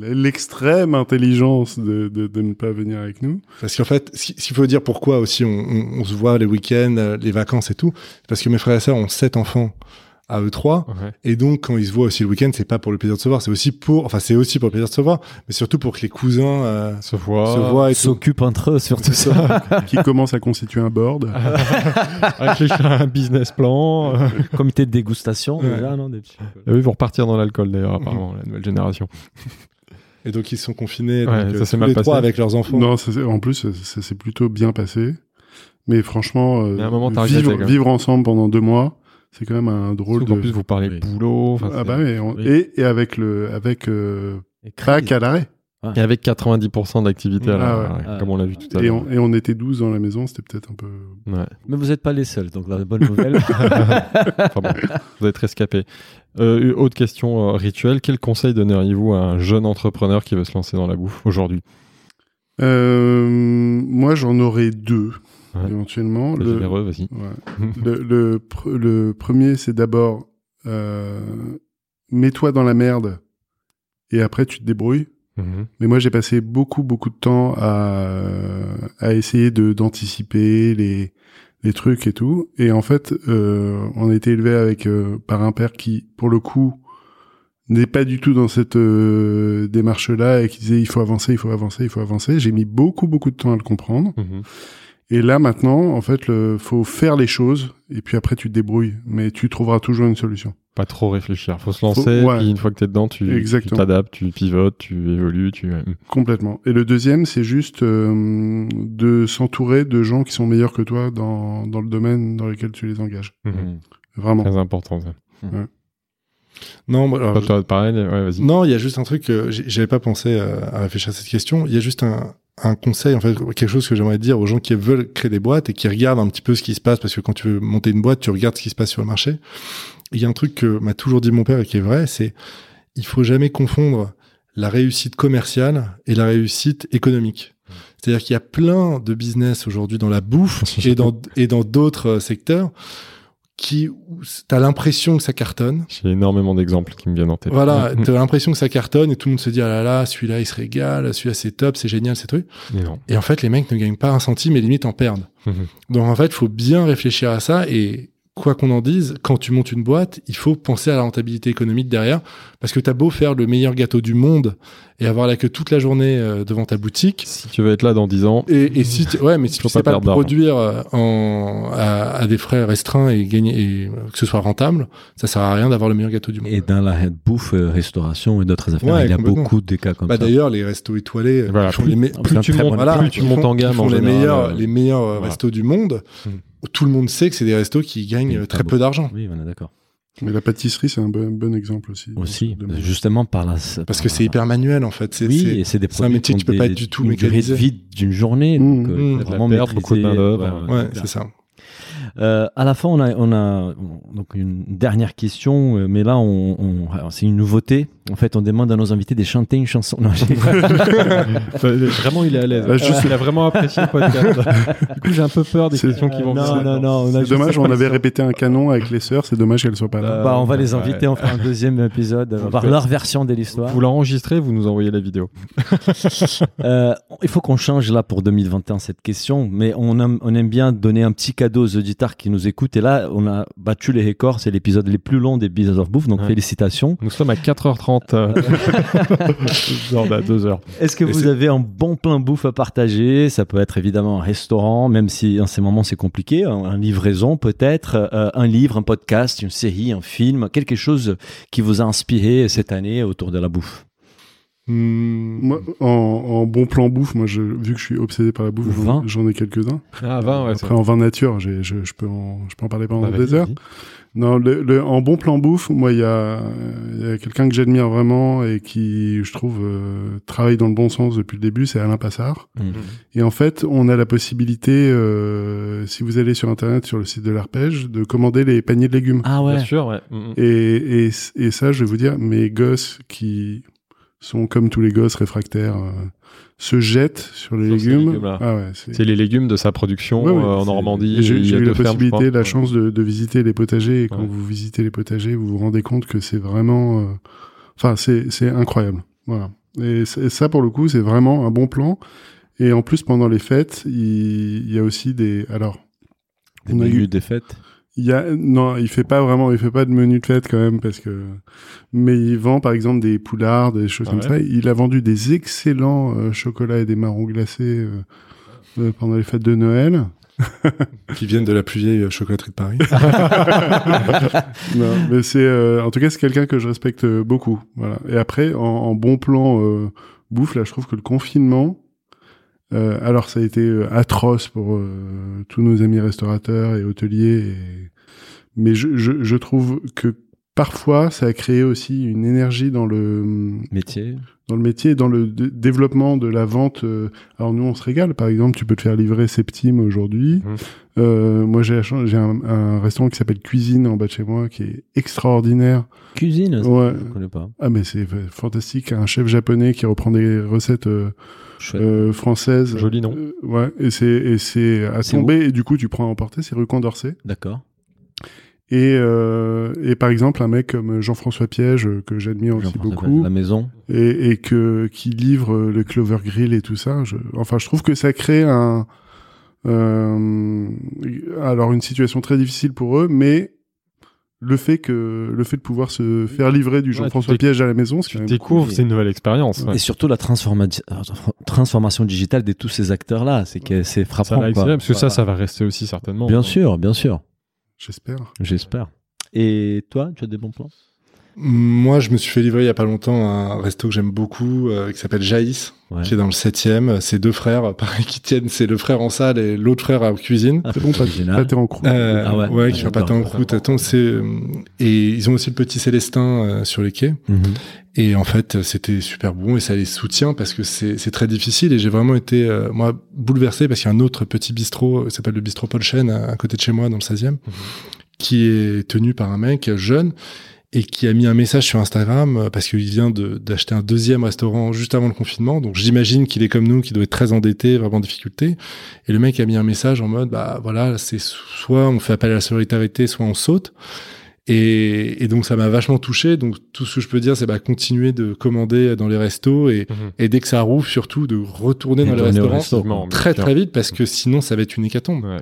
l'extrême intelligence de, de, de ne pas venir avec nous. Parce qu'en fait, ce qu'il faut dire pourquoi aussi on, on- on se voit les week-ends, euh, les vacances et tout, c'est parce que mes frères et sœurs ont sept enfants à eux trois. Ouais. Et donc, quand ils se voient aussi le week-end, c'est pas pour le plaisir de se voir, c'est aussi pour, enfin, c'est aussi pour le plaisir de se voir, mais surtout pour que les cousins euh, Se voient et tout. s'occupent entre eux sur tout ça. qui commence à constituer un board. Réfléchir à un business plan. euh. Comité de dégustation, Ouais. déjà, non, des petits- Et oui, pour partir dans l'alcool d'ailleurs, apparemment, la nouvelle génération. Et donc, ils sont confinés, Ouais, donc, ça s'est tous mal les passé. trois avec leurs enfants. Non, ça, en plus, ça, ça s'est plutôt bien passé. Mais franchement, euh, Mais à un moment, t'as regretté, vivre, quand même. vivre ensemble pendant deux mois, c'est quand même un drôle de. qu'en plus, vous parlez Oui. boulot. ah bah oui, on- Oui. et, et avec le avec euh, Pâques à l'arrêt. Et avec 90% d'activité, Ah ouais. ouais, comme on l'a vu tout à Et l'heure. on, et on était 12 dans la maison, c'était peut-être un peu. Ouais. Mais vous n'êtes pas les seuls, donc la bonne nouvelle. Enfin bon, vous êtes rescapé. Euh, autre question euh, rituelle. Quel conseil donneriez-vous à un jeune entrepreneur qui veut se lancer dans la bouffe aujourd'hui? Euh, moi, j'en aurais deux Ouais. éventuellement. T'es Le, généreux, vas-y. ouais. le, le, pr- le premier, c'est d'abord euh, mets-toi dans la merde et après tu te débrouilles. Mhm. Mais moi, j'ai passé beaucoup, beaucoup de temps à, à essayer de d'anticiper les, les trucs et tout. Et en fait, euh, on a été élevé avec euh, par un père qui, pour le coup, n'est pas du tout dans cette euh, démarche-là et qui disait il faut avancer, il faut avancer, il faut avancer. J'ai mis beaucoup, beaucoup de temps à le comprendre. Mhm. Et là, maintenant, en fait, le, faut faire les choses et puis après, tu te débrouilles. Mais tu trouveras toujours une solution. Pas trop réfléchir. Faut se lancer, ouais. puis une fois que t'es dedans, tu t'adaptes, tu pivotes, tu évolues, tu. ouais. Complètement. Et le deuxième, c'est juste euh, de s'entourer de gens qui sont meilleurs que toi dans, dans le domaine dans lequel tu les engages. Mhm. Vraiment. Très important, ça. Non, alors, Toi, toi, pareil, ouais. Non, il y a juste un truc que j'ai- j'avais pas pensé euh, à réfléchir à cette question. Il y a juste un, un conseil, en fait, quelque chose que j'aimerais dire aux gens qui veulent créer des boîtes et qui regardent un petit peu ce qui se passe, parce que quand tu veux monter une boîte, tu regardes ce qui se passe sur le marché. Il y a un truc que m'a toujours dit mon père et qui est vrai, c'est il faut jamais confondre la réussite commerciale et la réussite économique. C'est-à-dire qu'il y a plein de business aujourd'hui dans la bouffe et dans et dans d'autres euh, secteurs qui tu as l'impression que ça cartonne. J'ai énormément d'exemples qui me viennent en tête. Voilà, Mhm. t'as l'impression que ça cartonne et tout le monde se dit ah là là, celui-là il se régale, celui-là c'est top, c'est génial, c'est truc. Mais non. Et en fait, les mecs ne gagnent pas un centime et limite en perdent. Mhm. Donc en fait, faut bien réfléchir à ça et quoi qu'on en dise, quand tu montes une boîte, il faut penser à la rentabilité économique derrière, parce que t'as beau faire le meilleur gâteau du monde et avoir la queue toute la journée euh, devant ta boutique. Si tu veux être là dans 10 ans. Et, et si tu, ouais, mais si Faut tu sais pas pas produire euh, en, à, à des frais restreints et gagner, et que ce soit rentable, ça sert à rien d'avoir le meilleur gâteau du monde. Et dans la bouffe, euh, restauration et d'autres affaires, Ouais, il y a beaucoup de cas comme Bah ça. d'ailleurs, les restos étoilés, Voilà, plus- les, tu montes, bon plus exemple. tu ils montes font- en gamme font en les général, meilleurs, euh, les meilleurs voilà. restos du monde. Hmm. Tout le monde sait que c'est des restos qui gagnent euh, très peu d'argent. Oui, on est d'accord. Mais la pâtisserie, c'est un bon, bon exemple aussi. Aussi, justement par la. Parce que c'est hyper manuel en fait. C'est, Oui, c'est- et c'est des c'est un produits métier qui peux pas des- du tout une durée de vie d'une journée. Mmh, donc, euh, mmh. De la vraiment perte, beaucoup de maîtriser, main-d'œuvre, ouais, c'est ça. Euh, à la fin, on a, on a donc une dernière question, euh, mais là, on, on- alors, c'est une nouveauté. En fait, on demande à nos invités de chanter une chanson. Non, j'ai- Vraiment, il est à l'aise. Bah, juste- il a vraiment apprécié le podcast. du coup, j'ai un peu peur des questions qui vont non, venir. non, non, C'est dommage, on avait répété un canon avec les sœurs, c'est dommage qu'elles soient pas là. Bah, on va les Ouais. inviter, on fera un deuxième épisode, on va voir leur version de l'histoire. Vous l'enregistrez, vous nous envoyez la vidéo. Euh, il faut qu'on change là pour 2021 cette question, mais on aime, on aime bien donner un petit cadeau aux auditeurs qui nous écoutent. Et là, on a battu les records, c'est l'épisode les plus longs des Business of Bouffe, donc Ouais. félicitations. Nous sommes à 4h30. Euh, genre à 2h. Est-ce que Et vous avez un bon plein bouffe à partager? Ça peut être évidemment un restaurant, même si en ces moments c'est compliqué, un, un livraison peut-être, euh, un livre, un podcast, une série, un film, quelque chose qui vous a inspiré cette année autour de la bouffe? Hmm, Moi, en, en bon plan bouffe, moi, je, vu que je suis obsédé par la bouffe, Ou j'en- ai quelques-uns. Ah, 20, ouais. Après, en vin nature, je, je peux en, je peux en parler pendant Bah, des heures. Non, le, le- en bon plan bouffe, moi, il y a, il y a quelqu'un que j'admire vraiment et qui, je trouve, euh, travaille dans le bon sens depuis le début, c'est Alain Passard. Et en fait, on a la possibilité, euh, si vous allez sur Internet, sur le site de l'Arpège, de commander les paniers de légumes. Ah ouais. Bien sûr, ouais. Mm, mm. Et, et, et ça, je vais vous dire, mes gosses qui sont comme tous les gosses réfractaires, euh, se jettent sur les Sur légumes. ah ouais, c'est les légumes de sa production Ouais, ouais, euh, en Normandie. J'ai eu la possibilité, la chance de, de visiter les potagers. Et quand vous visitez les potagers, vous vous rendez compte que c'est vraiment, euh, enfin, c'est c'est incroyable. Voilà. Et, ça, pour le coup, c'est vraiment un bon plan. Et en plus, pendant les fêtes, il, il y a aussi des. Alors, Des on a eu- des fêtes. Il y a non, il fait pas vraiment, il fait pas de menu de fête quand même parce que, mais il vend par exemple des poulards, des choses Ah comme ouais ça. Il a vendu des excellents euh, chocolats et des marrons glacés euh, euh, pendant les fêtes de Noël. qui viennent de la plus vieille chocolaterie de Paris. non, mais c'est euh, en tout cas c'est quelqu'un que je respecte beaucoup. Voilà. Et après, en, en bon plan euh, bouffe, là, je trouve que le confinement. Euh, alors ça a été euh, atroce pour euh, tous nos amis restaurateurs et hôteliers, et- mais je, je, je trouve que parfois ça a créé aussi une énergie dans le Métier. dans le métier, dans le développement de la vente. euh, alors nous, on se régale. Par exemple, tu peux te faire livrer Septime aujourd'hui. Mhm. Euh, moi, j'ai un, un restaurant qui s'appelle Cuisine en bas de chez moi, qui est extraordinaire. Cuisine, Ouais. je ne connais pas. Ah, mais c'est f- fantastique. Un chef japonais qui reprend des recettes euh, françaises. Joli nom. Euh, ouais. Et c'est et c'est à tomber. Et du coup, tu prends à emporter. C'est rue Condorcet. D'accord. Et euh, et par exemple, un mec comme Jean-François Piège euh, que j'admire aussi beaucoup. La maison. et, et que qui livre le Clover Grill et tout ça. Je, enfin, je trouve que ça crée un euh, alors une situation très difficile pour eux, mais le fait que le fait de pouvoir se faire livrer du Jean-François Piège à la maison, c'est Tu découvres, cool. c'est une nouvelle expérience. ouais. Et surtout la transforma- euh, transformation digitale de tous ces acteurs-là. C'est que c'est frappant. quoi. parce que ça, Voilà. ça va rester aussi certainement. Bien sûr, bien sûr. J'espère. J'espère. Et toi, tu as des bons plans? Moi, je me suis fait livrer il y a pas longtemps un resto que j'aime beaucoup, euh, qui s'appelle Jaïs, Ouais. qui est dans le 7e. C'est deux frères, pareil, qui tiennent. C'est le frère en salle et l'autre frère en cuisine. Ah, C'est bon, pâté en croûte. Euh, Ah ouais. ouais, qui fait pâté en croûte. Attends, c'est euh, et ils ont aussi le petit Célestin euh, sur les quais. Mhm. Et en fait, c'était super bon et ça les soutient parce que c'est c'est très difficile et j'ai vraiment été euh, moi bouleversé parce qu'il y a un autre petit bistrot, euh, qui s'appelle le bistrot Paul Chen à, à côté de chez moi dans le 16e, qui est tenu par un mec jeune et qui a mis un message sur Instagram euh, parce qu'il vient de- d'acheter un deuxième restaurant juste avant le confinement. Donc j'imagine qu'il est comme nous, qu'il doit être très endetté, vraiment en difficulté. Et le mec a mis un message en mode bah voilà, c'est soit on fait appel à la solidarité, soit on saute. Et, et donc ça m'a vachement touché. Donc tout ce que je peux dire, c'est bah, continuer de commander dans les restos et, Mhm. et dès que ça rouvre, surtout de retourner Et dans les restaurants resto. Très très vite parce que sinon ça va être une hécatombe. Ouais.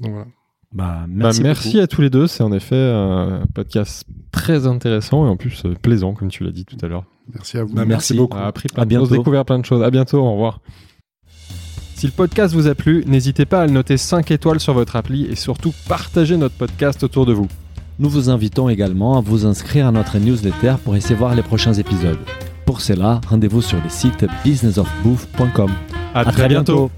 Donc voilà. Bah, Bah, merci. à tous les deux. C'est en effet un podcast très intéressant et en plus euh, plaisant, comme tu l'as dit tout à l'heure. Merci à vous. Bah, merci Merci. beaucoup. On a appris plein À de choses, découvert plein de choses. À bientôt, au revoir. Si le podcast vous a plu, n'hésitez pas à le noter 5 étoiles sur votre appli et surtout partagez notre podcast autour de vous. Nous vous invitons également à vous inscrire à notre newsletter pour essayer voir les prochains épisodes. Pour cela, rendez-vous sur le site businessofbooth.com. À, À très bientôt.